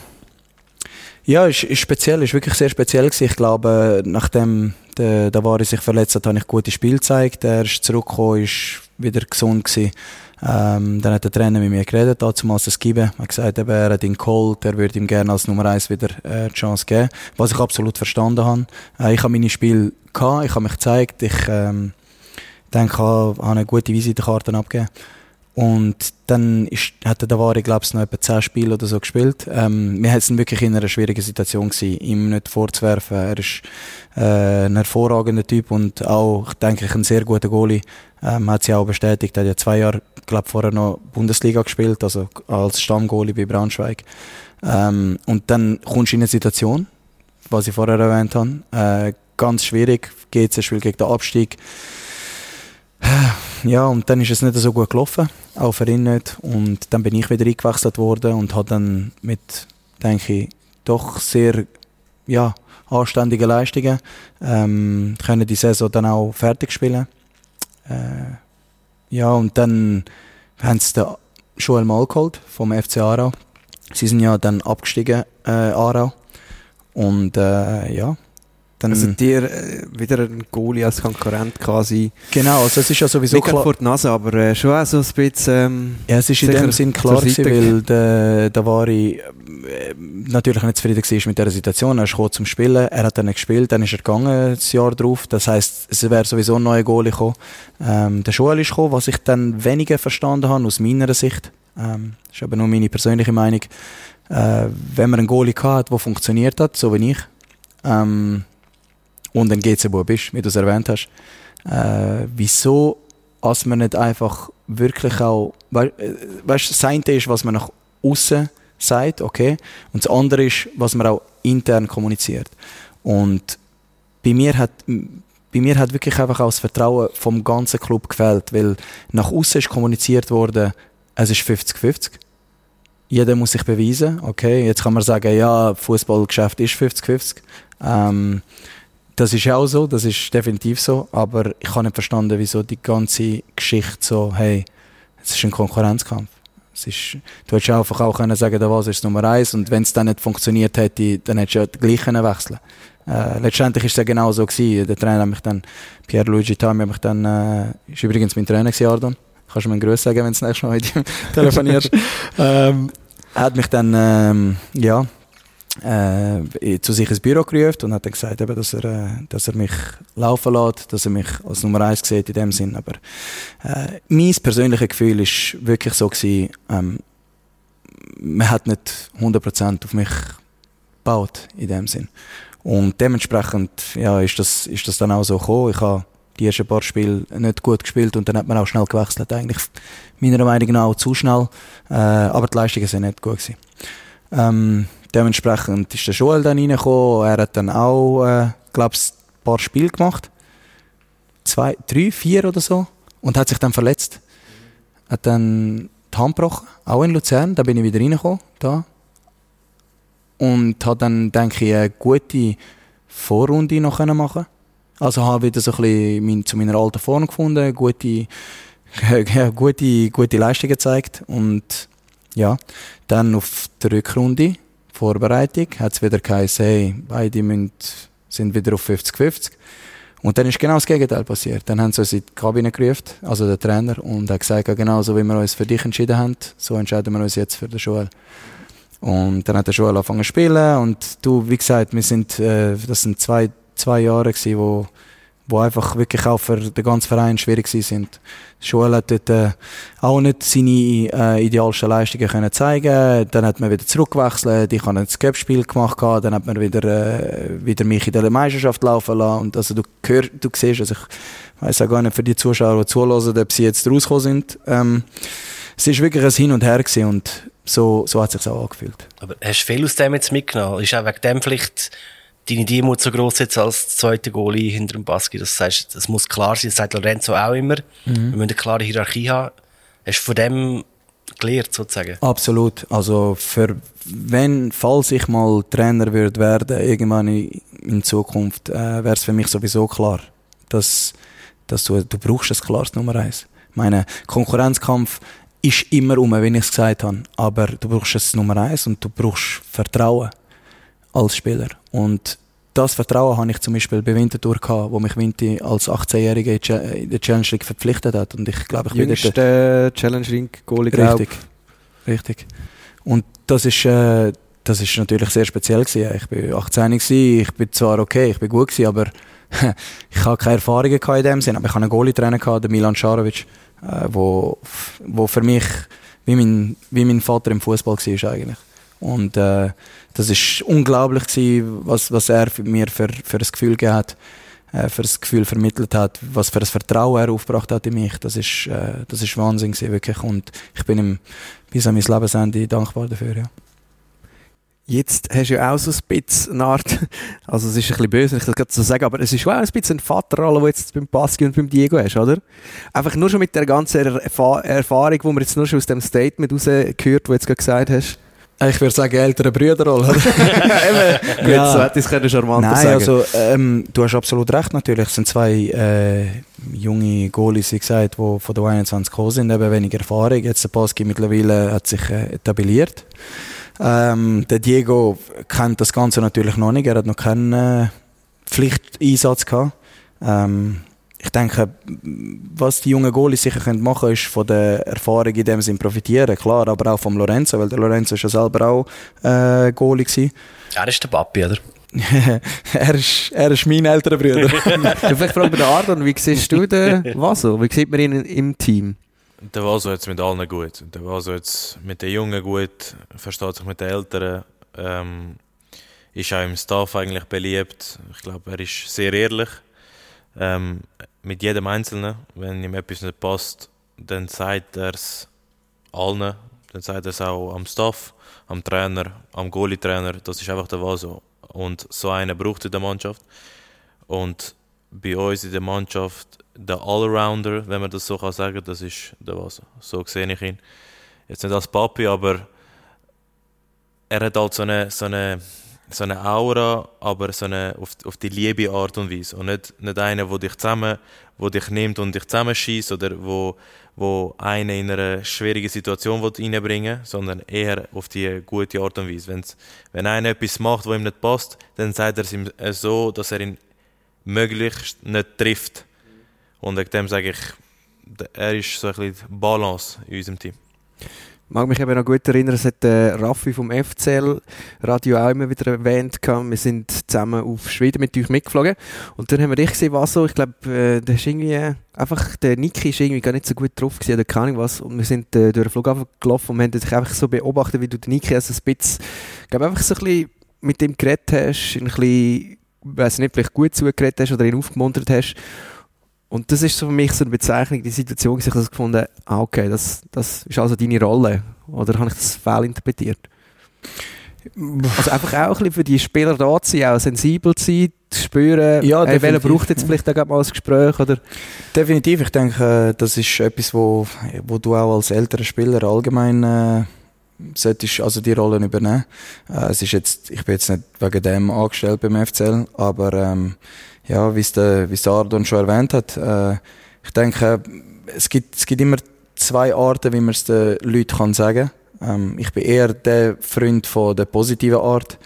ja, ist, ist speziell, ist wirklich sehr speziell gewesen. Ich glaube, nachdem der, Wari sich verletzt hat, habe ich gute Spiel gezeigt. Er ist zurückgekommen, ist wieder gesund gewesen. Ähm, dann hat der Trainer mit mir geredet, damals das Gibe. Er hat gesagt, eben, er hat ihn geholt, er würde ihm gerne als Nummer 1 wieder äh, die Chance geben. Was ich absolut verstanden habe. Äh, ich habe meine Spiele gehabt, ich habe mich gezeigt, ich ähm, denke, ich habe eine gute Visitenkarte abgegeben. Und dann ist, hat der Davari, glaube ich, noch etwa 10 Spiele oder so gespielt. Ähm, wir hatten wirklich in einer schwierigen Situation gewesen, ihm nicht vorzuwerfen. Er ist äh, ein hervorragender Typ und auch, denke ich, ein sehr guter Goalie. Ähm, hat sie auch bestätigt. Er hat ja zwei Jahre, glaube vorher noch Bundesliga gespielt, also als Stammgoalie bei Braunschweig. Ähm, und dann kommst du in eine Situation, was ich vorher erwähnt habe, äh, ganz schwierig. GC spielt gegen den Abstieg ja, und dann ist es nicht so gut gelaufen, auch nicht. Und dann bin ich wieder eingewechselt worden und habe dann mit, denke ich, doch sehr ja, anständigen Leistungen ähm, können die Saison dann auch fertig spielen. Äh, ja, und dann haben sie den Joel Mal geholt vom FC Aarau. Sie sind ja dann abgestiegen, äh, Aarau. Und äh, ja, dann also dir äh, wieder ein Goalie als Konkurrent quasi. Genau, also es ist ja sowieso klar. vor die Nase, aber äh, schon auch so ein bisschen. Ähm, ja, es ist in dem Sinn klar gewesen, weil der, der Vari äh, natürlich nicht zufrieden war mit dieser Situation. Er ist gekommen zum Spielen, er hat dann nicht gespielt, dann ist er gegangen das Jahr drauf. Das heisst, es wäre sowieso ein neuer Goalie gekommen. Ähm, der Joel ist gekommen, was ich dann weniger verstanden habe aus meiner Sicht. Ähm, das ist aber nur meine persönliche Meinung. Äh, wenn man einen Goalie hat, der funktioniert hat, so wie ich, ähm, und ein GC-Bub bist, wie du es erwähnt hast, äh, wieso, als man nicht einfach wirklich auch, weißt du, das eine ist, was man nach außen sagt, okay, und das andere ist, was man auch intern kommuniziert. Und bei mir hat bei mir hat wirklich einfach auch das Vertrauen vom ganzen Club gefällt, weil nach außen ist kommuniziert worden, es ist 50-50. Jeder muss sich beweisen, okay. Jetzt kann man sagen, ja, Fußballgeschäft ist 50-50. Ähm, das ist auch so, das ist definitiv so, aber ich habe nicht verstanden, wieso die ganze Geschichte so, hey, es ist ein Konkurrenzkampf. Es ist, du hättest einfach auch können sagen, da was ist Nummer eins und wenn es dann nicht funktioniert hätte, dann hättest du ja gleich können wechseln. Äh, letztendlich ist es ja genau so gewesen. Der Trainer hat mich dann, Pierre Luigi Tami hat mich dann, äh, ist übrigens mein Trainer gewesen, Ardon. Kannst du mir einen Grüß sagen, wenn du das nächste Mal mit ihm telefonierst. ähm, hat mich dann, ähm, ja, äh, zu sich ins Büro gerufen und hat dann gesagt, eben, dass, er, äh, dass er mich laufen lässt, dass er mich als Nummer eins sieht in dem Sinn. Aber äh, mein persönliches Gefühl ist wirklich so gewesen, ähm, man hat nicht 100% auf mich gebaut, in dem Sinn. Und dementsprechend ja, ist, das, ist das dann auch so gekommen. Ich habe die ersten paar Spiele nicht gut gespielt und dann hat man auch schnell gewechselt. Eigentlich meiner Meinung nach auch zu schnell. Äh, aber die Leistungen sind nicht gut gewesen. Ähm, dementsprechend ist der Joel dann reingekommen. Er hat dann auch, äh, glaube ich, ein paar Spiele gemacht. Zwei, drei, vier oder so. Und hat sich dann verletzt. Hat dann die Hand gebrochen, auch in Luzern. Da bin ich wieder reingekommen. Da. Und hat dann, denke ich, eine gute Vorrunde noch machen Also habe wieder so ein bisschen mein, zu meiner alten Form gefunden, gute, ja, gute, gute Leistungen gezeigt. Und ja, dann auf der Rückrunde, Vorbereitung, hat es wieder geheißen, hey, beide müssen, sind wieder auf 50-50. Und dann ist genau das Gegenteil passiert. Dann haben sie uns in die Kabine gerufen, also der Trainer, und hat gesagt, genau so wie wir uns für dich entschieden haben, so entscheiden wir uns jetzt für den Joel. Und dann hat der Joel angefangen zu spielen und du, wie gesagt, wir sind, äh, das sind zwei, zwei Jahre gewesen, wo wo einfach wirklich auch für den ganzen Verein schwierig sind. Joel hat dort äh, auch nicht seine äh, idealsten Leistungen können zeigen. Dann hat man wieder zurückgewechselt. Ich habe ein Cup-Spiel gemacht. Dann hat man wieder, äh, wieder mich in der Meisterschaft laufen lassen. Und also du, hörst, du siehst, also ich weiß auch gar nicht für die Zuschauer, die zuhören, ob sie jetzt rausgekommen sind. Ähm, es ist wirklich ein Hin und Her gewesen und so, so hat es sich auch angefühlt. Aber hast du viel aus dem jetzt mitgenommen? Ist auch wegen dem vielleicht deine Demut so groß jetzt als zweiter Goalie hinter dem Baski, dass du sagst, das muss klar sein, das sagt Lorenzo auch immer. Mhm. Wir müssen eine klare Hierarchie haben. Hast du von dem gelernt, sozusagen? Absolut. Also, für, wenn, falls ich mal Trainer würde werden, irgendwann in, Zukunft, äh, wäre es für mich sowieso klar, dass, dass du, du brauchst das klares Nummer eins. Meine Konkurrenzkampf ist immer um, wenn ich es gesagt habe. Aber du brauchst das Nummer eins und du brauchst Vertrauen als Spieler. Und das Vertrauen habe ich zum Beispiel bei Winterthur gehabt, wo mich Winti als 18-Jähriger in der Challenge League verpflichtet hat. Und ich glaube, ich Jüngste bin dort, Challenge League Goalie, Richtig, richtig. Und das ist, äh, das ist natürlich sehr speziell gewesen. Ich bin 18 gewesen, ich bin zwar okay, ich bin gut gewesen, aber ich habe keine Erfahrungen in dem Sinne. Aber ich habe einen Goalie-Trainer gehabt, den Milan Šarovic, äh, wo, wo für mich wie mein, wie mein Vater im Fußball war eigentlich. Und äh, das ist unglaublich gewesen, was, was er mir für, für ein Gefühl gegeben hat, äh, für das Gefühl vermittelt hat, was für ein Vertrauen er aufgebracht hat in mich. Das ist, äh, das ist Wahnsinn gewesen, wirklich. Und ich bin ihm bis an mein Lebensende dankbar dafür, ja. Jetzt hast du ja auch so ein bisschen eine Art, also es ist ein bisschen böse, ich das gerade so sagen, aber es ist auch ein bisschen eine Vaterrolle, die du jetzt beim Pascal und beim Diego hast, oder? Einfach nur schon mit der ganzen Erfa Erfahrung, die wir jetzt nur schon aus dem Statement rausgehört, wo du jetzt gerade gesagt hast. Ich würde sagen, ältere Brüder, oder? Eben, ja. so hätte ich es charmanter Nein, sagen. also, ähm, du hast absolut recht natürlich. Es sind zwei äh, junge Goalies, wie gesagt, die von der 21 gekommen sind, eben weniger Erfahrung. Jetzt der Paski mittlerweile hat sich äh, etabliert. Ähm, der Diego kennt das Ganze natürlich noch nicht. Er hat noch keinen äh, Pflichteinsatz gehabt. Ähm, ich denke, was die jungen Goalies sicher machen können, ist von der Erfahrung in dem Sinn profitieren, klar, aber auch vom Lorenzo, weil der Lorenzo ist ja selber auch äh, Goalie gewesen. Er ist der Papi, oder? er, ist, er ist mein älterer Bruder. Vielleicht frage bei der Ardon, wie siehst du den Vaso? Wie sieht man ihn im Team? Der Vaso jetzt mit allen gut. Der Vaso jetzt mit den Jungen gut, versteht sich mit den Älteren. Ähm, ist auch im Staff eigentlich beliebt. Ich glaube, er ist sehr ehrlich ähm, mit jedem Einzelnen. Wenn ihm etwas nicht passt, dann sagt er es allen. Dann sagt er es auch am Staff, am Trainer, am Goalie-Trainer. Das ist einfach der Fall so. Und so einen braucht in der Mannschaft. Und bei uns in der Mannschaft, der Allrounder, wenn man das so kann sagen, das ist der Vaso. So sehe ich ihn. Jetzt nicht als Papi, aber er hat halt so eine, so eine so eine Aura, aber so eine auf, auf die liebe Art und Weise. Und nicht, nicht einer, der dich zusammen, wo dich nimmt und dich zusammenschießt oder wo, wo einen in eine schwierige Situation reinbringen will, sondern eher auf die gute Art und Weise. Wenn's, wenn einer etwas macht, was ihm nicht passt, dann sagt er es ihm so, dass er ihn möglichst nicht trifft. Und dem sage ich, er ist so ein bisschen Balance in unserem Team mag mich eben noch gut erinnern, es hat äh, Raffi vom FCL Radio auch immer wieder erwähnt. Gehabt. Wir sind zusammen auf Schweden mit euch mitgeflogen. Und dann haben wir dich gesehen, was so. Ich glaube, äh, der ist irgendwie, äh, einfach, der Niki ist irgendwie gar nicht so gut drauf gewesen, oder keine was. Und wir sind äh, durch den Flughafen gelaufen und haben dich einfach so beobachtet, wie du den Niki also ein bisschen, ich einfach so ein bisschen mit ihm geredet hast, ein bisschen, weiß nicht, vielleicht gut zugeredet hast oder ihn aufgemuntert hast. Und das ist für mich so eine Bezeichnung, die Situation, dass ich gefunden habe, ah, okay, das, das ist also deine Rolle. Oder habe ich das fehlinterpretiert? Also einfach auch ein bisschen für die Spieler da zu sein, auch sensibel zu sein, zu spüren, Ja, hey, welcher braucht jetzt vielleicht auch mal ein Gespräch, oder? Definitiv, ich denke, äh, das ist etwas, wo, wo du auch als älterer Spieler allgemein äh, solltest also die Rollen übernehmen. Äh, es ist jetzt, ich bin jetzt nicht wegen dem angestellt beim FCL, aber ähm, ja, wie es der, wie es der Ardon schon erwähnt hat, äh, ich denke, es gibt, es gibt immer zwei Arten, wie man es den Leuten kann sagen ähm, Ich bin eher der Freund von der positiven Art.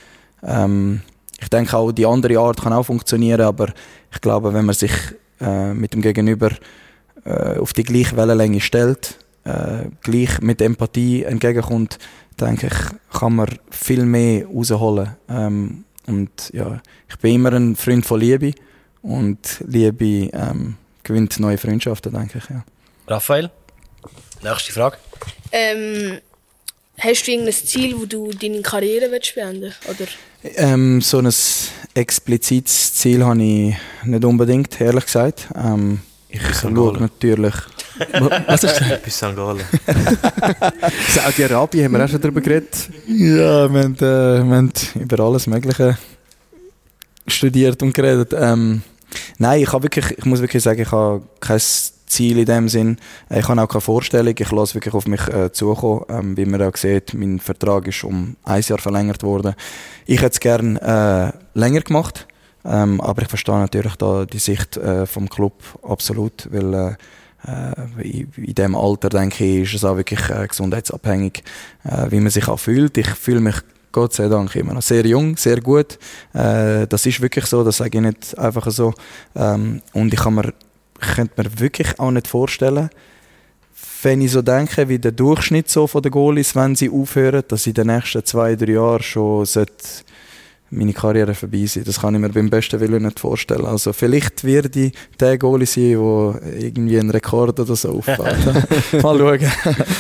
Ähm, ich denke auch, die andere Art kann auch funktionieren, aber ich glaube, wenn man sich äh, mit dem Gegenüber äh, auf die gleiche Wellenlänge stellt, äh, gleich mit Empathie entgegenkommt, denke ich, kann man viel mehr rausholen. Ähm, und ja, ich bin immer ein Freund von Liebe und Liebe ähm, gewinnt neue Freundschaften, denke ich. Ja. Raphael, nächste Frage. Ähm, hast du irgendein Ziel, wo du deine Karriere willst beenden Oder? Ähm, so ein explizites Ziel habe ich nicht unbedingt, ehrlich gesagt. Ähm, ich schaue natürlich. Was du gesagt? Bis St. Gallen. Saudi-Arabien haben wir auch schon darüber geredet. Ja, wir haben, äh, wir haben über alles Mögliche studiert und geredet. Ähm, nein, ich, habe wirklich, ich muss wirklich sagen, ich habe kein Ziel in dem Sinn. Ich habe auch keine Vorstellung. Ich lasse wirklich auf mich äh, zukommen. Ähm, wie man auch sieht, mein Vertrag ist um ein Jahr verlängert worden. Ich hätte es gerne äh, länger gemacht. Ähm, aber ich verstehe natürlich da die Sicht äh, vom Club absolut, weil äh, äh, in, in dem Alter denke ich, ist es auch wirklich äh, gesundheitsabhängig, äh, wie man sich auch fühlt. Ich fühle mich Gott sei Dank immer noch sehr jung, sehr gut. Äh, das ist wirklich so, das sage ich nicht einfach so. Ähm, und ich kann mir, könnte mir wirklich auch nicht vorstellen, wenn ich so denke, wie der Durchschnitt so von den Goalies, wenn sie aufhören, dass in den nächsten zwei, drei Jahren schon sollte meine Karriere vorbei sein. Das kann ich mir beim besten Willen nicht vorstellen. Also vielleicht wird ich der Goalie sein, der irgendwie einen Rekord oder so aufbaut. Mal schauen,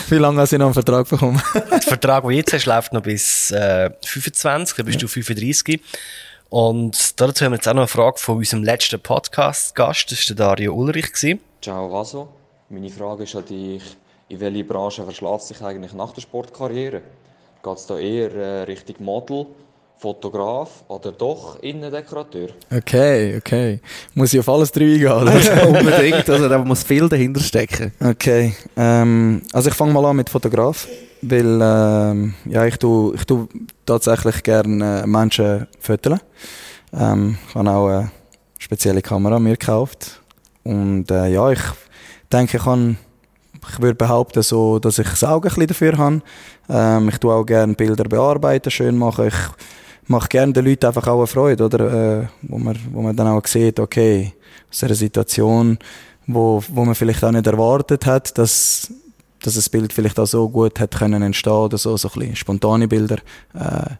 wie lange ich noch einen Vertrag bekomme. Der Vertrag, den du jetzt hast, läuft noch bis äh, 25, dann bist du 35. Und dazu haben wir jetzt auch noch eine Frage von unserem letzten Podcast-Gast, das war der Dario Ulrich. Gewesen. Ciao Vaso. Meine Frage ist an dich, in welche Branche verschlägt sich eigentlich nach der Sportkarriere? Geht es da eher äh, Richtung Model, Fotograf oder doch Innendekorateur? Okay, okay. Muss ich auf alles drei eingehen? oder? Unbedingt, also da muss viel dahinter stecken. Okay, ähm, also ich fange mal an mit Fotograf, weil ähm, ja, ich tu, ich tu tatsächlich gerne äh, Menschen fotografieren. Ähm, ich habe auch eine spezielle Kamera mir gekauft und äh, ja, ich denke, ich kann ich würde behaupten, so, dass ich das Auge ein bisschen dafür habe. Ähm, ich tue auch gerne Bilder bearbeiten, schön machen. Ich mache gerne den Leuten einfach auch eine Freude, oder? Äh, wo, man, wo man dann auch sieht, okay, aus einer Situation, wo, wo man vielleicht auch nicht erwartet hat, dass, dass das Bild vielleicht auch so gut hat können entstehen oder so, so ein bisschen spontane Bilder. Äh,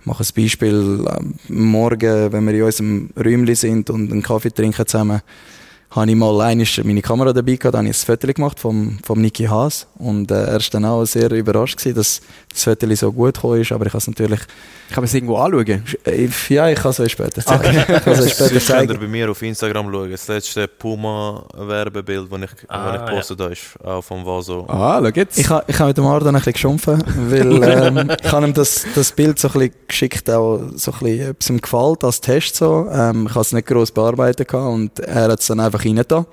ich mache ein Beispiel, am Morgen, wenn wir in unserem Räumchen sind und einen Kaffee trinken zusammen, habe ich mal einmal meine Kamera dabei gehabt, habe ich ein Foto gemacht vom, vom Niki Haas und äh, er war dann auch sehr überrascht gewesen, dass das Foto so gut gekommen ist, aber ich habe es natürlich, Kann man es irgendwo anschauen? äh, ja, ich kann es euch später zeigen. Ich kann es euch später Sonst könnt ihr zeigen. bei mir auf Instagram schauen. Das letzte Puma-Werbebild, das ich, Ah, das ich gepostet habe, ist auch vom Vaso. Ah, schau jetzt. Ich habe ich ha mit dem Ardan ein bisschen geschumpfen, weil ähm, ich habe ihm das, das Bild so ein bisschen geschickt, auch so ein bisschen, ob es ihm gefällt als Test so. Ähm, ich habe es nicht gross bearbeitet gehabt und er hat es dann einfach rein da.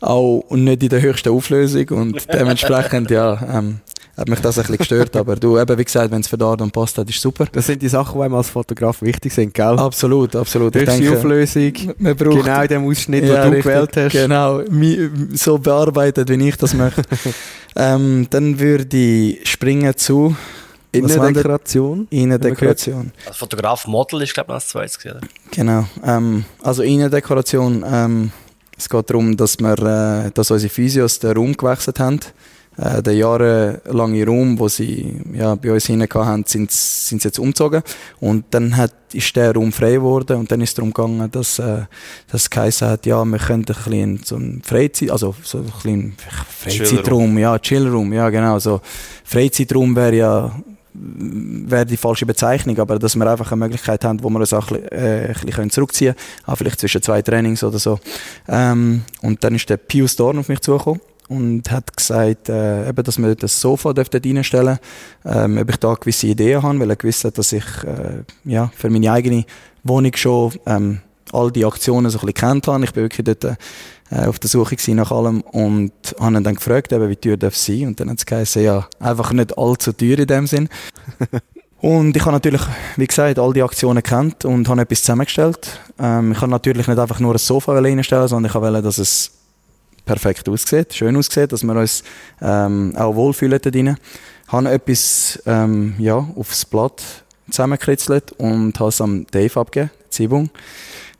Auch und nicht in der höchsten Auflösung und dementsprechend, ja, ähm, hat mich das ein bisschen gestört. Aber du, eben, wie gesagt, wenn es für den Ardan passt, hat, ist super. Das sind die Sachen, die einem als Fotograf wichtig sind, gell? Absolut, absolut. Ich Höchste denke, Auflösung, man braucht genau in dem Ausschnitt, Ja, den du richtig. gewählt hast. Genau, so bearbeitet, wie ich das möchte. ähm, dann würde ich springen zu? Innendekoration. Innendekoration. Als Fotograf Model ist, glaube ich, noch das zweite. Genau. Ähm, also Innendekoration, ähm, es geht darum, dass wir, äh, dass unsere Physios den Raum gewechselt haben. Äh, der jahrelange Raum, wo sie ja, bei uns hinein haben, sind, sind sie jetzt umgezogen. Und dann hat, ist der Raum frei geworden und dann ist es darum gegangen, dass, äh, dass geheißen hat, ja, wir könnten ein bisschen so ein Freizeit, also so ein bisschen Freizeitraum, ja, Chillraum, ja genau, so Freizeitraum wäre ja wäre die falsche Bezeichnung, aber dass wir einfach eine Möglichkeit haben, wo wir uns auch ein bisschen, äh, ein bisschen zurückziehen können, auch vielleicht zwischen zwei Trainings oder so. Ähm, und dann ist der Pius Dorn auf mich zugekommen und hat gesagt, äh, eben, dass wir das Sofa dürften reinstellen ähm, ob ich da gewisse Ideen habe, weil er gewusst hat, dass ich äh, ja, für meine eigene Wohnung schon ähm, all die Aktionen so ein bisschen kennt habe. Ich bin wirklich dort äh, auf der Suche nach allem und habe ihn dann gefragt, eben, wie teuer darf sein und dann hat es geheißen, ja, einfach nicht allzu teuer in dem Sinn. Und ich habe natürlich, wie gesagt, all die Aktionen kennt und habe etwas zusammengestellt. Ähm, ich habe natürlich nicht einfach nur ein Sofa reinstellen, sondern ich wollte, dass es perfekt aussieht, schön aussieht, dass wir uns ähm, auch wohlfühlen da drin. Ich habe etwas ähm, ja, aufs Blatt zusammengekritzelt und habe es am Dave abgegeben, Zibung.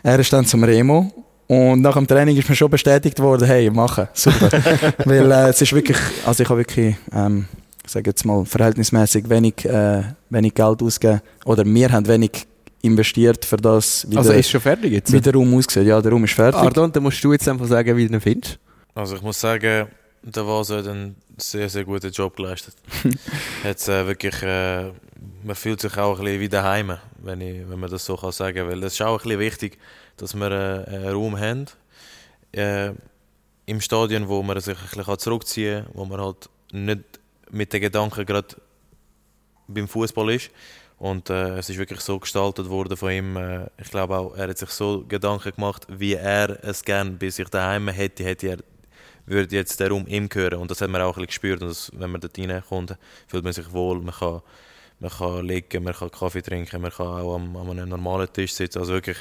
Er ist dann zum Remo und nach dem Training ist mir schon bestätigt worden, hey, machen, super. Weil äh, es ist wirklich, also ich habe wirklich, ähm, ich sage jetzt mal, verhältnismäßig wenig, äh, wenig Geld ausgegeben oder wir haben wenig investiert für das. Wie also der, ist schon fertig jetzt? Wie der Raum aussieht. Ja, der Raum ist fertig. Pardon, dann musst du jetzt einfach sagen, wie du ihn findest. Also ich muss sagen, der Vase hat einen sehr, sehr guten Job geleistet. Jetzt äh, wirklich, äh, man fühlt sich auch ein bisschen wie daheim, wenn, ich, wenn man das so kann sagen Weil es ist auch ein bisschen wichtig, dass wir äh, einen Raum haben äh, im Stadion, wo man sich ein bisschen zurückziehen kann, wo man halt nicht mit den Gedanken gerade beim Fußball ist. Und äh, es ist wirklich so gestaltet worden von ihm. Äh, ich glaube auch, er hat sich so Gedanken gemacht, wie er es gerne bei sich daheim hätte, hätte er würde jetzt der Raum ihm gehören. Und das hat man auch ein bisschen gespürt. Und das, wenn man dort reinkommt, fühlt man sich wohl. Man kann, man kann liegen, man kann Kaffee trinken, man kann auch am, an einem normalen Tisch sitzen. Also wirklich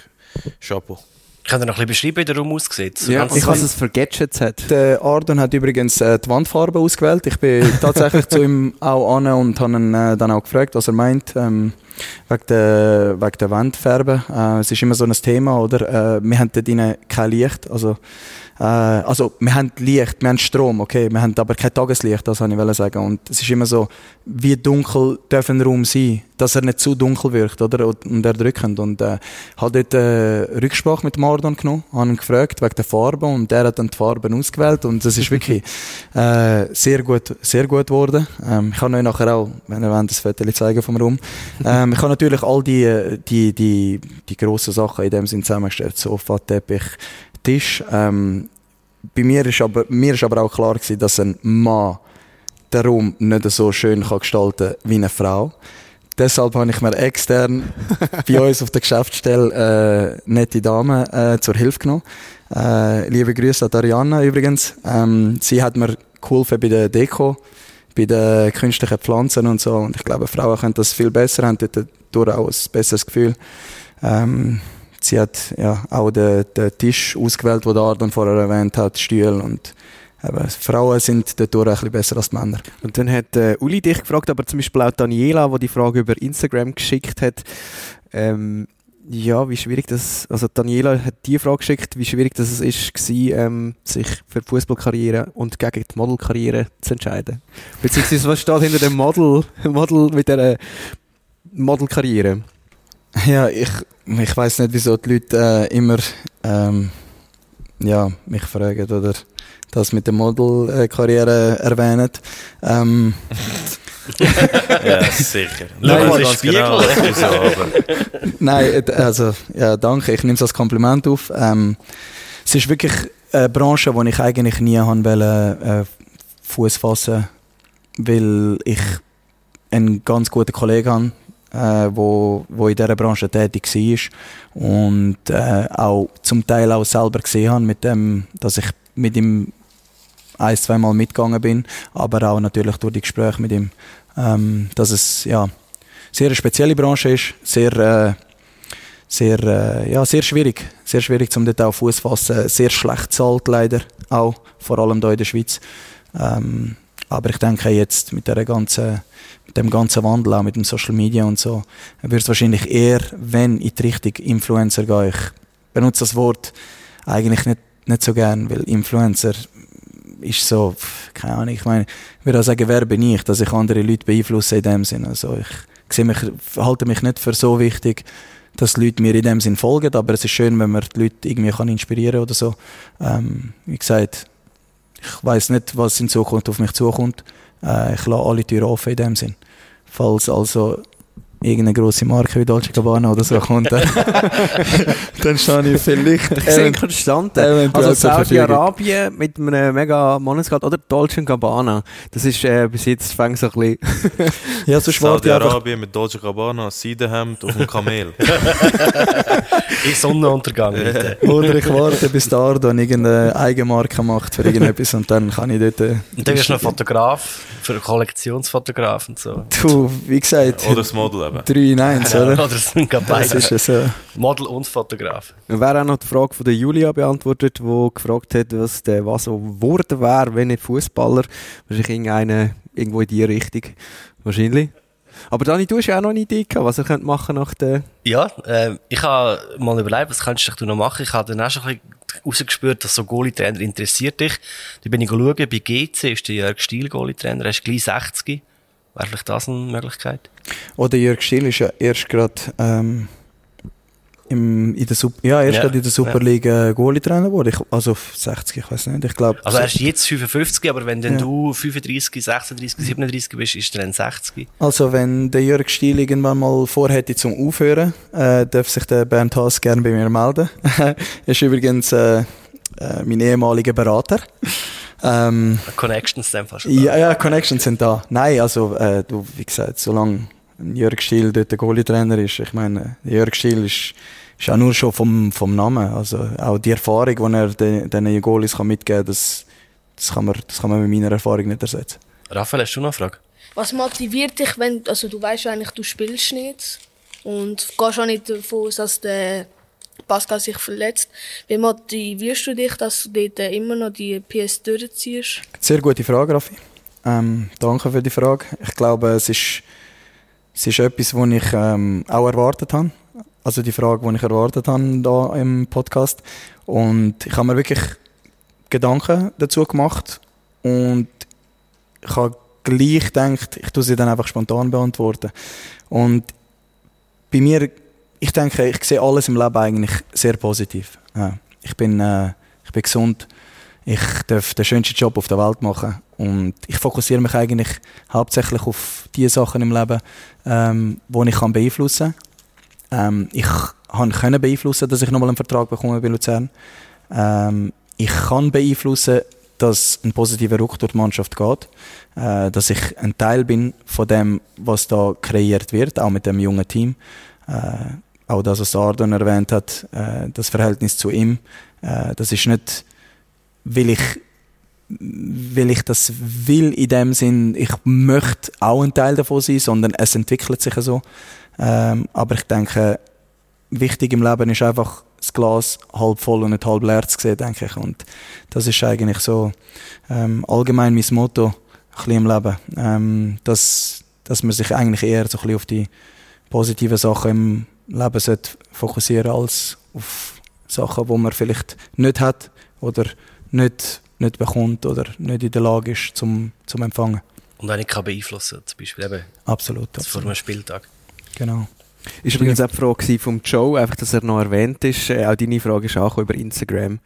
Chapeau. Kann er noch ein bisschen beschreiben, wie der Raum aussieht? So ja, ich was es für Gadgets hat. Der Ardon hat übrigens äh, die Wandfarbe ausgewählt. Ich bin tatsächlich zu ihm auch an und habe ihn äh, dann auch gefragt, was er meint. Ähm, wegen der, wegen der Wandfarbe. Äh, es ist immer so ein Thema, oder? Äh, wir haben dort kein Licht. Also, äh, also wir haben Licht, wir haben Strom, okay, wir haben aber kein Tageslicht, das wollte ich sagen. Und es ist immer so, wie dunkel darf ein Raum sein, dass er nicht zu dunkel wirkt, oder? Und erdrückend. Und äh, habe dort äh, Rücksprache mit Mardon genommen, habe ihn gefragt wegen der Farbe und der hat dann die Farben ausgewählt und es ist wirklich äh, sehr gut, sehr gut geworden. Ähm, ich kann euch nachher auch, wenn ihr wollt, das Foto zeigen vom Raum. Ähm, ich habe natürlich all die, die, die, die grossen Sachen in dem Sinn zusammengestellt, Sofa, Teppich, Tisch. Ähm, bei mir ist, aber, mir ist aber auch klar gewesen, dass ein Mann den Raum nicht so schön kann gestalten kann wie eine Frau. Deshalb habe ich mir extern bei uns auf der Geschäftsstelle äh, nette Dame äh, zur Hilfe genommen. Äh, liebe Grüße an Ariana übrigens. Ähm, sie hat mir geholfen bei der Deko, bei den künstlichen Pflanzen und so. Und ich glaube, Frauen können das viel besser, haben dadurch auch ein besseres Gefühl. Ähm, sie hat ja auch den, den Tisch ausgewählt, den Arden vorher erwähnt hat, Stühle und eben, Frauen sind dadurch ein bisschen besser als die Männer. Und dann hat äh, Uli dich gefragt, aber zum Beispiel auch Daniela, die die Frage über Instagram geschickt hat, ähm, ja, wie schwierig das, also Daniela hat die Frage geschickt, wie schwierig das ist, war, ähm, sich für die Fußballkarriere und gegen die Modelkarriere zu entscheiden. Beziehungsweise was steht hinter dem Model, Model mit der Modelkarriere? Ja, ich, ich weiß nicht, wieso die Leute äh, immer ähm, ja, mich fragen oder das mit der Modelkarriere erwähnen. Ähm, ja, sicher. Nein, genau, so, aber. Nein, also ja, danke. Ich nehme es als Kompliment auf. Ähm, es ist wirklich eine Branche, wo ich eigentlich nie haben wollte, äh, Fuß fassen, weil ich einen ganz guten Kollegen habe, äh, wo, wo in dieser Branche tätig war und äh, auch zum Teil auch selber gesehen habe, mit dem, dass ich mit ihm ein, zweimal mitgegangen bin, aber auch natürlich durch die Gespräche mit ihm, ähm, dass es ja sehr eine spezielle Branche ist, sehr äh, sehr, äh, ja, sehr schwierig, sehr schwierig zum dort auch Fuß fassen, sehr schlecht zahlt leider auch, vor allem hier in der Schweiz. Ähm, aber ich denke jetzt mit der ganzen mit dem ganzen Wandel, auch mit dem Social Media und so, wird es wahrscheinlich eher, wenn in die Richtung Influencer gehe. Ich benutze das Wort eigentlich nicht, nicht so gern, weil Influencer ist so, keine Ahnung, ich meine, ich würde auch sagen, wer bin ich, dass ich andere Leute beeinflusse in dem Sinne. Also ich sehe mich, halte mich nicht für so wichtig, dass die Leute mir in dem Sinn folgen, aber es ist schön, wenn man die Leute irgendwie kann inspirieren oder so. Ähm, wie gesagt, ich weiß nicht, was in Zukunft auf mich zukommt. Äh, ich lasse alle Türen offen in dem Sinn. Falls also irgendeine grosse Marke wie Dolce Gabbana oder so kommt, dann, dann stehe ich vielleicht Sehr konstant. eventuell Also. Saudi-Arabien mit einem mega Monatsgehalt oder Dolce Gabbana. Das ist äh, bis jetzt fängt so ein bisschen... Ja, so ich Saudi-Arabien mit Dolce Gabbana, Seidenhemd auf dem Kamel. In Sonnenuntergang, bitte. Oder ich warte, bis der Ardon irgendeine Eigenmarke macht für irgendetwas und dann kann ich dort... äh, Und dann bist du noch Fotograf, für Kollektionsfotograf und so. Du, wie gesagt, Oder das Model eben. 3 in 1, oder? Oder es sind gerade Das beide. ist es so. Model und Fotograf. Wir wäre auch noch die Frage von der Julia beantwortet, die gefragt hat, was der was so geworden wäre, wenn nicht Fußballer. Wahrscheinlich irgendeiner irgendwo in die Richtung. Wahrscheinlich. Aber Dani, du hast ja auch noch eine Idee gehabt, was er könnte machen nach der... Ja, äh, ich habe mal überlegt, was könntest du noch machen. Ich habe dann auch schon ein bisschen rausgespürt, dass so Goalie-Trainer interessiert dich. Da bin ich schauen, bei GC ist der Jörg Stiel Goalie-Trainer, er ist gleich 60. Wäre vielleicht das eine Möglichkeit? Oder Jörg Schill ist ja erst gerade ähm, im, in der Sup ja, erst Ja, in der Superliga Goalie-Trainer geworden. Ich, also auf 60, ich weiß nicht. Ich glaube. Also er ist jetzt 55, aber wenn dann Ja. du 35, 36, 37 bist, ist er dann 60. Also wenn der Jörg Stiel irgendwann mal vorhätte zum Aufhören, äh, darf sich der Bernd Haas gerne bei mir melden. er ist übrigens äh, äh, mein ehemaliger Berater. Ähm, Connections dann fast. ja, ja, Connections sind da. Nein, also äh, du, wie gesagt, solange Jörg Stiel dort der Goalie-Trainer ist, ich meine, Jörg Stiel ist, ist auch nur schon vom, vom Namen, also auch die Erfahrung, die er den, den Goalies kann mitgeben kann, das, das, kann man, das kann man mit meiner Erfahrung nicht ersetzen. Raphael, hast du noch eine Frage? Was motiviert dich, wenn, also du weißt eigentlich, du spielst nicht und gehst auch nicht davon aus, dass der Pascal sich verletzt. Wie motivierst du dich, dass du dort äh, immer noch die PS durchziehst? Sehr gute Frage, Raffi. Ähm, danke für die Frage. Ich glaube, es ist, es ist etwas, was ich ähm, auch erwartet habe. Also die Frage, die ich erwartet habe da im Podcast. Und ich habe mir wirklich Gedanken dazu gemacht und ich habe gleich gedacht, ich tue sie dann einfach spontan beantworten. Und bei mir, ich denke, ich sehe alles im Leben eigentlich sehr positiv. Ja. Ich, bin, äh, ich bin gesund, ich darf den schönsten Job auf der Welt machen und ich fokussiere mich eigentlich hauptsächlich auf die Sachen im Leben, ähm, die ich kann beeinflussen kann. Ähm, ich kann beeinflussen, dass ich nochmal einen Vertrag bekomme bei Luzern. Ähm, ich kann beeinflussen, dass ein positiver Ruck durch die Mannschaft geht, äh, dass ich ein Teil bin von dem, was da kreiert wird, auch mit dem jungen Team. Äh, auch das, was Ardon erwähnt hat, äh, das Verhältnis zu ihm, äh, das ist nicht, weil ich, weil ich das will in dem Sinn, ich möchte auch ein Teil davon sein, sondern es entwickelt sich so. Ähm, aber ich denke, wichtig im Leben ist einfach das Glas halb voll und nicht halb leer zu sehen, denke ich. Und das ist eigentlich so ähm, allgemein mein Motto im Leben, ähm, dass, dass man sich eigentlich eher so ein bisschen auf die positiven Sachen im Leben sollte fokussieren als auf Sachen, wo man vielleicht nicht hat oder nicht, nicht bekommt oder nicht in der Lage ist zum, zum Empfangen. Und auch nicht kann beeinflussen, zum Beispiel eben Absolut. vor absolut. einem Spieltag. Genau. Ist übrigens auch die Frage vom Joe, einfach, dass er noch erwähnt ist. Äh, auch deine Frage ist auch über Instagram,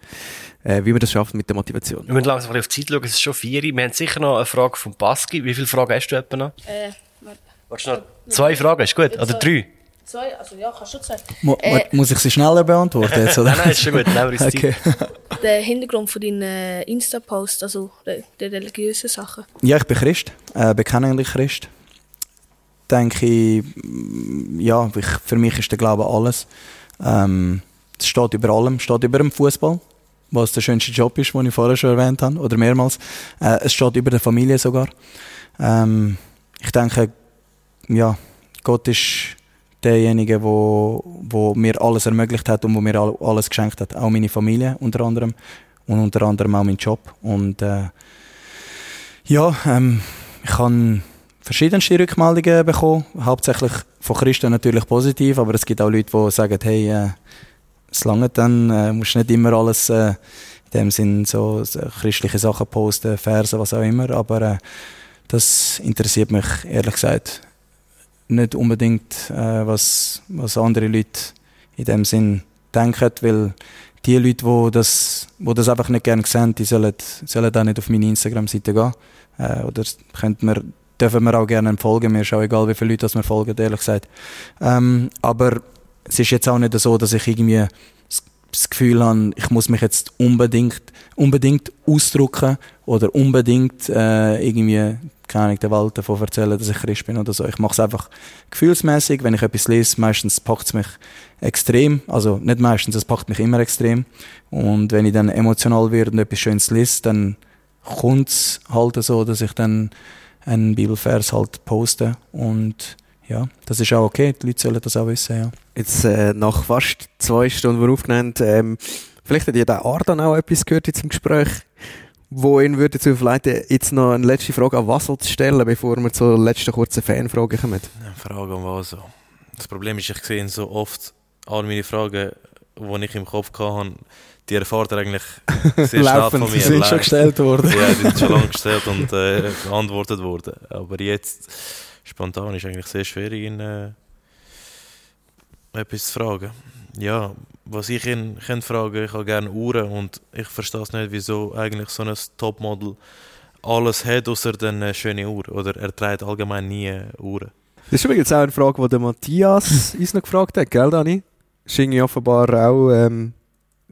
äh, wie man das schafft mit der Motivation. Wir müssen langsam auf die Zeit schauen, es ist schon vier. Wir haben sicher noch eine Frage von Baski. Wie viele Fragen hast du etwa noch? Äh, warte. Du noch zwei Fragen, ist gut? Oder drei? Zwei, also ja, kannst du zwei. Mu Äh, muss ich sie schneller beantworten jetzt? Oder? Nein, nein, ist schon gut, nehmen wir okay. Der Hintergrund von deinen äh, Insta-Posts, also der, der religiösen Sachen. Ja, ich bin Christ, äh, bekennender Christ. Denke ich, mm, ja, ich, für mich ist der Glaube alles. Ähm, es steht über allem, steht über dem Fußball, was der schönste Job ist, den ich vorher schon erwähnt habe, oder mehrmals. Äh, es steht über der Familie sogar. Ähm, ich denke, ja, Gott ist derjenige, wo, wo mir alles ermöglicht hat und wo mir all- alles geschenkt hat. Auch meine Familie unter anderem und unter anderem auch meinen Job. Und äh, ja, ähm, ich habe verschiedenste Rückmeldungen bekommen, hauptsächlich von Christen natürlich positiv, aber es gibt auch Leute, die sagen, hey, äh, es lange dann, äh, musst nicht immer alles äh, in dem Sinn so, so christliche Sachen posten, Verse, was auch immer, aber äh, das interessiert mich ehrlich gesagt nicht unbedingt, äh, was, was andere Leute in dem Sinn denken, weil die Leute, die das, wo das einfach nicht gerne sehen, die sollen, sollen auch nicht auf meine Instagram-Seite gehen. Äh, oder könnt mir dürfen wir auch gerne folgen. Mir ist auch egal, wie viele Leute das mir folgen, ehrlich gesagt. Ähm, aber es ist jetzt auch nicht so, dass ich irgendwie das Gefühl habe, ich muss mich jetzt unbedingt, unbedingt ausdrücken oder unbedingt äh, irgendwie keine Ahnung, der Welt davon erzählen, dass ich Christ bin oder so. Ich mache es einfach gefühlsmäßig. Wenn ich etwas lese, meistens packt es mich extrem. Also nicht meistens, es packt mich immer extrem. Und wenn ich dann emotional werde und etwas Schönes lese, dann kommt es halt so, dass ich dann einen Bibelvers halt poste. Und ja, das ist auch okay. Die Leute sollen das auch wissen, ja. Jetzt äh, nach fast zwei Stunden, die wir aufgenommen ähm, vielleicht hat ja der Ardan auch etwas gehört jetzt im Gespräch wo ihn würde zu verleiten, jetzt noch eine letzte Frage an Wasel zu stellen, bevor wir zur letzten kurzen Fanfrage kommen. Eine Frage an Wasel. Das Problem ist, ich sehe so oft all meine Fragen, die ich im Kopf hatte, die erfahrt er eigentlich sehr schnell von mir. Die sind schon gestellt worden. ja, die sind schon lange gestellt und äh, beantwortet worden. Aber jetzt, spontan, ist eigentlich sehr schwierig, ihn äh, etwas zu fragen. Ja, was ich ihn könnte fragen, ich habe gerne Uhren und ich verstehe es nicht, wieso eigentlich so ein Topmodel alles hat, außer eine schöne Uhr. Oder er trägt allgemein nie Uhren. Das ist übrigens auch eine Frage, die der Matthias uns noch gefragt hat, gell, Dani? Ist irgendwie offenbar auch ähm,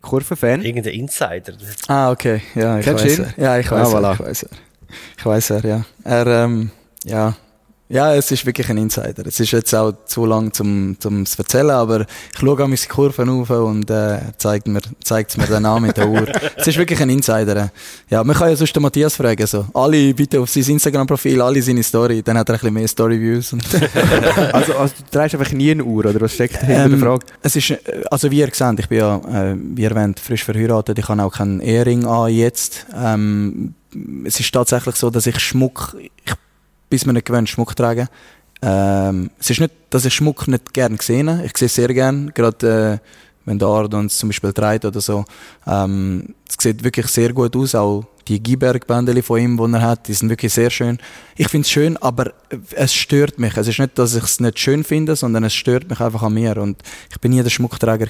Kurvenfan. Irgendein Insider. Ah, okay. Ja, ich Kennst weiß er. Ja, ich weiß Ah, voilà. Ich weiß er. Ich weiß er, ja. Er, ähm, ja. Ja, es ist wirklich ein Insider. Es ist jetzt auch zu lang zum, zum zu erzählen, aber ich schaue an meine Kurven auf und äh, zeigt mir, zeigt mir dann an mit der Uhr. es ist wirklich ein Insider. Ja, man kann ja sonst den Matthias fragen, so. Alle bitte auf sein Instagram-Profil, alle seine Story, dann hat er ein bisschen mehr Story-Views. und- also, also du trägst einfach nie eine Uhr, oder was steckt hinter der Ähm, Frage? Es ist, äh, also wie ihr seht, ich bin ja, äh, wie erwähnt, frisch verheiratet. Ich habe auch keinen Ehering an jetzt. Ähm, es ist tatsächlich so, dass ich Schmuck, ich bis mir nicht gewöhnt, Schmuck trage. Ähm, es ist nicht, dass ich Schmuck nicht gerne sehe. Ich sehe es sehr gerne, gerade äh, wenn der Ard uns zum Beispiel trägt oder so. Ähm, es sieht wirklich sehr gut aus, auch die Giberg-Bändeli von ihm, die er hat, die sind wirklich sehr schön. Ich finde es schön, aber es stört mich. Es ist nicht, dass ich es nicht schön finde, sondern es stört mich einfach an mir. Und ich bin nie der Schmuckträger.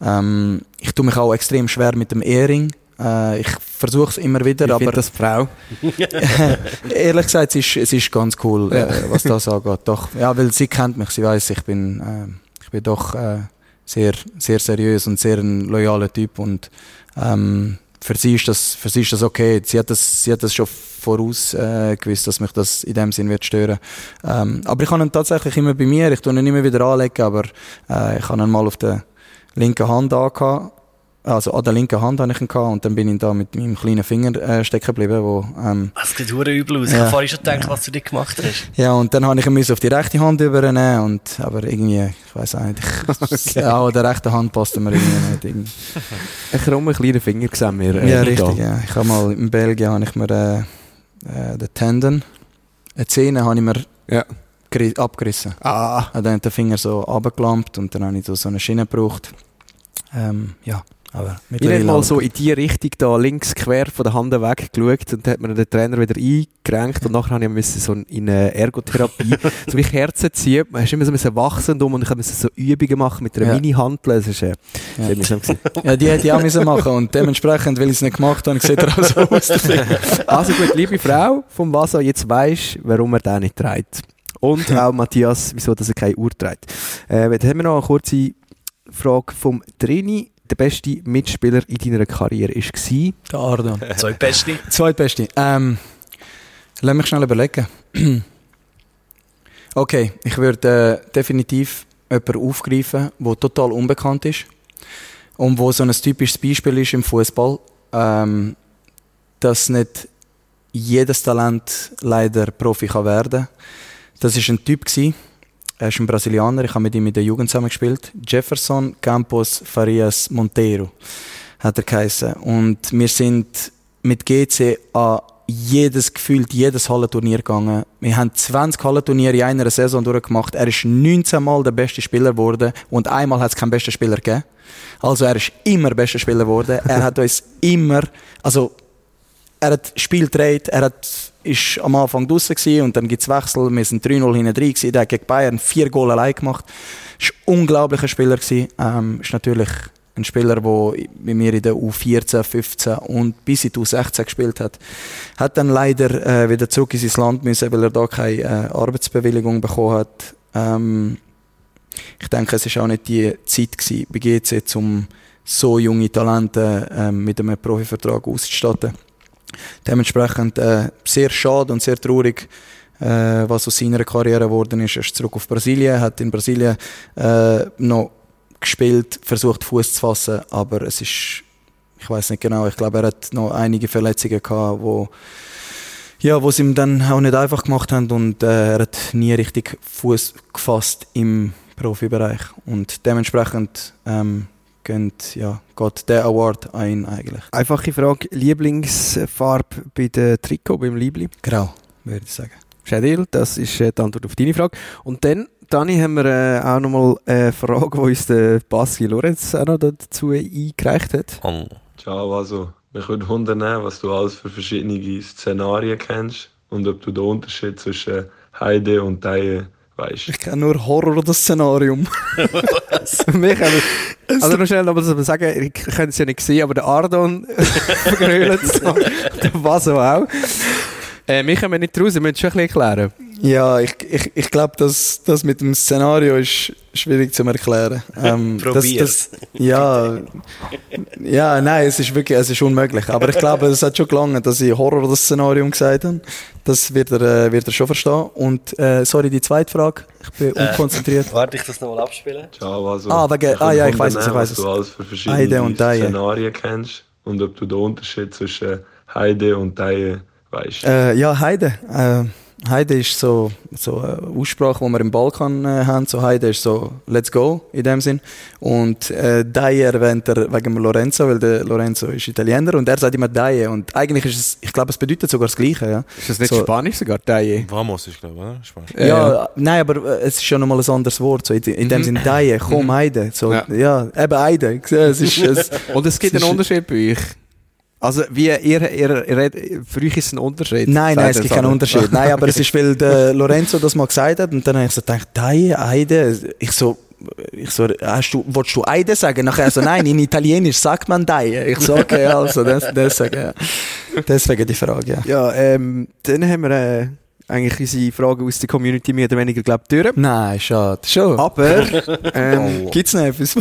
Ähm, ich tue mich auch extrem schwer mit dem Ehering. Äh, ich versuche es immer wieder, Ich aber das Frau. ehrlich gesagt, es ist, es ist ganz cool, äh, was das angeht. Doch, ja, weil sie kennt mich, sie weiß, ich bin, äh, ich bin doch äh, sehr, sehr seriös und sehr ein loyaler Typ und ähm, für sie ist das, für sie ist das okay. Sie hat das, sie hat das schon voraus äh, gewusst, dass mich das in dem Sinn wird stören. Ähm, aber ich habe ihn tatsächlich immer bei mir. Ich tue ihn immer wieder anlegen, aber äh, ich habe ihn mal auf der linken Hand angehabt. Also an der linken Hand habe ich ihn gehabt und dann bin ich da mit meinem kleinen Finger äh, stecken geblieben, wo ähm, Das sieht hure übel aus. Ich Ja. habe vorhin schon gedacht, was du dir gemacht hast. ja, und dann habe ich ihn auf die rechte Hand übernehmen und, aber irgendwie, ich weiß auch nicht, ich, ja, an der rechten Hand passt mir irgendwie nicht. Irgendwie. Ein krummer kleiner Finger gesehen wir. äh, Ja, da. richtig, ja. Ich habe mal, in Belgien habe ich mir, äh, äh, den Tendon, eine Zähne habe ich mir Ja. geri- abgerissen. Ah, Habe dann den Finger so abgelampt und dann habe ich so so eine Schiene gebraucht. Ähm, ja, aber ich habe mal so in die Richtung da links quer von der Hand weg geschaut und dann hat mir der Trainer wieder eingerenkt und nachher habe ich so in eine Ergotherapie so wie Kerzen ziehen. Man hast immer so müssen wachsen und ich musste so Übungen machen mit einer Ja. Mini-Hantel. Das ist äh, Ja. mühsam gewesen. Ja, die hätte ich auch müssen machen und dementsprechend, weil ich es nicht gemacht habe, sieht er auch so aus. Also gut, liebe Frau vom Vasa, jetzt weisst du, warum er den nicht trägt. Und auch Matthias, wieso dass er keine Uhr trägt. Äh, dann haben wir noch eine kurze Frage vom Trini. Der beste Mitspieler in deiner Karriere war? Der Ardan. Zwei Beste. Zweitbeste. Ähm, lass mich schnell überlegen. okay, ich würde äh, definitiv jemanden aufgreifen, der total unbekannt ist und wo so ein typisches Beispiel ist im Fußball, ähm, dass nicht jedes Talent leider Profi kann werden. Das ist ein Typ gsi. Er ist ein Brasilianer. Ich habe mit ihm in der Jugend zusammen gespielt. Jefferson Campos Farias Monteiro hat er geheißen. Und wir sind mit GC an jedes gefühlt jedes Hallenturnier gegangen. Wir haben 20 Hallenturniere in einer Saison durchgemacht. Er ist 19 Mal der beste Spieler geworden und einmal hat es keinen besten Spieler gegeben. Also er ist immer bester Spieler geworden. Er hat uns immer, also er hat Spiel gedreht, er hat, ist am Anfang draußen und dann gibt es Wechsel. Wir sind 3-0 hinten drin gewesen. Der hat gegen Bayern vier Goal allein gemacht. Ist ein unglaublicher Spieler gewesen. Ähm, ist natürlich Ein Spieler, der bei mir in der U14, 15 und bis in die U16 gespielt hat. Hat dann leider äh, wieder zurück in sein Land müssen, weil er da keine äh, Arbeitsbewilligung bekommen hat. Ähm, ich denke, es war auch nicht die Zeit bei GC, um so junge Talente äh, mit einem Profivertrag auszustatten. Dementsprechend äh, sehr schade und sehr traurig, äh, was aus seiner Karriere geworden ist. Er ist zurück auf Brasilien, hat in Brasilien äh, noch gespielt, versucht Fuß zu fassen, aber es ist, ich weiß nicht genau, ich glaube, er hat noch einige Verletzungen gehabt, wo ja, wo es ihm dann auch nicht einfach gemacht haben und äh, er hat nie richtig Fuß gefasst im Profibereich und dementsprechend ähm, geht, ja, geht der Award ein eigentlich. Einfache Frage, Lieblingsfarbe bei der Trikot, beim Liebling? Grau, würde ich sagen. Schädel, das ist äh, die Antwort auf deine Frage. Und dann, Dani, haben wir äh, auch nochmal eine Frage, die uns der Basti Lorenz auch noch dazu eingereicht hat. Oh. Ciao, also, mich würde wundern, was du alles für verschiedene Szenarien kennst und ob du den Unterschied zwischen Heide und Teie weißt. Ich kenne nur Horror oder Szenarium. Mich haben wir- also noch schnell noch mal sagen, ich könnte es ja nicht sehen, aber der Ardon vergrölt noch. Der Vaso auch. Äh, mich haben wir nicht raus, wir müssen es schon ein bisschen erklären. Ja, ich, ich, ich glaube, das, das mit dem Szenario ist schwierig zu erklären. Ähm, das, Probier's. das, ja, ja, nein, es ist wirklich, es ist unmöglich. Aber ich glaube, es hat schon gelangen, dass ich Horror das Szenario gesagt habe. Das wird er, äh, wird er schon verstehen. Und äh, sorry, die zweite Frage. Ich bin Äh, unkonzentriert. Warte, ich das nochmal abspielen. Ciao, also, Ah, wegen- ah, ja, ich wundern, es, ich was es. du alles für verschiedene Heide und Teie. Szenarien kennst und ob du den Unterschied zwischen Heide und Teie weißt. Äh, ja, Heide. Äh, Heide ist so, so eine Aussprache, die wir im Balkan äh, haben. So Heide ist so Let's go in dem Sinn. Und äh, Daie erwähnt er wegen Lorenzo, weil der Lorenzo ist Italiener und er sagt immer Daie. Und eigentlich ist es, ich glaube, es bedeutet sogar das Gleiche. Ja, Ist das nicht So- Spanisch sogar, Daie? Vamos ist, glaube ich, oder? Spanisch. Ja, ja, nein, aber äh, es ist schon nochmal ein anderes Wort. So in, in dem Mhm. Sinn Daie, komm Heide. So, Ja. ja. eben Heide. Es ist, es, Und es gibt Es einen ist- Unterschied bei euch. Also, wie ihr, ihr, ihr redet, für euch ist es ein Unterschied. Nein, nein, es gibt keinen Unterschied. Nein, aber es ist, weil der Lorenzo das mal gesagt hat und dann habe ich so gedacht, Daie, Eide. Ich so, ich so, hast du, willst du Eide sagen? Nachher so, nein, in Italienisch sagt man Daie. Ich so, okay, also, das, deswegen, ja. Deswegen die Frage, ja. Ja, ähm, dann haben wir äh, eigentlich unsere Fragen aus der Community mehr oder weniger, glaube ich, durch. Nein, schade. Schon. Aber, ähm, Gibt's noch etwas?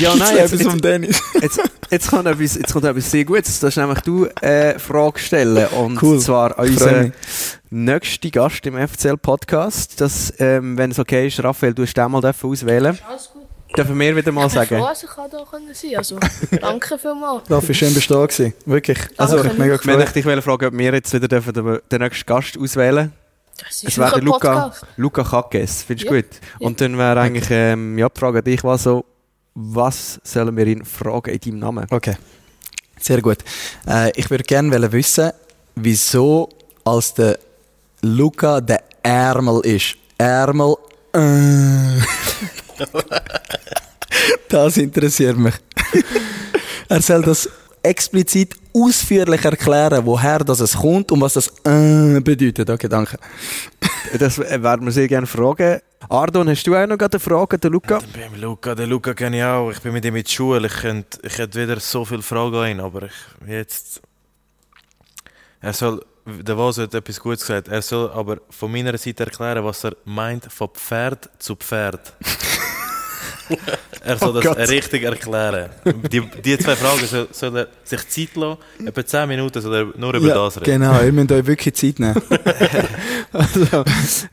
Ja, nein, jetzt, jetzt, vom Dennis? jetzt, jetzt, kommt etwas, jetzt kommt etwas sehr Gutes. Das ist nämlich du äh, Frage stellen. Und Cool. zwar an unseren nächsten Gast im FCL-Podcast. Das, ähm, wenn es okay ist, Raphael, du hast den mal auswählen. Alles gut. Dürfen wir wieder mal Ich froh, sagen? dass ich da können sein Also, danke vielmals. Raffi, schön bist du da gewesen. Wirklich. Also, Danke. ich mega Wenn ich gefreut. dich fragen, ob wir jetzt wieder dürfen den, nächsten Gast auswählen Das Es ist wäre der ein Luca. Luca Kackes. Findest du Ja. gut? Und dann wäre eigentlich ähm, ja, die Frage an dich, was, so, was sollen wir ihn fragen in deinem Namen? Okay. Sehr gut. Äh, ich würde gerne wissen, wieso als der Luca der Ärmel ist. Ärmel. Äh. das interessiert mich. er soll das explizit ausführlich erklären, woher das es kommt und was das äh bedeutet. Okay, danke. Das äh, werden wir sehr gerne fragen. Ardon, hast du auch noch eine Frage, der Luca? Beim Luca, den Luca kenne ich auch. Ich bin mit ihm in der Schule. Ich könnte, ich hätte wieder so viele Fragen an ihn, aber ich jetzt. Er soll, der Vos hat etwas Gutes gesagt. Er soll aber von meiner Seite erklären, was er meint von Pferd zu Pferd. er soll Oh das Gott. richtig erklären. Die, die zwei Fragen soll, soll er sich Zeit lassen. Etwa 10 Minuten soll er nur über das reden. genau, ihr müsst euch wirklich Zeit nehmen. Also,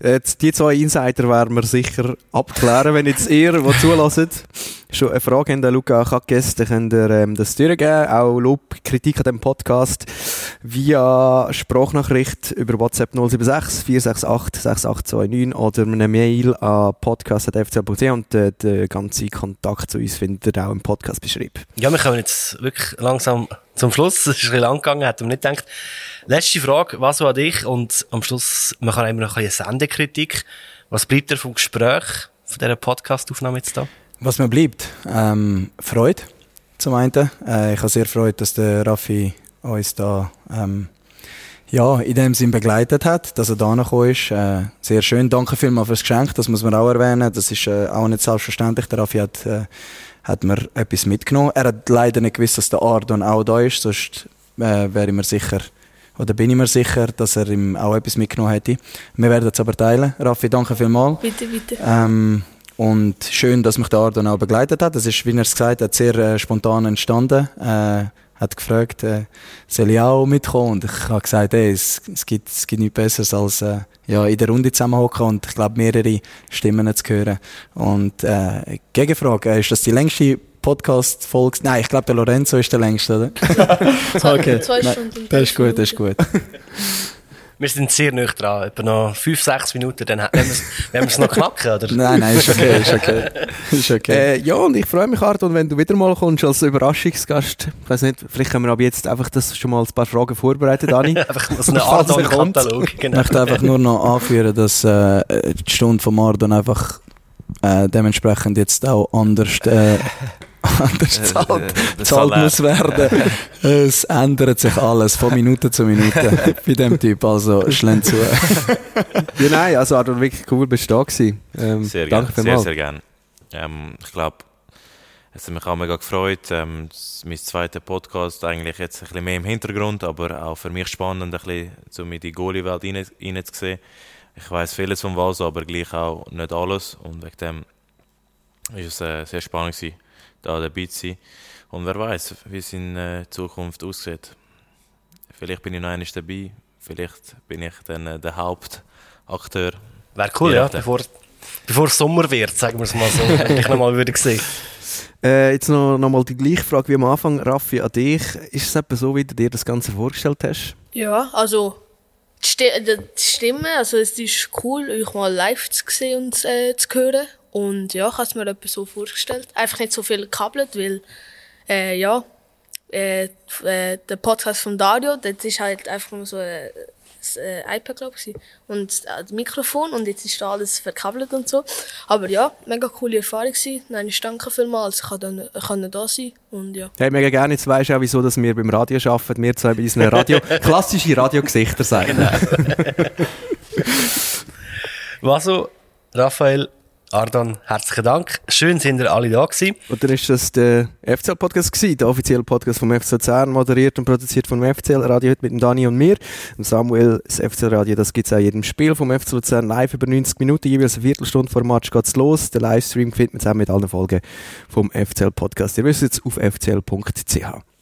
jetzt, die zwei Insider werden wir sicher abklären, wenn jetzt ihr, die zulässt, schon eine Frage habt, an Luca Kackes, dann könnt ihr ähm, das durchgeben. Auch Lob, Kritik an dem Podcast via Sprachnachricht über WhatsApp 076 468 6829 oder eine Mail an podcast.fcl.ch und äh, den ganzen Kontakt zu uns findet ihr auch im Podcast beschrieben. Ja, wir kommen jetzt wirklich langsam zum Schluss. Es ist ein bisschen lang gegangen, hätte man nicht gedacht. Letzte Frage, was an dich? Und am Schluss, man kann immer noch ein bisschen Sendekritik. Was bleibt dir vom Gespräch, von dieser Podcast-Aufnahme jetzt da? Was mir bleibt, ähm, Freude zum einen. Äh, ich habe sehr Freude, dass der Raffi uns da ähm, ja, in dem Sinn begleitet hat, dass er da gekommen ist. Äh, sehr schön. Danke vielmals fürs Geschenk, das muss man auch erwähnen. Das ist äh, auch nicht selbstverständlich. Der Raffi hat, äh, hat mir etwas mitgenommen. Er hat leider nicht gewusst, dass der Ardon auch da ist, sonst äh, wäre ich mir sicher, oder bin ich mir sicher, dass er ihm auch etwas mitgenommen hätte. Wir werden es aber teilen. Raffi, danke vielmals. Bitte, bitte. Ähm, und schön, dass mich der Ardon auch begleitet hat. Das ist, wie er es gesagt hat, sehr äh, spontan entstanden. Äh, hat gefragt, äh, soll ich auch mitkommen? Und ich habe gesagt, ey, es, es, gibt, es gibt nichts Besseres als äh, ja, in der Runde zusammenhocken und ich glaube mehrere Stimmen zu hören. Und äh, Gegenfrage, äh, ist das die längste Podcast-Folge? Nein, ich glaube, der Lorenzo ist der längste, oder? okay. Zwei Stunden. Das ist gut, das ist gut. Wir sind sehr nah dran. Etwa noch 5, 6 Minuten, dann werden wir es noch knacken, oder? Nein, nein, ist okay, ist okay. Ist okay. Äh, ja, und ich freue mich, Arthur, wenn du wieder mal kommst als Überraschungsgast. Ich weiß nicht, vielleicht können wir ab jetzt einfach das schon mal ein paar Fragen vorbereiten, Dani. einfach so einen Ardon-Katalog. Genau. Ich möchte einfach nur noch anführen, dass äh, die Stunde von Ardon einfach äh, dementsprechend jetzt auch anders äh, anders zahlt, zahlt muss werden. es ändert sich alles von Minute zu Minute bei dem Typ, also schlend zu. ja, nein, also Arthur, wirklich cool, bist du da gewesen. Ähm, sehr danke gerne, sehr, sehr gerne. Ähm, ich glaube, es hat mich auch mega gefreut. Ähm, mein zweiter Podcast eigentlich jetzt ein bisschen mehr im Hintergrund, aber auch für mich spannend, ein bisschen so mit die Goalie-Welt rein, reinzusehen. Ich weiß vieles vom Vaso, aber gleich auch nicht alles und wegen dem ist es äh, sehr spannend gewesen da dabei zu sein. Und wer weiß, wie es in äh, Zukunft aussieht. Vielleicht bin ich noch einmal dabei, vielleicht bin ich dann äh, der Hauptakteur. Wäre cool, ja, bevor, bevor es Sommer wird, sagen wir es mal so, wenn ich nochmal würde sehen. Äh, jetzt noch, noch mal die gleiche Frage wie am Anfang, Raffi, an dich. Ist es etwa so, wie du dir das Ganze vorgestellt hast? Ja, also die, die Stimme, also es ist cool, euch mal live zu sehen und äh, zu hören. Und ja, ich habe es mir etwas so vorgestellt. Einfach nicht so viel gekabelt, weil, äh, ja, äh, äh, der Podcast von Dario, das ist halt einfach nur so ein, ein iPad, glaube ich, und das Mikrofon und jetzt ist da alles verkabelt und so. Aber ja, mega coole Erfahrung gewesen. Nein, ich danke vielmals, ich konnte dann da sein und ja. Hey, mega gerne, jetzt weisst du auch, wieso dass wir beim Radio arbeiten, wir zwei bei unseren Radio, klassische Radiogesichter sagen. Was so, Raphael, Ardon, herzlichen Dank. Schön, sind ihr alle da gewesen. Und dann ist das der FCL-Podcast gewesen, der offizielle Podcast vom FC Luzern, moderiert und produziert vom FCL-Radio heute mit dem Dani und mir. Und Samuel, das FCL-Radio, das gibt es auch jedem Spiel vom FC Luzern live über 90 Minuten, jeweils eine Viertelstunde vor Match geht's los. Der Livestream findet man zusammen mit allen Folgen vom FCL-Podcast. Ihr wisst jetzt auf fcl.ch.